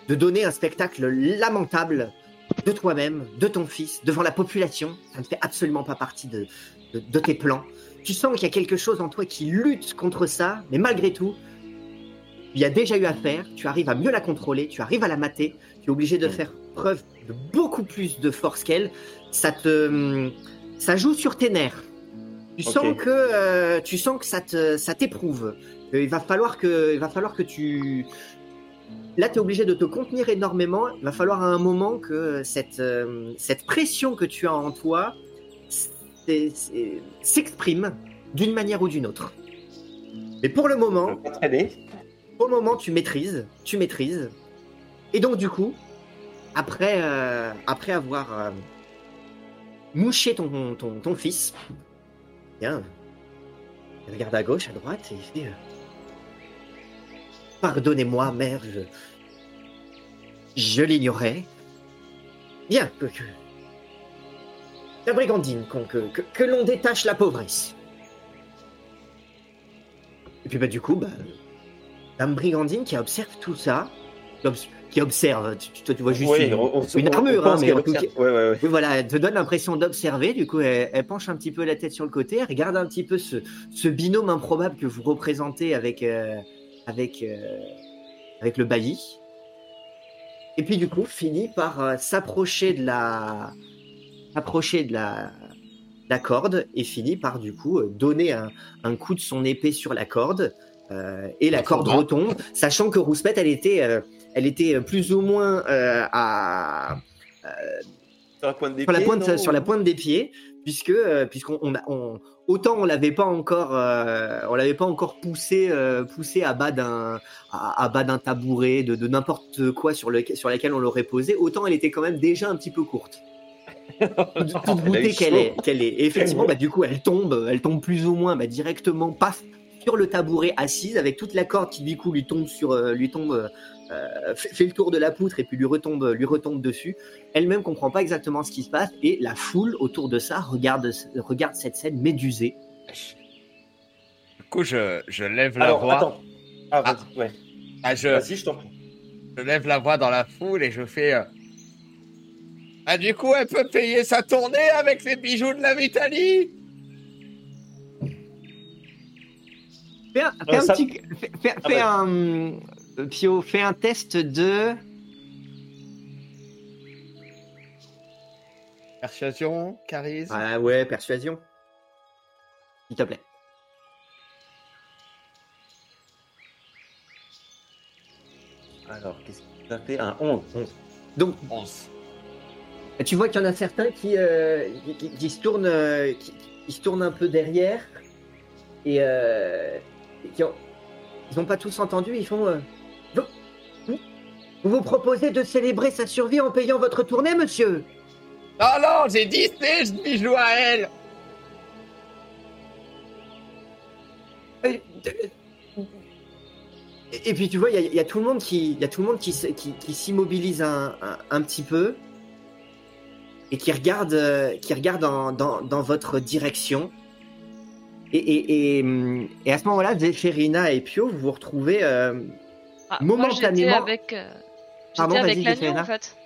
de- donner un spectacle lamentable de toi-même, de ton fils, devant la population. Ça ne fait absolument pas partie de, de tes plans. Tu sens qu'il y a quelque chose en toi qui lutte contre ça, mais malgré tout, il y a déjà eu affaire, tu arrives à mieux la contrôler, tu arrives à la mater, tu es obligé de
Mm.
faire preuve de beaucoup plus de force qu'elle. Ça te, ça joue sur tes nerfs. Tu sens que, euh, tu sens que ça te, ça t'éprouve. Que Il va falloir que, il va falloir que tu, là, tu es obligé de te contenir énormément. Il va falloir à un moment que cette, euh, cette pression que tu as en toi s'exprime d'une manière ou d'une autre. Mais pour le moment, pour le moment, tu maîtrises, tu maîtrises. Et donc, du coup, après, euh, après avoir euh, mouché ton, ton, ton fils, bien, il regarde à gauche, à droite, et il fait euh, Pardonnez-moi, mère, je, je l'ignorais. Bien, que, que- la brigandine, que, que, que l'on détache la pauvresse. Et puis bah du coup, bah, Dame Brigandine qui observe tout ça, qui, obs- qui observe, tu, toi tu vois juste
Oui,
une,
on-
une armure, hein, mais en tout
observe.
cas-
Ouais, ouais, ouais.
oui, voilà, elle te donne l'impression d'observer, du coup elle, elle penche un petit peu la tête sur le côté, elle regarde un petit peu ce, ce binôme improbable que vous représentez avec, euh, avec, euh, avec le bailli. Et puis du coup finit par euh, s'approcher de la s'approcher de la, de la corde et finit par du coup euh, donner un, un coup de son épée sur la corde euh, et la corde retombe, sachant que Rouspette elle était euh, elle était plus ou moins euh, à
Sur la pointe des
sur la
pieds,
pointe,
non
sur la pointe des pieds, puisque euh, puisqu'on on autant on l'avait pas encore euh, on l'avait pas encore poussé euh, poussé à bas d'un à, à bas d'un tabouret de, de n'importe quoi sur le sur laquelle on l'aurait posé, autant elle était quand même déjà un petit peu courte. Voûtée
chaud.
qu'elle est, qu'elle est. Et effectivement, bah, du coup, elle tombe, elle tombe plus ou moins bah, directement, paf, sur le tabouret assise, avec toute la corde qui du coup lui tombe sur, euh, lui tombe, euh, fait, fait le tour de la poutre et puis lui retombe, lui retombe dessus. Elle-même comprend pas exactement ce qui se passe et la foule autour de ça regarde, regarde cette scène médusée.
Du coup, je, je lève la
Alors,
voix.
attends. Ah,
Ah.
vas-y, ouais.
Ah, je,
Vas-y, je t'en prie.
je lève la voix dans la foule et je fais. euh, Ah, du coup, elle peut payer sa tournée avec les bijoux de la Vitalie
Fais un, fais
Ouais,
un
ça-
petit, fais, fais-
Ah
fais
ouais.
un, euh, Pio, fais un test de.
Persuasion, charisme.
Ah ouais, persuasion. S'il te plaît.
Alors, qu'est-ce que ça fait? Un 11. 11.
Donc,
11.
Tu vois qu'il y en a certains qui, euh, qui, se tournent, euh, qui, qui se tournent un peu derrière et, euh, qui ont, ils n'ont pas tous entendu. Ils font. euh, vous, vous- proposez de célébrer sa survie en payant votre tournée, monsieur?
Non, non, j'ai 10 de bijoux à elle
et, puis tu vois, il y, a- il y a tout le monde qui, il y a tout le monde qui, se- qui, qui s'immobilise un, un, un petit peu et qui regarde, euh, qui regarde dans, dans, dans votre direction. Et, et, et, et à ce moment-là, Zéphérina et Pio, vous vous retrouvez. euh,
Ah, moi,
Momentanément-
avec, euh,
Pardon,
avec
vas-y,
l'agneau en fait.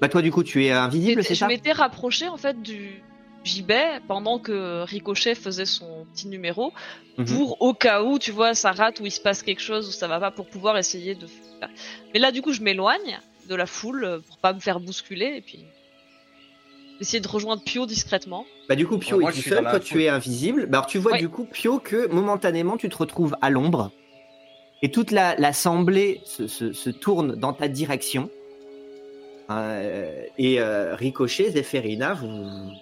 Bah toi, du coup, tu es invisible, c'est
je
ça?
m'étais rapproché en fait du gibet pendant que Ricochet faisait son petit numéro
Mhm.
pour au cas où tu vois ça rate ou il se passe quelque chose ou ça va pas pour pouvoir essayer de. Mais là du coup je m'éloigne de la foule euh, pour pas me faire bousculer et puis essayer de rejoindre Pio discrètement.
Bah du coup, Pio
Moi,
est tout seul,
la
toi tu es invisible. Bah alors tu vois
Ouais.
du coup, Pio, que momentanément tu te retrouves à l'ombre et toute la- l'assemblée se, se, se tourne dans ta direction. Euh, et euh, Ricochet, Zéphérina, vous,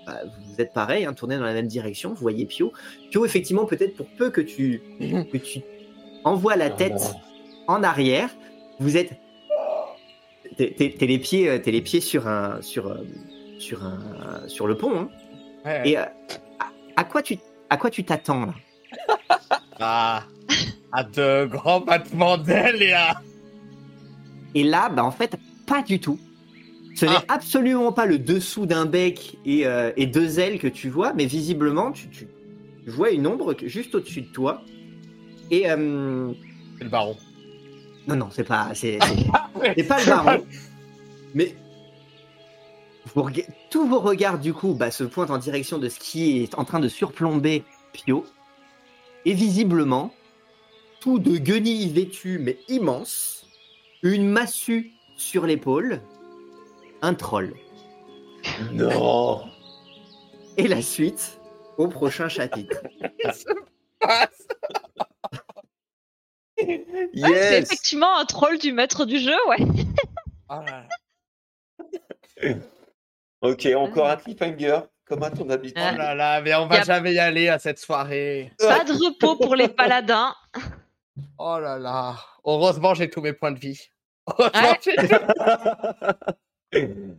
bah, vous êtes pareil, hein, tournés dans la même direction, vous voyez Pio. Pio, effectivement, peut-être pour peu que tu, que tu envoies la tête en arrière, vous êtes. T'es les pieds, euh, t'es les pieds sur un, sur, euh, sur un, sur le pont. hein.
Ouais.
Et euh, à, à quoi tu, à quoi tu t'attends là?
Ah, à de grands battements d'ailes et à...
Et là, bah en fait, pas du tout. Ce n'est
Ah.
absolument pas le dessous d'un bec et, euh, et deux ailes que tu vois, mais visiblement, tu, tu- vois une ombre juste au-dessus de toi. Et euh,
C'est le baron.
non, non, c'est pas, c'est, c'est pas le baron. Mais vous rega- tous vos regards du coup bah, se pointent en direction de ce qui est en train de surplomber Pio. Et visiblement, tout de guenilles vêtues mais immense, une massue sur l'épaule, un troll.
Non
Et la suite au prochain chapitre.
Ah,
Ouais, c'est
Yes
effectivement un troll du maître du jeu, ouais.
oh là là.
Ok, encore un cliffhanger, comme à ton habitude.
Ah.
Oh là là, mais on va
Y a-
jamais y aller à cette soirée.
Pas de repos pour les paladins.
Oh là là. Heureusement, j'ai tous mes points de vie. Heureusement,
Ouais.
j'ai-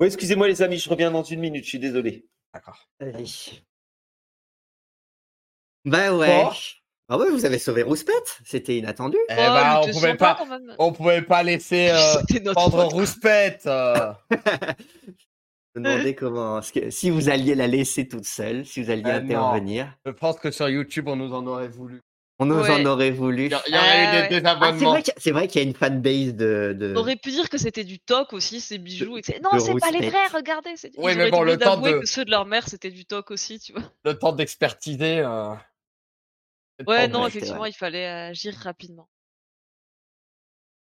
Oui, excusez-moi les amis, je reviens dans une minute, je suis désolé.
D'accord.
Vas-y. Bah ouais.
Bon.
Ah ouais, vous avez sauvé Rouspette, c'était inattendu.
Eh
Oh,
ben,
mais
on
t'es
pouvait
sympa,
pas,
quand même.
on pouvait pas laisser euh,
C'était notre
prendre
faute.
Rouspette. euh.
Je me demandais comment, que- si vous alliez la laisser toute seule, si vous alliez
Ah, non.
intervenir.
Je pense que sur YouTube, on nous en aurait voulu.
On nous
Ouais.
en aurait voulu.
Il y, aurait eu des
Euh,
Ah, c'est
désabonnements.
vrai qu'il y a- c'est vrai qu'il y a une fanbase de. de...
On aurait pu dire que c'était du toc aussi, ces bijoux. c'est- non,
de
c'est pas les vrais, regardez. c'est-
Oui, mais bon, le temps de-
que ceux de leur mère, c'était du toc aussi, tu vois.
Le temps d'expertiser. euh,
Ouais, non, effectivement, il fallait agir rapidement.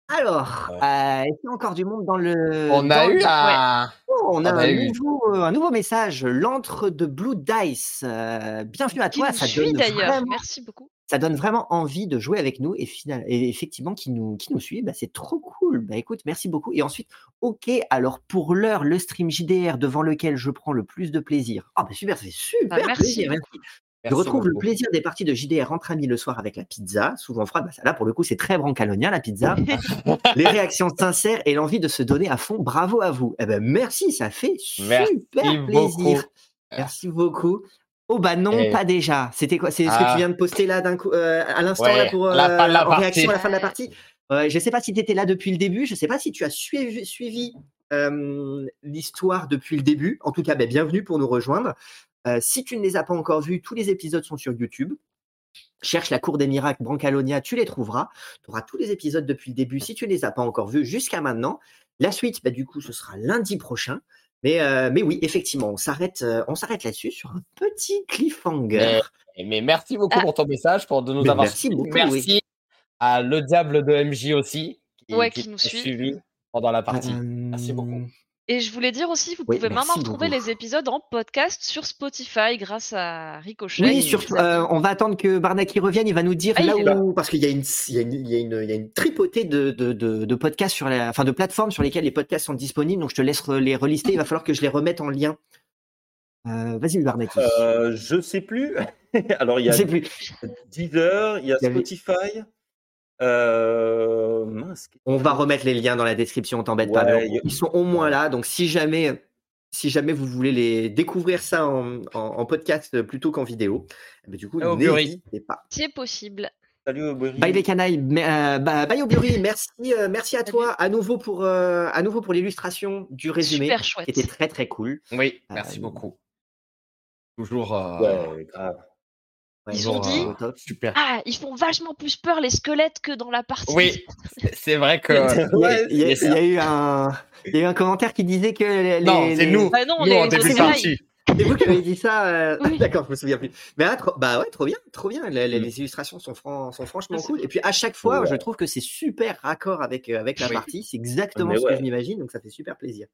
Alors,
Ouais.
euh, est-ce qu'il y a encore du monde dans le.
On a eu
le-
un.
Oh, on a
on a
un,
eu-
nouveau, un nouveau message. L'antre de Blue Dice. Euh, bienvenue à
Qui
toi.
nous
Ça
suit
donne,
d'ailleurs,
vraiment,
merci beaucoup.
ça donne vraiment envie de jouer avec nous. Et, final, et effectivement, qui nous, qui nous suit, bah, c'est trop cool. Bah, écoute, merci beaucoup. Et ensuite, ok, alors pour l'heure, le stream JDR devant lequel je prends le plus de plaisir. Ah, bah super, ça fait super
Bah, merci
plaisir.
beaucoup.
Merci. Je retrouve le plaisir des parties de JDR entre amis le soir avec la pizza, souvent froide. Bah, là, pour le coup, c'est très brancalonien, la pizza. Les réactions sincères et l'envie de se donner à fond. Bravo à vous. Eh ben, merci, ça fait super
Merci
plaisir.
beaucoup.
Merci beaucoup. Oh bah non,
Et-
pas déjà. C'était quoi? C'est ce que
Ah.
tu viens de poster là d'un coup, euh, à l'instant
Ouais,
là pour
la la
en
partie.
réaction à la fin de la partie? Euh, je sais pas si tu étais là depuis le début. Je sais pas si tu as suivi, suivi euh, l'histoire depuis le début. En tout cas, ben, bienvenue pour nous rejoindre. Si tu ne les as pas encore vus, tous les épisodes sont sur YouTube. Cherche la Cour des Miracles Brancalonia, tu les trouveras. Tu auras tous les épisodes depuis le début si tu ne les as pas encore vus jusqu'à maintenant. La suite, bah, du coup, ce sera lundi prochain. Mais, euh, mais oui, effectivement, on s'arrête, euh, on s'arrête là-dessus sur un petit cliffhanger.
Mais, mais merci beaucoup
Ah.
pour ton message, pour de nous
Mais
avoir
merci beaucoup,
Merci à le diable de MJ aussi, qui,
Ouais, qui nous
a
suit.
suivi pendant la partie.
Euh,
Merci beaucoup.
Et je voulais dire aussi, vous
Oui,
pouvez maintenant trouver
beaucoup.
les épisodes en podcast sur Spotify grâce à Ricochet.
Oui, sur, euh, on va attendre que Barnaki revienne. Il va nous dire
Ah,
là où, parce qu'il y a une, il y a une, il y a une, il y a une tripotée de, de, de, de podcasts sur la, enfin de plateformes sur lesquelles les podcasts sont disponibles. Donc je te laisse les relister. Il va falloir que je les remette en lien. Euh, Vas-y, Barnaki.
Euh, je sais plus. Alors, il y a. Deezer, il y a
Il y avait-
Spotify. Euh, mince,
On va remettre les liens dans la description. T'embête pas. Mais Ils sont au moins là. Donc si jamais, si jamais vous voulez les découvrir ça en, en, en podcast plutôt qu'en vidéo, eh ben, du coup, n'hésitez pas.
C'est possible.
Salut Aubrey.
Bye les canailles, euh, bah, bye Aubury, merci, euh, merci à toi à nouveau pour, euh, à nouveau pour l'illustration du résumé,
Super
qui
chouette.
était très très cool.
Oui, merci
Euh,
beaucoup. Toujours euh,
Ouais, grave.
Ouais,
Ils ont dit-
euh,
super.
Ah, ils font vachement plus peur les squelettes que dans la partie.
Oui, c'est- vrai que.
Il y, a, il y a-
yes.
il y a eu un, il y a eu un commentaire qui disait que les,
non,
les-
c'est nous.
Bah non,
nous
les
en début partie.
C'est vous qui avez dit ça. euh,
Oui.
D'accord, je me souviens plus. Mais ah, trop, bah ouais, trop bien, trop bien. Les, les-
Mm.
les illustrations sont, fran- sont franchement
Ah,
cool. Et puis à chaque fois,
Ouais.
je trouve que c'est super raccord avec euh, avec la
Oui.
partie. C'est exactement
Mais
ce que je m'imagine, donc ça fait super plaisir.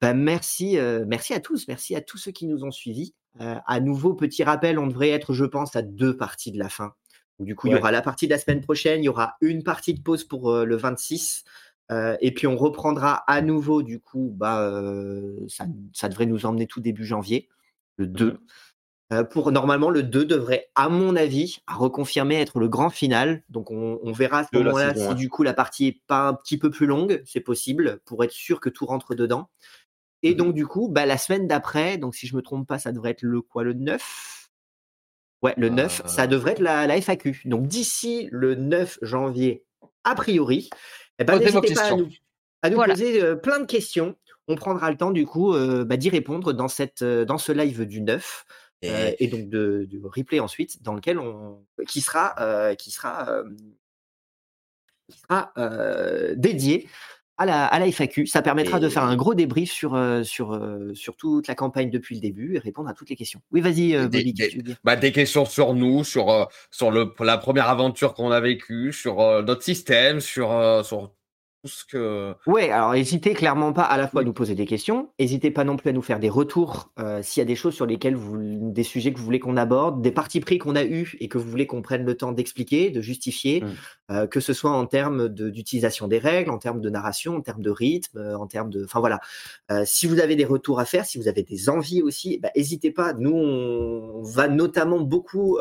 Bah, merci, euh, merci à tous, merci à tous ceux qui nous ont suivis. Euh, à nouveau, petit rappel, on devrait être, je pense, à deux parties de la fin. Du coup, il y aura la partie de la semaine prochaine, il y aura une partie de pause pour euh, le 26. euh, et puis on reprendra à nouveau, du coup, bah, ça, ça devrait nous emmener tout début janvier, le 2. Euh, pour normalement, le 2 devrait, à mon avis, à reconfirmer être le grand final. Donc on, on verra à ce moment-là si du coup la partie est pas un petit peu plus longue, c'est possible, pour être sûr que tout rentre dedans. Et
Mhm.
donc du coup, bah, la semaine d'après, donc si je me trompe pas, ça devrait être le quoi, le 9 Ouais, le 9,
Euh.
ça devrait être la, la FAQ. Donc d'ici le 9 janvier, a priori, eh ben, n'hésitez pas à nous, à nous
Voilà.
poser euh, plein de questions. On prendra le temps du coup euh, bah, d'y répondre dans, cette, euh, dans ce live du 9 euh, et donc de, du replay ensuite dans lequel on qui sera euh, qui sera euh, qui sera euh, dédié à la, à la FAQ. Ça permettra de faire un gros débrief sur, euh, sur, euh, sur toute la campagne depuis le début et répondre à toutes les questions. Oui, vas-y, euh,
Des-
Bobby,
des-
dire
Bah, des questions sur nous, sur, sur le, la première aventure qu'on a vécue, sur notre système, sur, sur ce que.
Ouais, alors n'hésitez clairement pas à la fois à nous poser des questions, n'hésitez pas non plus à nous faire des retours euh, s'il y a des choses sur lesquelles vous, des sujets que vous voulez qu'on aborde, des parties pris qu'on a eus et que vous voulez qu'on prenne le temps d'expliquer, de justifier,
Mm.
euh, que ce soit en termes de- d'utilisation des règles, en termes de narration, en termes de rythme, euh, en termes de, enfin voilà. Si vous avez des retours à faire, si vous avez des envies aussi, bah, n'hésitez pas. Nous, on va notamment beaucoup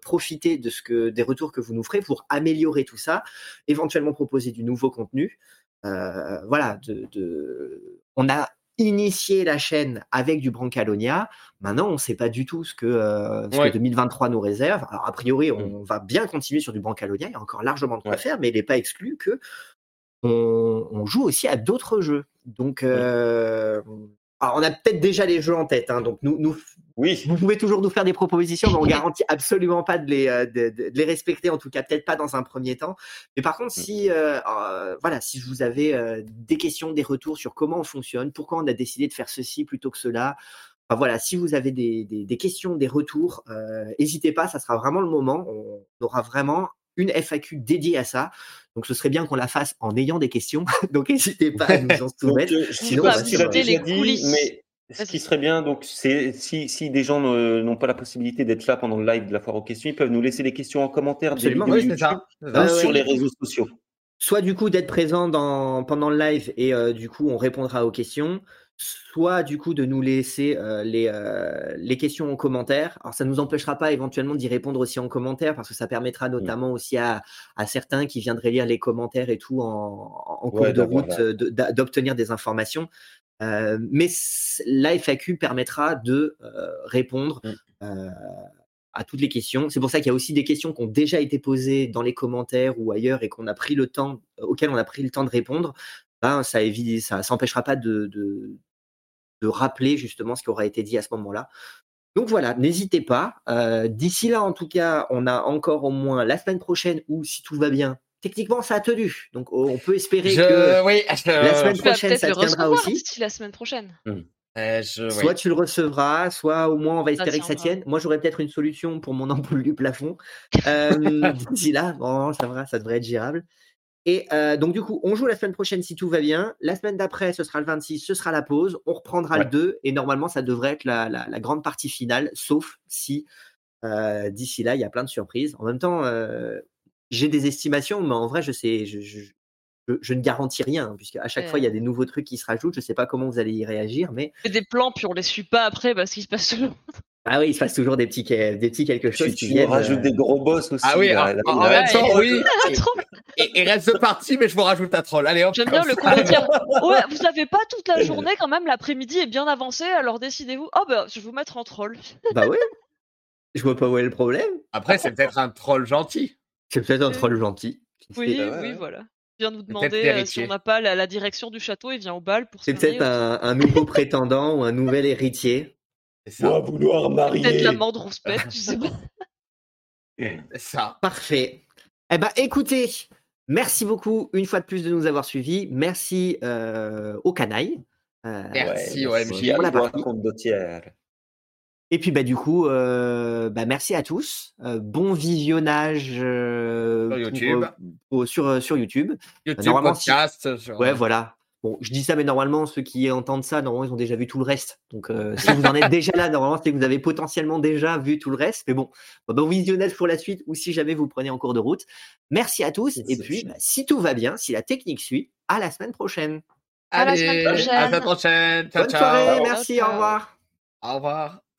profiter de ce que des retours que vous nous ferez pour améliorer tout ça, éventuellement proposer du nouveau contenu. Euh, voilà, de, de- on a initié la chaîne avec du Brancalonia. Maintenant, on ne sait pas du tout ce que, euh, ce que
Ouais.
2023 nous réserve. Alors, a priori, on
Mm.
va bien continuer sur du Brancalonia. Il y a encore largement de quoi
Ouais.
faire, mais il n'est pas exclu que on, on joue aussi à d'autres jeux. Donc, euh, alors, on a peut-être déjà les jeux en tête. hein. donc, nous, nous,
Oui.
vous pouvez toujours nous faire des propositions, mais on garantit absolument pas de les, euh, de, de- de les respecter, en tout cas peut-être pas dans un premier temps. Mais par contre, si euh, euh, voilà, si vous avez euh, des questions, des retours sur comment on fonctionne, pourquoi on a décidé de faire ceci plutôt que cela, enfin, voilà, si vous avez des, des, des questions, des retours, n'hésitez pas, ça sera vraiment le moment. On aura vraiment une FAQ dédiée à ça. Donc ce serait bien qu'on la fasse en ayant des questions. Donc n'hésitez pas à nous en
Donc,
soumettre.
euh,
Sinon,
je
on va
pas
les
dit,
coulisses.
mais ce qui serait bien, donc, c'est si, si des gens n'ont pas la possibilité d'être là pendant le live de la foire aux questions, ils peuvent nous laisser des questions en commentaire des
Absolument,
vidéos
Oui,
YouTube
ça.
Ouais,
sur les réseaux sociaux.
soit du coup d'être présent dans, pendant le live et euh, du coup on répondra aux questions, soit du coup de nous laisser euh, les, euh, les questions en commentaire. Alors ça ne nous empêchera pas éventuellement d'y répondre aussi en commentaire parce que ça permettra notamment aussi à, à certains qui viendraient lire les commentaires et tout en, en cours
Ouais,
de
d'avoir
route euh, d'obtenir des informations. Euh, mais la FAQ permettra de répondre
Mm.
euh, à toutes les questions. C'est pour ça qu'il y a aussi des questions qui ont déjà été posées dans les commentaires ou ailleurs et qu'on a pris le temps, auxquelles on a pris le temps de répondre. Ben, ça évite, ça s'empêchera pas de, de, de rappeler justement ce qui aura été dit à ce moment-là. Donc voilà, n'hésitez pas. Euh, D'ici là, en tout cas, on a encore au moins la semaine prochaine ou si tout va bien, techniquement ça a tenu. Donc oh, on peut espérer que
Je, oui, je,
la semaine prochaine, ça
le
tiendra aussi.
la semaine prochaine.
euh, je- oui.
Soit tu le recevras, soit au moins on va
Ça
espérer que ça tienne. Moi, j'aurais peut-être une solution pour mon ampoule du plafond. Euh, D'ici là, bon, ça va, ça devrait être gérable. Et euh, donc, du coup, on joue la semaine prochaine si tout va bien. La semaine d'après, ce sera le 26, ce sera la pause. On reprendra
Ouais.
le 2 et normalement, ça devrait être la, la- la grande partie finale, sauf si euh, d'ici là, il y a plein de surprises. En même temps, euh, j'ai des estimations, mais en vrai, je sais, je, je- je- je ne garantis rien, hein, puisque à chaque
Ouais.
fois, il y a des nouveaux trucs qui se rajoutent. Je ne sais pas comment vous allez y réagir, mais
On fait des plans puis on les suit pas après parce qu'il se passe toujours.
Ah oui, il se passe toujours des petits, des petits quelque chose
Tu,
qui
tu
viennent.
nous rajoutes
euh,
des gros boss aussi.
Ah oui,
là,
en,
là,
en
là.
même temps,
et-
oui.
Ah,
Et, et reste parti, mais je vous rajoute un troll. Allez.
J'aime bien le
ça.
commentaire. Ouais, vous avez pas toute la journée quand même, l'après-midi est bien avancé, alors décidez-vous. Oh bah, je vais vous mettre en troll.
Bah oui. Je vois pas où est le problème.
Après, c'est peut-être un troll gentil.
C'est peut-être un troll gentil.
Oui,
ouais,
oui, voilà. Il vient nous demander euh, si on n'a pas la, la direction du château, il vient au bal pour se
C'est peut-être un, un nouveau prétendant ou un nouvel héritier.
C'est ça.
vouloir
aussi. Peut-être la mort de Rouspette, tu sais pas.
Ça.
Parfait. Eh ben, écoutez, merci beaucoup une fois de plus de nous avoir suivis. Merci euh, aux canailles. Euh,
Merci,
Ouais, à
Pour la
toi,
partie.
Dautière.
Et puis bah du coup, euh, bah, merci à tous. Euh, bon visionnage euh,
Sur
pour,
YouTube.
euh, pour- sur, sur YouTube.
YouTube,
Normalement, si-
podcast. sur-
Ouais, voilà. Bon, je dis ça, mais normalement, ceux qui entendent ça, normalement, ils ont déjà vu tout le reste. Donc, euh, si vous en êtes déjà là, normalement, c'est que vous avez potentiellement déjà vu tout le reste. Mais bon, bon, bon visionnage pour la suite ou si jamais vous prenez en cours de route. Merci à tous. Et puis, bah, si tout va bien, si la technique suit, à la semaine prochaine.
À la
Allez,
semaine prochaine.
À la semaine prochaine. Ciao,
Bonne
ciao.
soirée. Merci.
ciao.
Au revoir.
Au revoir.